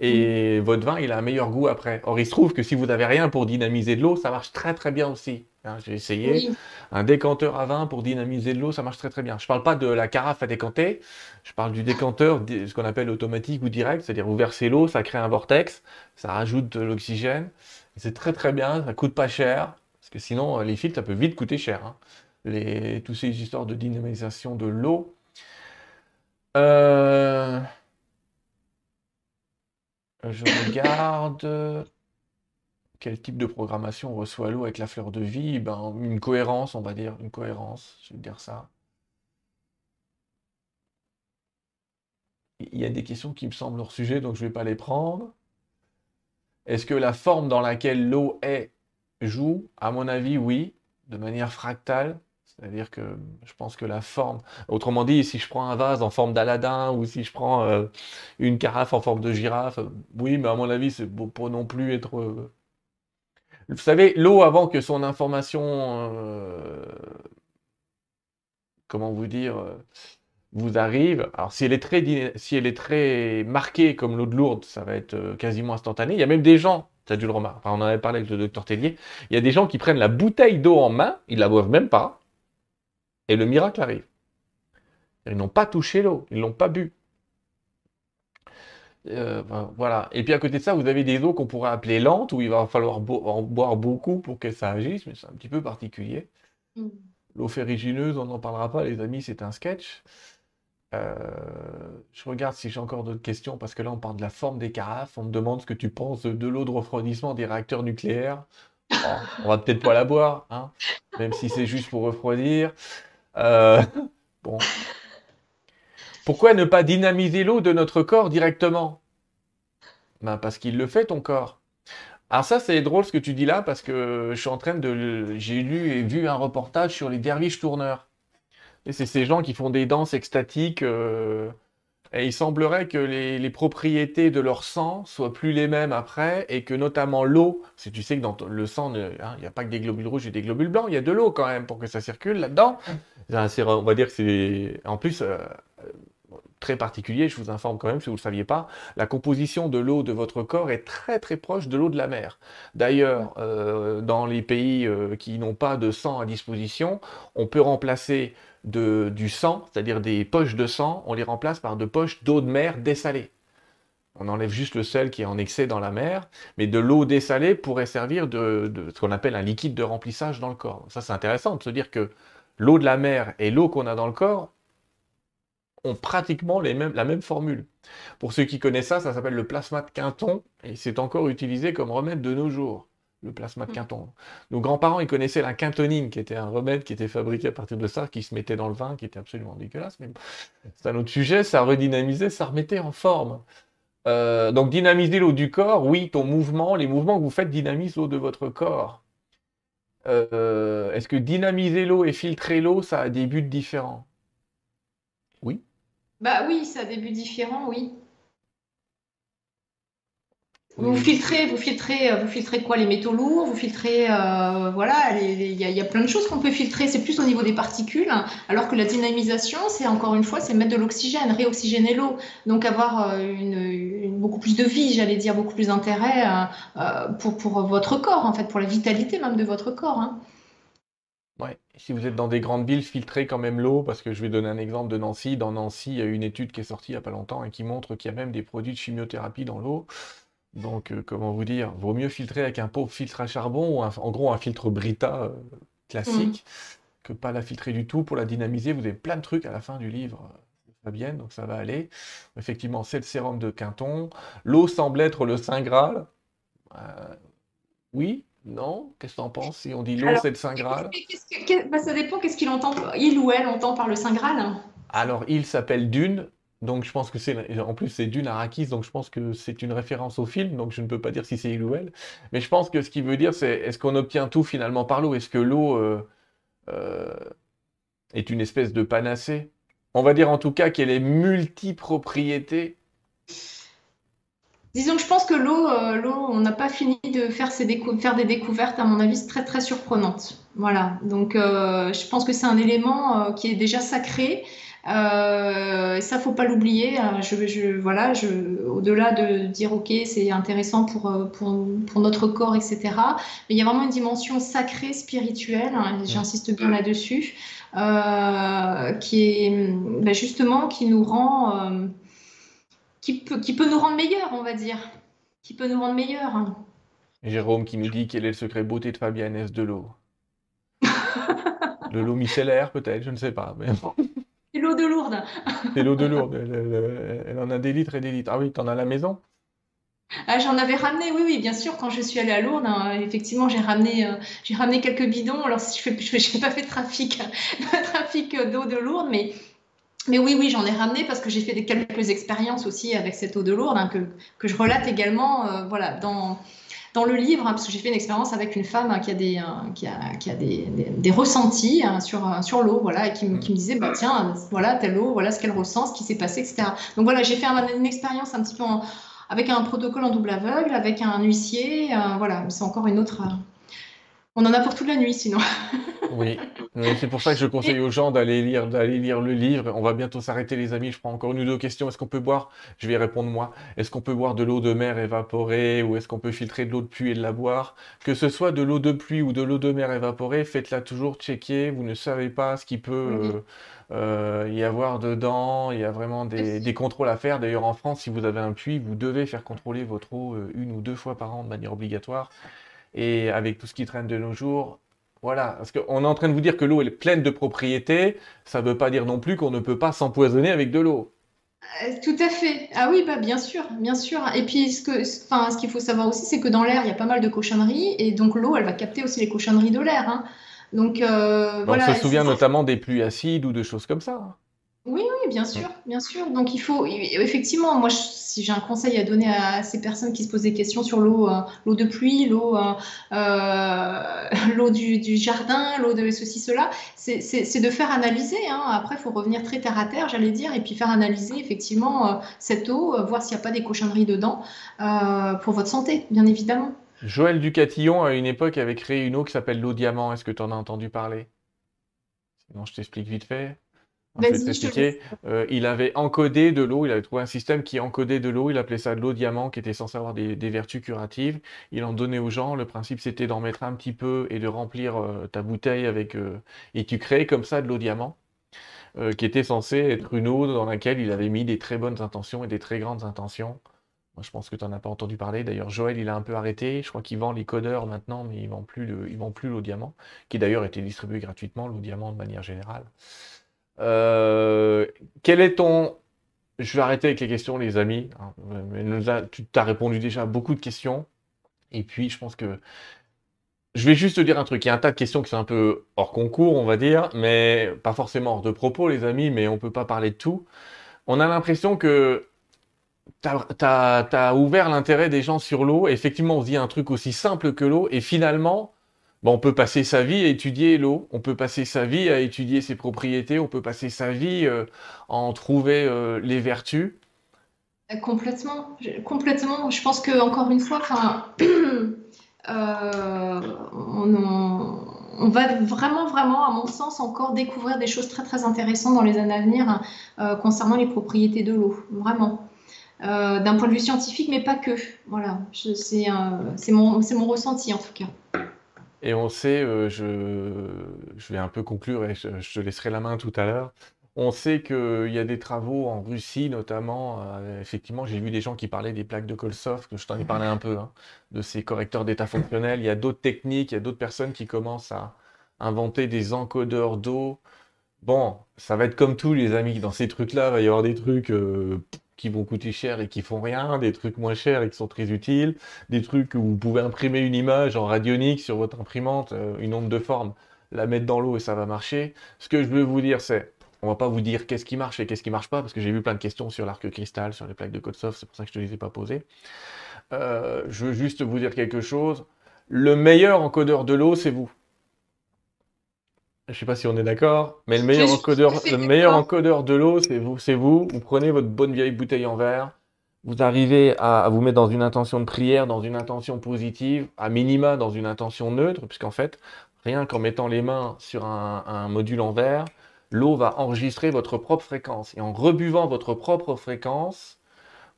Et mm. votre vin, il a un meilleur goût après. Or, il se trouve que si vous n'avez rien pour dynamiser de l'eau, ça marche très très bien aussi. Hein, j'ai essayé. Un décanteur à vin pour dynamiser de l'eau, ça marche très très bien. Je ne parle pas de la carafe à décanter, je parle du décanteur, ce qu'on appelle automatique ou direct, c'est-à-dire vous versez l'eau, ça crée un vortex, ça rajoute de l'oxygène. C'est très très bien, ça coûte pas cher, parce que sinon les filtres, ça peut vite coûter cher. Hein. Les, tous ces histoires de dynamisation de l'eau. Euh, je regarde quel type de programmation reçoit l'eau avec la fleur de vie ben, Une cohérence, on va dire, une cohérence, je vais dire ça. Il y a des questions qui me semblent hors sujet, donc je ne vais pas les prendre. Est-ce que la forme dans laquelle l'eau est joue? À mon avis, oui, de manière fractale. C'est-à-dire que je pense que la forme, autrement dit, si je prends un vase en forme d'Aladin ou si je prends euh, une carafe en forme de girafe, oui, mais à mon avis, c'est pour non plus être euh, vous savez, l'eau, avant que son information, euh, comment vous dire, euh, vous arrive, alors si elle est très, marquée comme l'eau de Lourdes, ça va être euh, quasiment instantané. Il y a même des gens, tu as dû le remarquer, on en avait parlé avec le docteur Tellier, il y a des gens qui prennent la bouteille d'eau en main, ils la boivent même pas, et le miracle arrive. Ils n'ont pas touché l'eau, ils l'ont pas bu. Euh, voilà. Et puis à côté de ça, vous avez des eaux qu'on pourrait appeler lentes, où il va falloir en boire beaucoup pour que ça agisse, mais c'est un petit peu particulier. Mm. L'eau ferrigineuse, on n'en parlera pas, les amis, c'est un sketch. Euh, je regarde si j'ai encore d'autres questions, parce que là, on parle de la forme des carafes. On me demande ce que tu penses de l'eau de refroidissement des réacteurs nucléaires. on va peut-être pas la boire, hein, même si c'est juste pour refroidir. Euh, bon. Pourquoi ne pas dynamiser l'eau de notre corps directement? Ben Parce qu'il le fait, ton corps. Alors ça, c'est drôle ce que tu dis là, parce que je suis en train de... J'ai lu et vu un reportage sur les derviches tourneurs. Et c'est ces gens qui font des danses extatiques. Euh, et il semblerait que les, propriétés de leur sang soient plus les mêmes après, et que notamment l'eau, si tu sais que dans le sang, hein, il n'y a pas que des globules rouges et des globules blancs, il y a de l'eau quand même pour que ça circule là-dedans. On va dire que c'est... En plus, euh, très particulier, je vous informe quand même si vous ne le saviez pas, la composition de l'eau de votre corps est très très proche de l'eau de la mer. D'ailleurs, euh, dans les pays euh, qui n'ont pas de sang à disposition, on peut remplacer du sang, c'est-à-dire des poches de sang, on les remplace par de poches d'eau de mer dessalée. On enlève juste le sel qui est en excès dans la mer, mais de l'eau dessalée pourrait servir de, de ce qu'on appelle un liquide de remplissage dans le corps. Ça, c'est intéressant de se dire que l'eau de la mer et l'eau qu'on a dans le corps ont pratiquement les mêmes, la même formule. Pour ceux qui connaissent ça, ça s'appelle le plasma de Quinton et c'est encore utilisé comme remède de nos jours, le plasma de mm. Quinton. Nos grands-parents, ils connaissaient la quintonine, qui était un remède qui était fabriqué à partir de ça, qui se mettait dans le vin, qui était absolument dégueulasse. Mais c'est un autre sujet, ça redynamisait, ça remettait en forme. Euh, donc dynamiser l'eau du corps, oui, ton mouvement, les mouvements que vous faites dynamisent l'eau de votre corps. Euh, est-ce que dynamiser l'eau et filtrer l'eau, ça a des buts différents? Bah oui, ça a des buts différents, oui. Vous filtrez, vous filtrez, euh, vous filtrez quoi Les métaux lourds, vous filtrez, euh, voilà, il y, a plein de choses qu'on peut filtrer. C'est plus au niveau des particules, alors que la dynamisation, c'est encore une fois, c'est mettre de l'oxygène, réoxygéner l'eau, donc avoir euh, une, beaucoup plus de vie, j'allais dire, beaucoup plus d'intérêt pour, pour votre corps, en fait, pour la vitalité même de votre corps. Hein. Ouais. Si vous êtes dans des grandes villes, filtrez quand même l'eau, parce que je vais donner un exemple de Nancy. Dans Nancy, il y a une étude qui est sortie il n'y a pas longtemps et qui montre qu'il y a même des produits de chimiothérapie dans l'eau. Donc, euh, comment vous dire, vaut mieux filtrer avec un pauvre filtre à charbon, ou en gros un filtre Brita euh, classique, mm. que pas la filtrer du tout pour la dynamiser. Vous avez plein de trucs à la fin du livre euh, Fabienne, donc ça va aller. Effectivement, c'est le sérum de Quinton. L'eau semble être le Saint Graal. oui, non? Qu'est-ce que tu en penses si on dit l'eau, c'est le Saint Graal? bah, Ça dépend, qu'est-ce qu'il entend, il ou elle entend par le Saint Graal? Alors, il s'appelle Dune, donc je pense que c'est en plus c'est Dune Arrakis, donc je pense que c'est une référence au film, donc je ne peux pas dire si c'est il ou elle. Mais je pense que ce qu'il veut dire, c'est est-ce qu'on obtient tout finalement par l'eau? Est-ce que l'eau euh, euh, est une espèce de panacée? On va dire en tout cas qu'elle est multipropriété. Disons que je pense que l'eau, euh, l'eau, on n'a pas fini de faire, des découvertes, à mon avis, très très surprenante. Voilà, donc je pense que c'est un élément qui est déjà sacré euh, ça, faut pas l'oublier. Hein. Je, voilà, au-delà de dire ok, c'est intéressant pour, euh, pour, pour, notre corps, etc. Mais il y a vraiment une dimension sacrée, spirituelle. Hein, j'insiste bien là-dessus, euh, qui est ben justement qui nous rend, euh, qui peut, qui peut nous rendre meilleurs, on va dire, qui peut nous rendre meilleurs. Hein. Jérôme qui nous dit quel est le secret beauté de Fabienne de l'eau? de l'eau micellaire peut-être, je ne sais pas. Mais... C'est l'eau de Lourdes. C'est l'eau de Lourdes. Elle, en a des litres et des litres. Ah oui, tu en as à la maison? Ah, J'en avais ramené, oui, oui, bien sûr, quand je suis allée à Lourdes, hein, effectivement, j'ai ramené, euh, j'ai ramené quelques bidons. Alors, je n'ai pas fait de trafic, trafic d'eau de Lourdes, mais, mais oui, oui, j'en ai ramené parce que j'ai fait quelques expériences aussi avec cette eau de Lourdes hein, que, je relate également euh, voilà, dans, dans le livre, hein, parce que j'ai fait une expérience avec une femme hein, qui a des, hein, qui a, qui a des, des, ressentis sur, sur l'eau, voilà, et qui, me, qui me disait, bah, tiens, voilà, telle eau, voilà ce qu'elle ressent, ce qui s'est passé, etc. Donc voilà, j'ai fait une expérience un petit peu avec un protocole en double aveugle, avec un huissier, euh, voilà, c'est encore une autre, on en a pour toute la nuit sinon. oui, c'est pour ça que je conseille aux gens d'aller lire, d'aller lire le livre. On va bientôt s'arrêter les amis, je prends encore une ou deux questions. Est-ce qu'on peut boire, je vais répondre moi, est-ce qu'on peut boire de l'eau de mer évaporée ou est-ce qu'on peut filtrer de l'eau de pluie et de la boire? Que ce soit de l'eau de pluie ou de l'eau de mer évaporée, faites-la toujours checker, vous ne savez pas ce qui peut... Euh, euh, y avoir dedans, il y a vraiment des, des contrôles à faire. D'ailleurs, en France, si vous avez un puits, vous devez faire contrôler votre eau euh, une ou deux fois par an de manière obligatoire. Et avec tout ce qui traîne de nos jours, voilà. Parce qu'on est en train de vous dire que l'eau est pleine de propriétés. Ça ne veut pas dire non plus qu'on ne peut pas s'empoisonner avec de l'eau. Euh, tout à fait. Ah oui, bah bien sûr, bien sûr. Et puis, ce enfin, ce qu'il faut savoir aussi, c'est que dans l'air, il y a pas mal de cochonneries, et donc l'eau, elle va capter aussi les cochonneries de l'air. Hein. Donc, euh, voilà. On se souvient notamment des pluies acides ou de choses comme ça. Oui, oui, bien sûr, bien sûr. Donc il faut effectivement, moi, si j'ai un conseil à donner à ces personnes qui se posent des questions sur l'eau, euh, l'eau de pluie, l'eau, euh, euh, l'eau du, jardin, l'eau de ceci, cela, c'est de faire analyser. Hein. Après, il faut revenir très terre à terre, j'allais dire, et puis faire analyser effectivement cette eau, voir s'il n'y a pas des cochonneries dedans pour votre santé, bien évidemment. Joël Ducatillon, à une époque, avait créé une eau qui s'appelle l'eau diamant. Est-ce que tu en as entendu parler? Sinon, je t'explique vite fait. Je vais t'expliquer. Euh, il avait encodé de l'eau, il avait trouvé un système qui encodait de l'eau, il appelait ça de l'eau diamant, qui était censé avoir des, vertus curatives. Il en donnait aux gens. Le principe, c'était d'en mettre un petit peu et de remplir euh, ta bouteille avec. Euh, et tu créais comme ça de l'eau diamant, qui était censé être une eau dans laquelle il avait mis des très bonnes intentions et des très grandes intentions. Moi, je pense que tu n'en as pas entendu parler. D'ailleurs, Joël, il a un peu arrêté. Je crois qu'il vend les codeurs maintenant, mais il ne vend plus, il vend plus l'eau diamant, qui d'ailleurs était distribué gratuitement, l'eau diamant de manière générale. Euh, quel est ton... Je vais arrêter avec les questions, les amis. Tu t'as répondu déjà à beaucoup de questions. Et puis, je pense que... Je vais juste te dire un truc. Il y a un tas de questions qui sont un peu hors concours, on va dire, mais pas forcément hors de propos, les amis, mais on peut pas parler de tout. On a l'impression que tu as, ouvert l'intérêt des gens sur l'eau. Effectivement, on se dit un truc aussi simple que l'eau, et finalement, on peut passer sa vie à étudier l'eau, on peut passer sa vie à étudier ses propriétés, on peut passer sa vie euh, à en trouver euh, les vertus. Complètement, complètement. Je pense que encore une fois, euh, on, va vraiment, vraiment, à mon sens, encore découvrir des choses très, très intéressantes dans les années à venir concernant les propriétés de l'eau, vraiment. D'un point de vue scientifique, mais pas que. Voilà, c'est mon ressenti en tout cas. Et on sait, euh, je, je, vais un peu conclure et je, te laisserai la main tout à l'heure. On sait qu'il y a des travaux en Russie notamment. Euh, effectivement, j'ai vu des gens qui parlaient des plaques de Kolsov, que je t'en ai parlé un peu, hein, de ces correcteurs d'état fonctionnel. Il y a d'autres techniques, il y a d'autres personnes qui commencent à inventer des encodeurs d'eau. Bon, ça va être comme tout, les amis. Dans ces trucs-là, il va y avoir des trucs. Euh, qui vont coûter cher et qui font rien, des trucs moins chers et qui sont très utiles, des trucs où vous pouvez imprimer une image en radionique sur votre imprimante, euh, une onde de forme, la mettre dans l'eau et ça va marcher. Ce que je veux vous dire, c'est, on va pas vous dire qu'est-ce qui marche et qu'est-ce qui marche pas, parce que j'ai vu plein de questions sur l'arc cristal, sur les plaques de Code-Soft, c'est pour ça que je te les ai pas posées. Euh, je veux juste vous dire quelque chose. Le meilleur encodeur de l'eau, c'est vous. Je sais pas si on est d'accord, mais le meilleur encodeur, le meilleur encodeur de l'eau, c'est vous, c'est vous. Vous prenez votre bonne vieille bouteille en verre, vous arrivez à, vous mettre dans une intention de prière, dans une intention positive, à minima dans une intention neutre, puisqu'en fait, rien qu'en mettant les mains sur un, module en verre, l'eau va enregistrer votre propre fréquence. Et en rebuvant votre propre fréquence,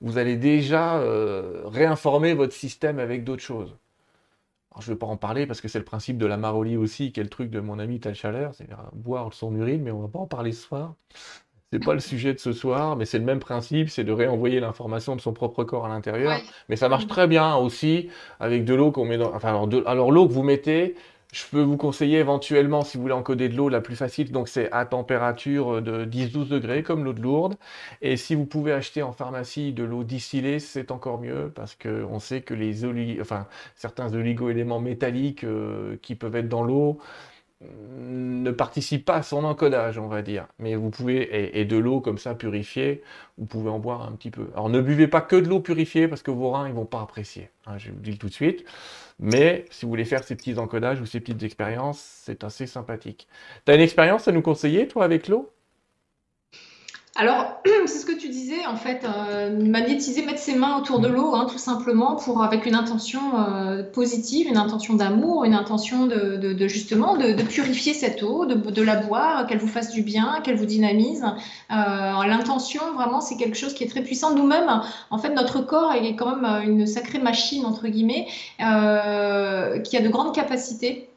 vous allez déjà euh, réinformer votre système avec d'autres choses je ne vais pas en parler parce que c'est le principe de la marolie aussi, qui est le truc de mon ami Tal Chaleur, c'est boire son urine, mais on va pas en parler ce soir. C'est pas le sujet de ce soir, mais c'est le même principe, c'est de réenvoyer l'information de son propre corps à l'intérieur. Mais ça marche très bien aussi avec de l'eau qu'on met dans. Enfin, alors, alors l'eau que vous mettez, je peux vous conseiller éventuellement, si vous voulez encoder de l'eau, la plus facile, donc c'est à température de 10-12 degrés, comme l'eau de Lourdes. Et si vous pouvez acheter en pharmacie de l'eau distillée, c'est encore mieux, parce qu'on sait que les certains oligo-éléments métalliques euh, qui peuvent être dans l'eau mm, ne participent pas à son encodage, on va dire. Mais vous pouvez, et, de l'eau comme ça purifiée, vous pouvez en boire un petit peu. Alors ne buvez pas que de l'eau purifiée, parce que vos reins, ils vont pas apprécier. Hein, je vous le dis tout de suite. Mais si vous voulez faire ces petits encodages ou ces petites expériences, c'est assez sympathique. Tu as une expérience à nous conseiller, toi, avec l'eau? Alors, c'est ce que tu disais, en fait, euh, magnétiser, mettre ses mains autour de l'eau, hein, tout simplement, pour avec une intention euh, positive, une intention d'amour, une intention de, justement de, purifier cette eau, de, la boire, qu'elle vous fasse du bien, qu'elle vous dynamise. Euh, l'intention, vraiment, c'est quelque chose qui est très puissant. Nous-mêmes, en fait, notre corps est quand même une sacrée machine entre guillemets, qui a de grandes capacités,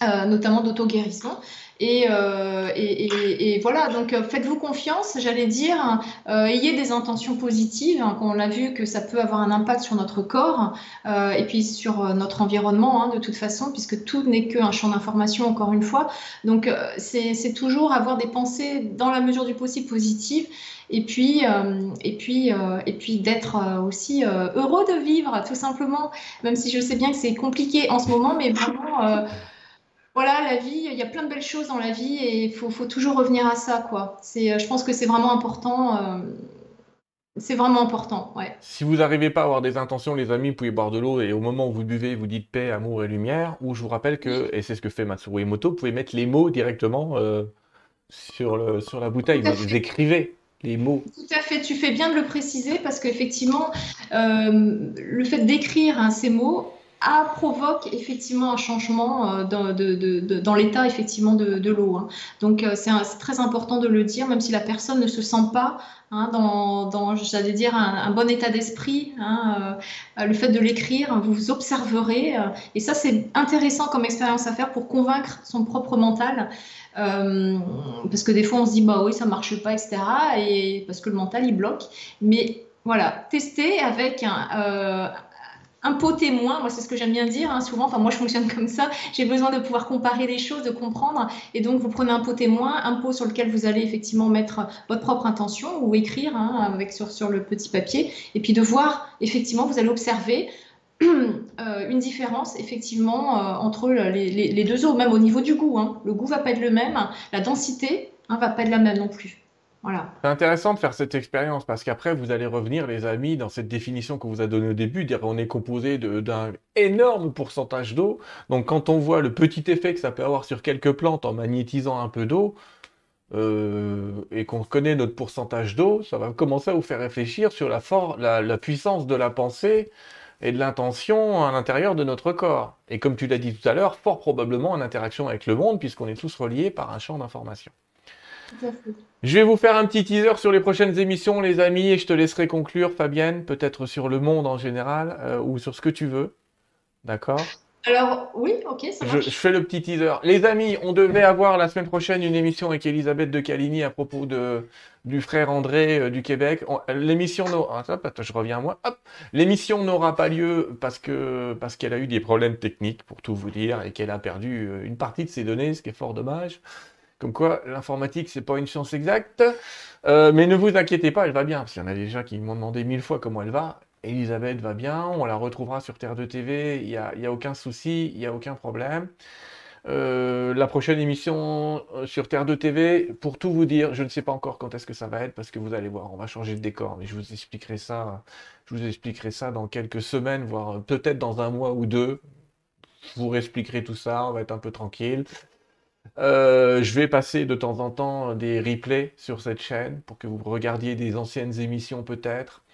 notamment d'auto-guérison. Euh, et, et, voilà, donc euh, faites-vous confiance, j'allais dire, euh, ayez des intentions positives, hein, on l'a vu que ça peut avoir un impact sur notre corps et puis sur notre environnement hein, de toute façon, puisque tout n'est qu'un champ d'information, encore une fois. Donc c'est toujours avoir des pensées dans la mesure du possible positives et puis, puis, et puis d'être aussi heureux de vivre, tout simplement, même si je sais bien que c'est compliqué en ce moment, mais vraiment voilà, la vie, il y a plein de belles choses dans la vie et il faut, toujours revenir à ça, quoi. C'est, euh, je pense que c'est vraiment important. Euh, c'est vraiment important, ouais. Si vous n'arrivez pas à avoir des intentions, les amis, vous pouvez boire de l'eau et au moment où vous buvez, vous dites paix, amour et lumière. Ou je vous rappelle que, et c'est ce que fait Matsuru Emoto, vous pouvez mettre les mots directement euh, sur, le, sur la bouteille. Vous écrivez les mots. Tout à fait, tu fais bien de le préciser parce qu'effectivement, le fait d'écrire hein, ces mots, provoque effectivement un changement dans, dans l'état effectivement de, l'eau. Hein. Donc c'est très important de le dire, même si la personne ne se sent pas Hein, dans, j'allais dire, un, bon état d'esprit. Hein, euh, le fait de l'écrire, vous observerez. Euh, et ça, c'est intéressant comme expérience à faire pour convaincre son propre mental. Euh, parce que des fois, on se dit, bah oui, ça marche pas, etc. Et parce que le mental, il bloque. Mais voilà, tester avec un, un pot témoin, moi c'est ce que j'aime bien dire hein, souvent, enfin moi je fonctionne comme ça, j'ai besoin de pouvoir comparer les choses, de comprendre, et donc vous prenez un pot témoin, un pot sur lequel vous allez effectivement mettre votre propre intention ou écrire hein, avec sur, le petit papier, et puis de voir effectivement, vous allez observer euh, une différence effectivement euh, entre les, deux eaux, même au niveau du goût. Hein. Le goût va pas être le même, la densité ne va pas être la même non plus. C'est intéressant de faire cette expérience parce qu'après, vous allez revenir, les amis, dans cette définition qu'on vous a donnée au début, dire on est composé d'un énorme pourcentage d'eau. Donc, quand on voit le petit effet que ça peut avoir sur quelques plantes en magnétisant un peu d'eau, euh, et qu'on connaît notre pourcentage d'eau, ça va commencer à vous faire réfléchir sur la, la puissance de la pensée et de l'intention à l'intérieur de notre corps. Et comme tu l'as dit tout à l'heure, fort probablement en interaction avec le monde, puisqu'on est tous reliés par un champ d'information. Je vais vous faire un petit teaser sur les prochaines émissions, les amis, et je te laisserai conclure, Fabienne, peut-être sur le monde en général, euh, ou sur ce que tu veux. D'accord? Alors, oui, ok, ça marche. Je, fais le petit teaser. Les amis, on devait avoir la semaine prochaine une émission avec Elisabeth de Caligny à propos de, du frère André euh, du Québec. L'émission n'aura... je reviens à moi. L'émission n'aura pas lieu parce que parce qu'elle a eu des problèmes techniques, pour tout vous dire, et qu'elle a perdu euh, une partie de ses données, ce qui est fort dommage. Comme quoi, l'informatique, c'est pas une science exacte. Euh, mais ne vous inquiétez pas, elle va bien. Parce qu'il y en a déjà qui m'ont demandé mille fois comment elle va. Elisabeth va bien, on la retrouvera sur Terre de TV, il n'y a, a, aucun souci, il n'y a aucun problème. Euh, la prochaine émission euh, sur Terre de TV, pour tout vous dire, je ne sais pas encore quand est-ce que ça va être, parce que vous allez voir, on va changer de décor, mais je vous expliquerai ça, je vous expliquerai ça dans quelques semaines, voire peut-être dans un mois ou deux. Je vous réexpliquerai tout ça, on va être un peu tranquille. Euh, je vais passer de temps en temps des replays sur cette chaîne pour que vous regardiez des anciennes émissions peut-être.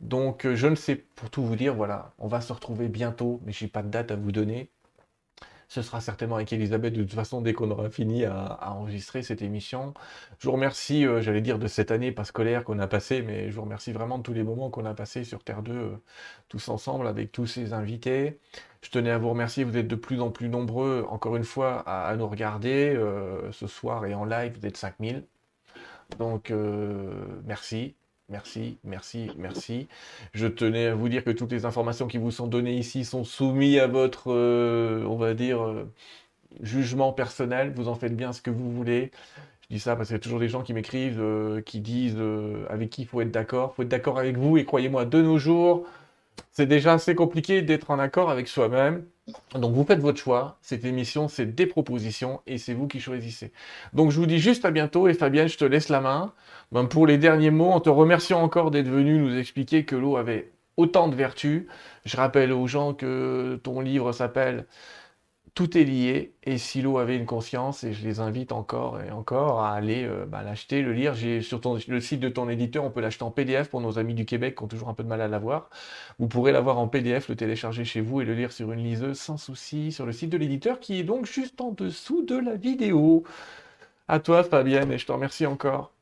Donc euh, je ne sais pour tout vous dire, voilà, on va se retrouver bientôt, mais j'ai pas de date à vous donner. Ce sera certainement avec Elisabeth de toute façon dès qu'on aura fini à, enregistrer cette émission. Je vous remercie, euh, j'allais dire, de cette année pas scolaire qu'on a passée, mais je vous remercie vraiment de tous les moments qu'on a passés sur Terre 2, tous ensemble, avec tous ces invités. Je tenais à vous remercier, vous êtes de plus en plus nombreux, encore une fois, à, nous regarder. Euh, ce soir et en live, vous êtes 5000. Donc, euh, merci, merci, merci, merci. Je tenais à vous dire que toutes les informations qui vous sont données ici sont soumises à votre, euh, on va dire, jugement personnel. Vous en faites bien ce que vous voulez. Je dis ça parce qu'il y a toujours des gens qui m'écrivent, qui disent avec qui il faut être d'accord. Il faut être d'accord avec vous et croyez-moi, de nos jours, c'est déjà assez compliqué d'être en accord avec soi-même. Donc vous faites votre choix. Cette émission, c'est des propositions et c'est vous qui choisissez. Donc je vous dis juste à bientôt et Fabienne, je te laisse la main. Ben, pour les derniers mots, en te remerciant encore d'être venu nous expliquer que l'eau avait autant de vertus. Je rappelle aux gens que ton livre s'appelle tout est lié. Et Silo avait une conscience, et je les invite encore et encore à aller euh, bah, l'acheter, le lire. Sur le site de ton éditeur, on peut l'acheter en PDF pour nos amis du Québec qui ont toujours un peu de mal à l'avoir. Vous pourrez l'avoir en PDF, le télécharger chez vous et le lire sur une liseuse sans souci sur le site de l'éditeur qui est donc juste en dessous de la vidéo. À toi, Fabienne, et je te remercie encore.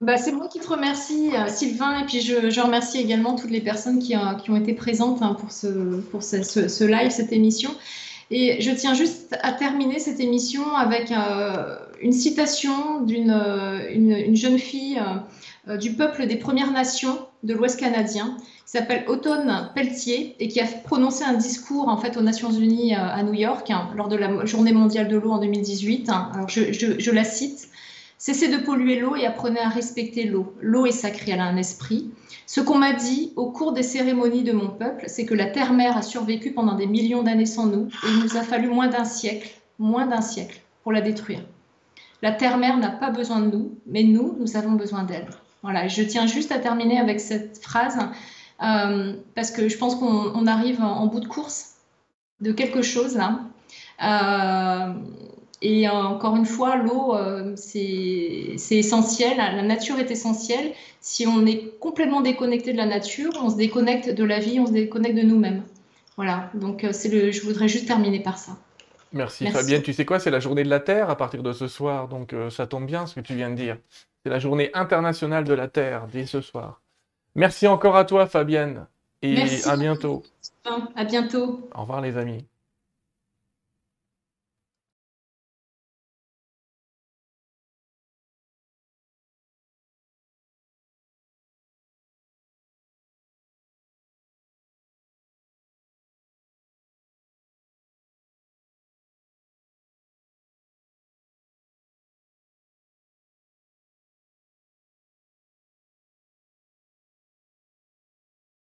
Bah, c'est moi qui te remercie, euh, Sylvain, et puis je, remercie également toutes les personnes qui, euh, ont été présentes hein, pour, ce live, cette émission. Et je tiens juste à terminer cette émission avec euh, une citation d'une euh, une, jeune fille euh, du peuple des Premières Nations de l'Ouest canadien, qui s'appelle Automne Pelletier et qui a prononcé un discours en fait aux Nations Unies à New York hein, lors de la Journée mondiale de l'eau en 2018. Alors je, je, je la cite. Cessez de polluer l'eau et apprenez à respecter l'eau. L'eau est sacrée, elle a un esprit. Ce qu'on m'a dit au cours des cérémonies de mon peuple, c'est que la terre-mère a survécu pendant des millions d'années sans nous et il nous a fallu moins d'un siècle, moins d'un siècle pour la détruire. La terre-mère n'a pas besoin de nous, mais nous, nous avons besoin d'elle. Voilà, je tiens juste à terminer avec cette phrase euh, parce que je pense qu'on arrive en, bout de course de quelque chose là. Euh, et encore une fois, l'eau, euh, c'est essentiel, la nature est essentielle. Si on est complètement déconnecté de la nature, on se déconnecte de la vie, on se déconnecte de nous-mêmes. Voilà, donc c'est le, je voudrais juste terminer par ça. Merci, Fabienne. Tu sais quoi, c'est la journée de la Terre à partir de ce soir, donc ça tombe bien ce que tu viens de dire. C'est la journée internationale de la Terre dès ce soir. Merci encore à toi, Fabienne, et à bientôt. À bientôt. Au revoir, les amis.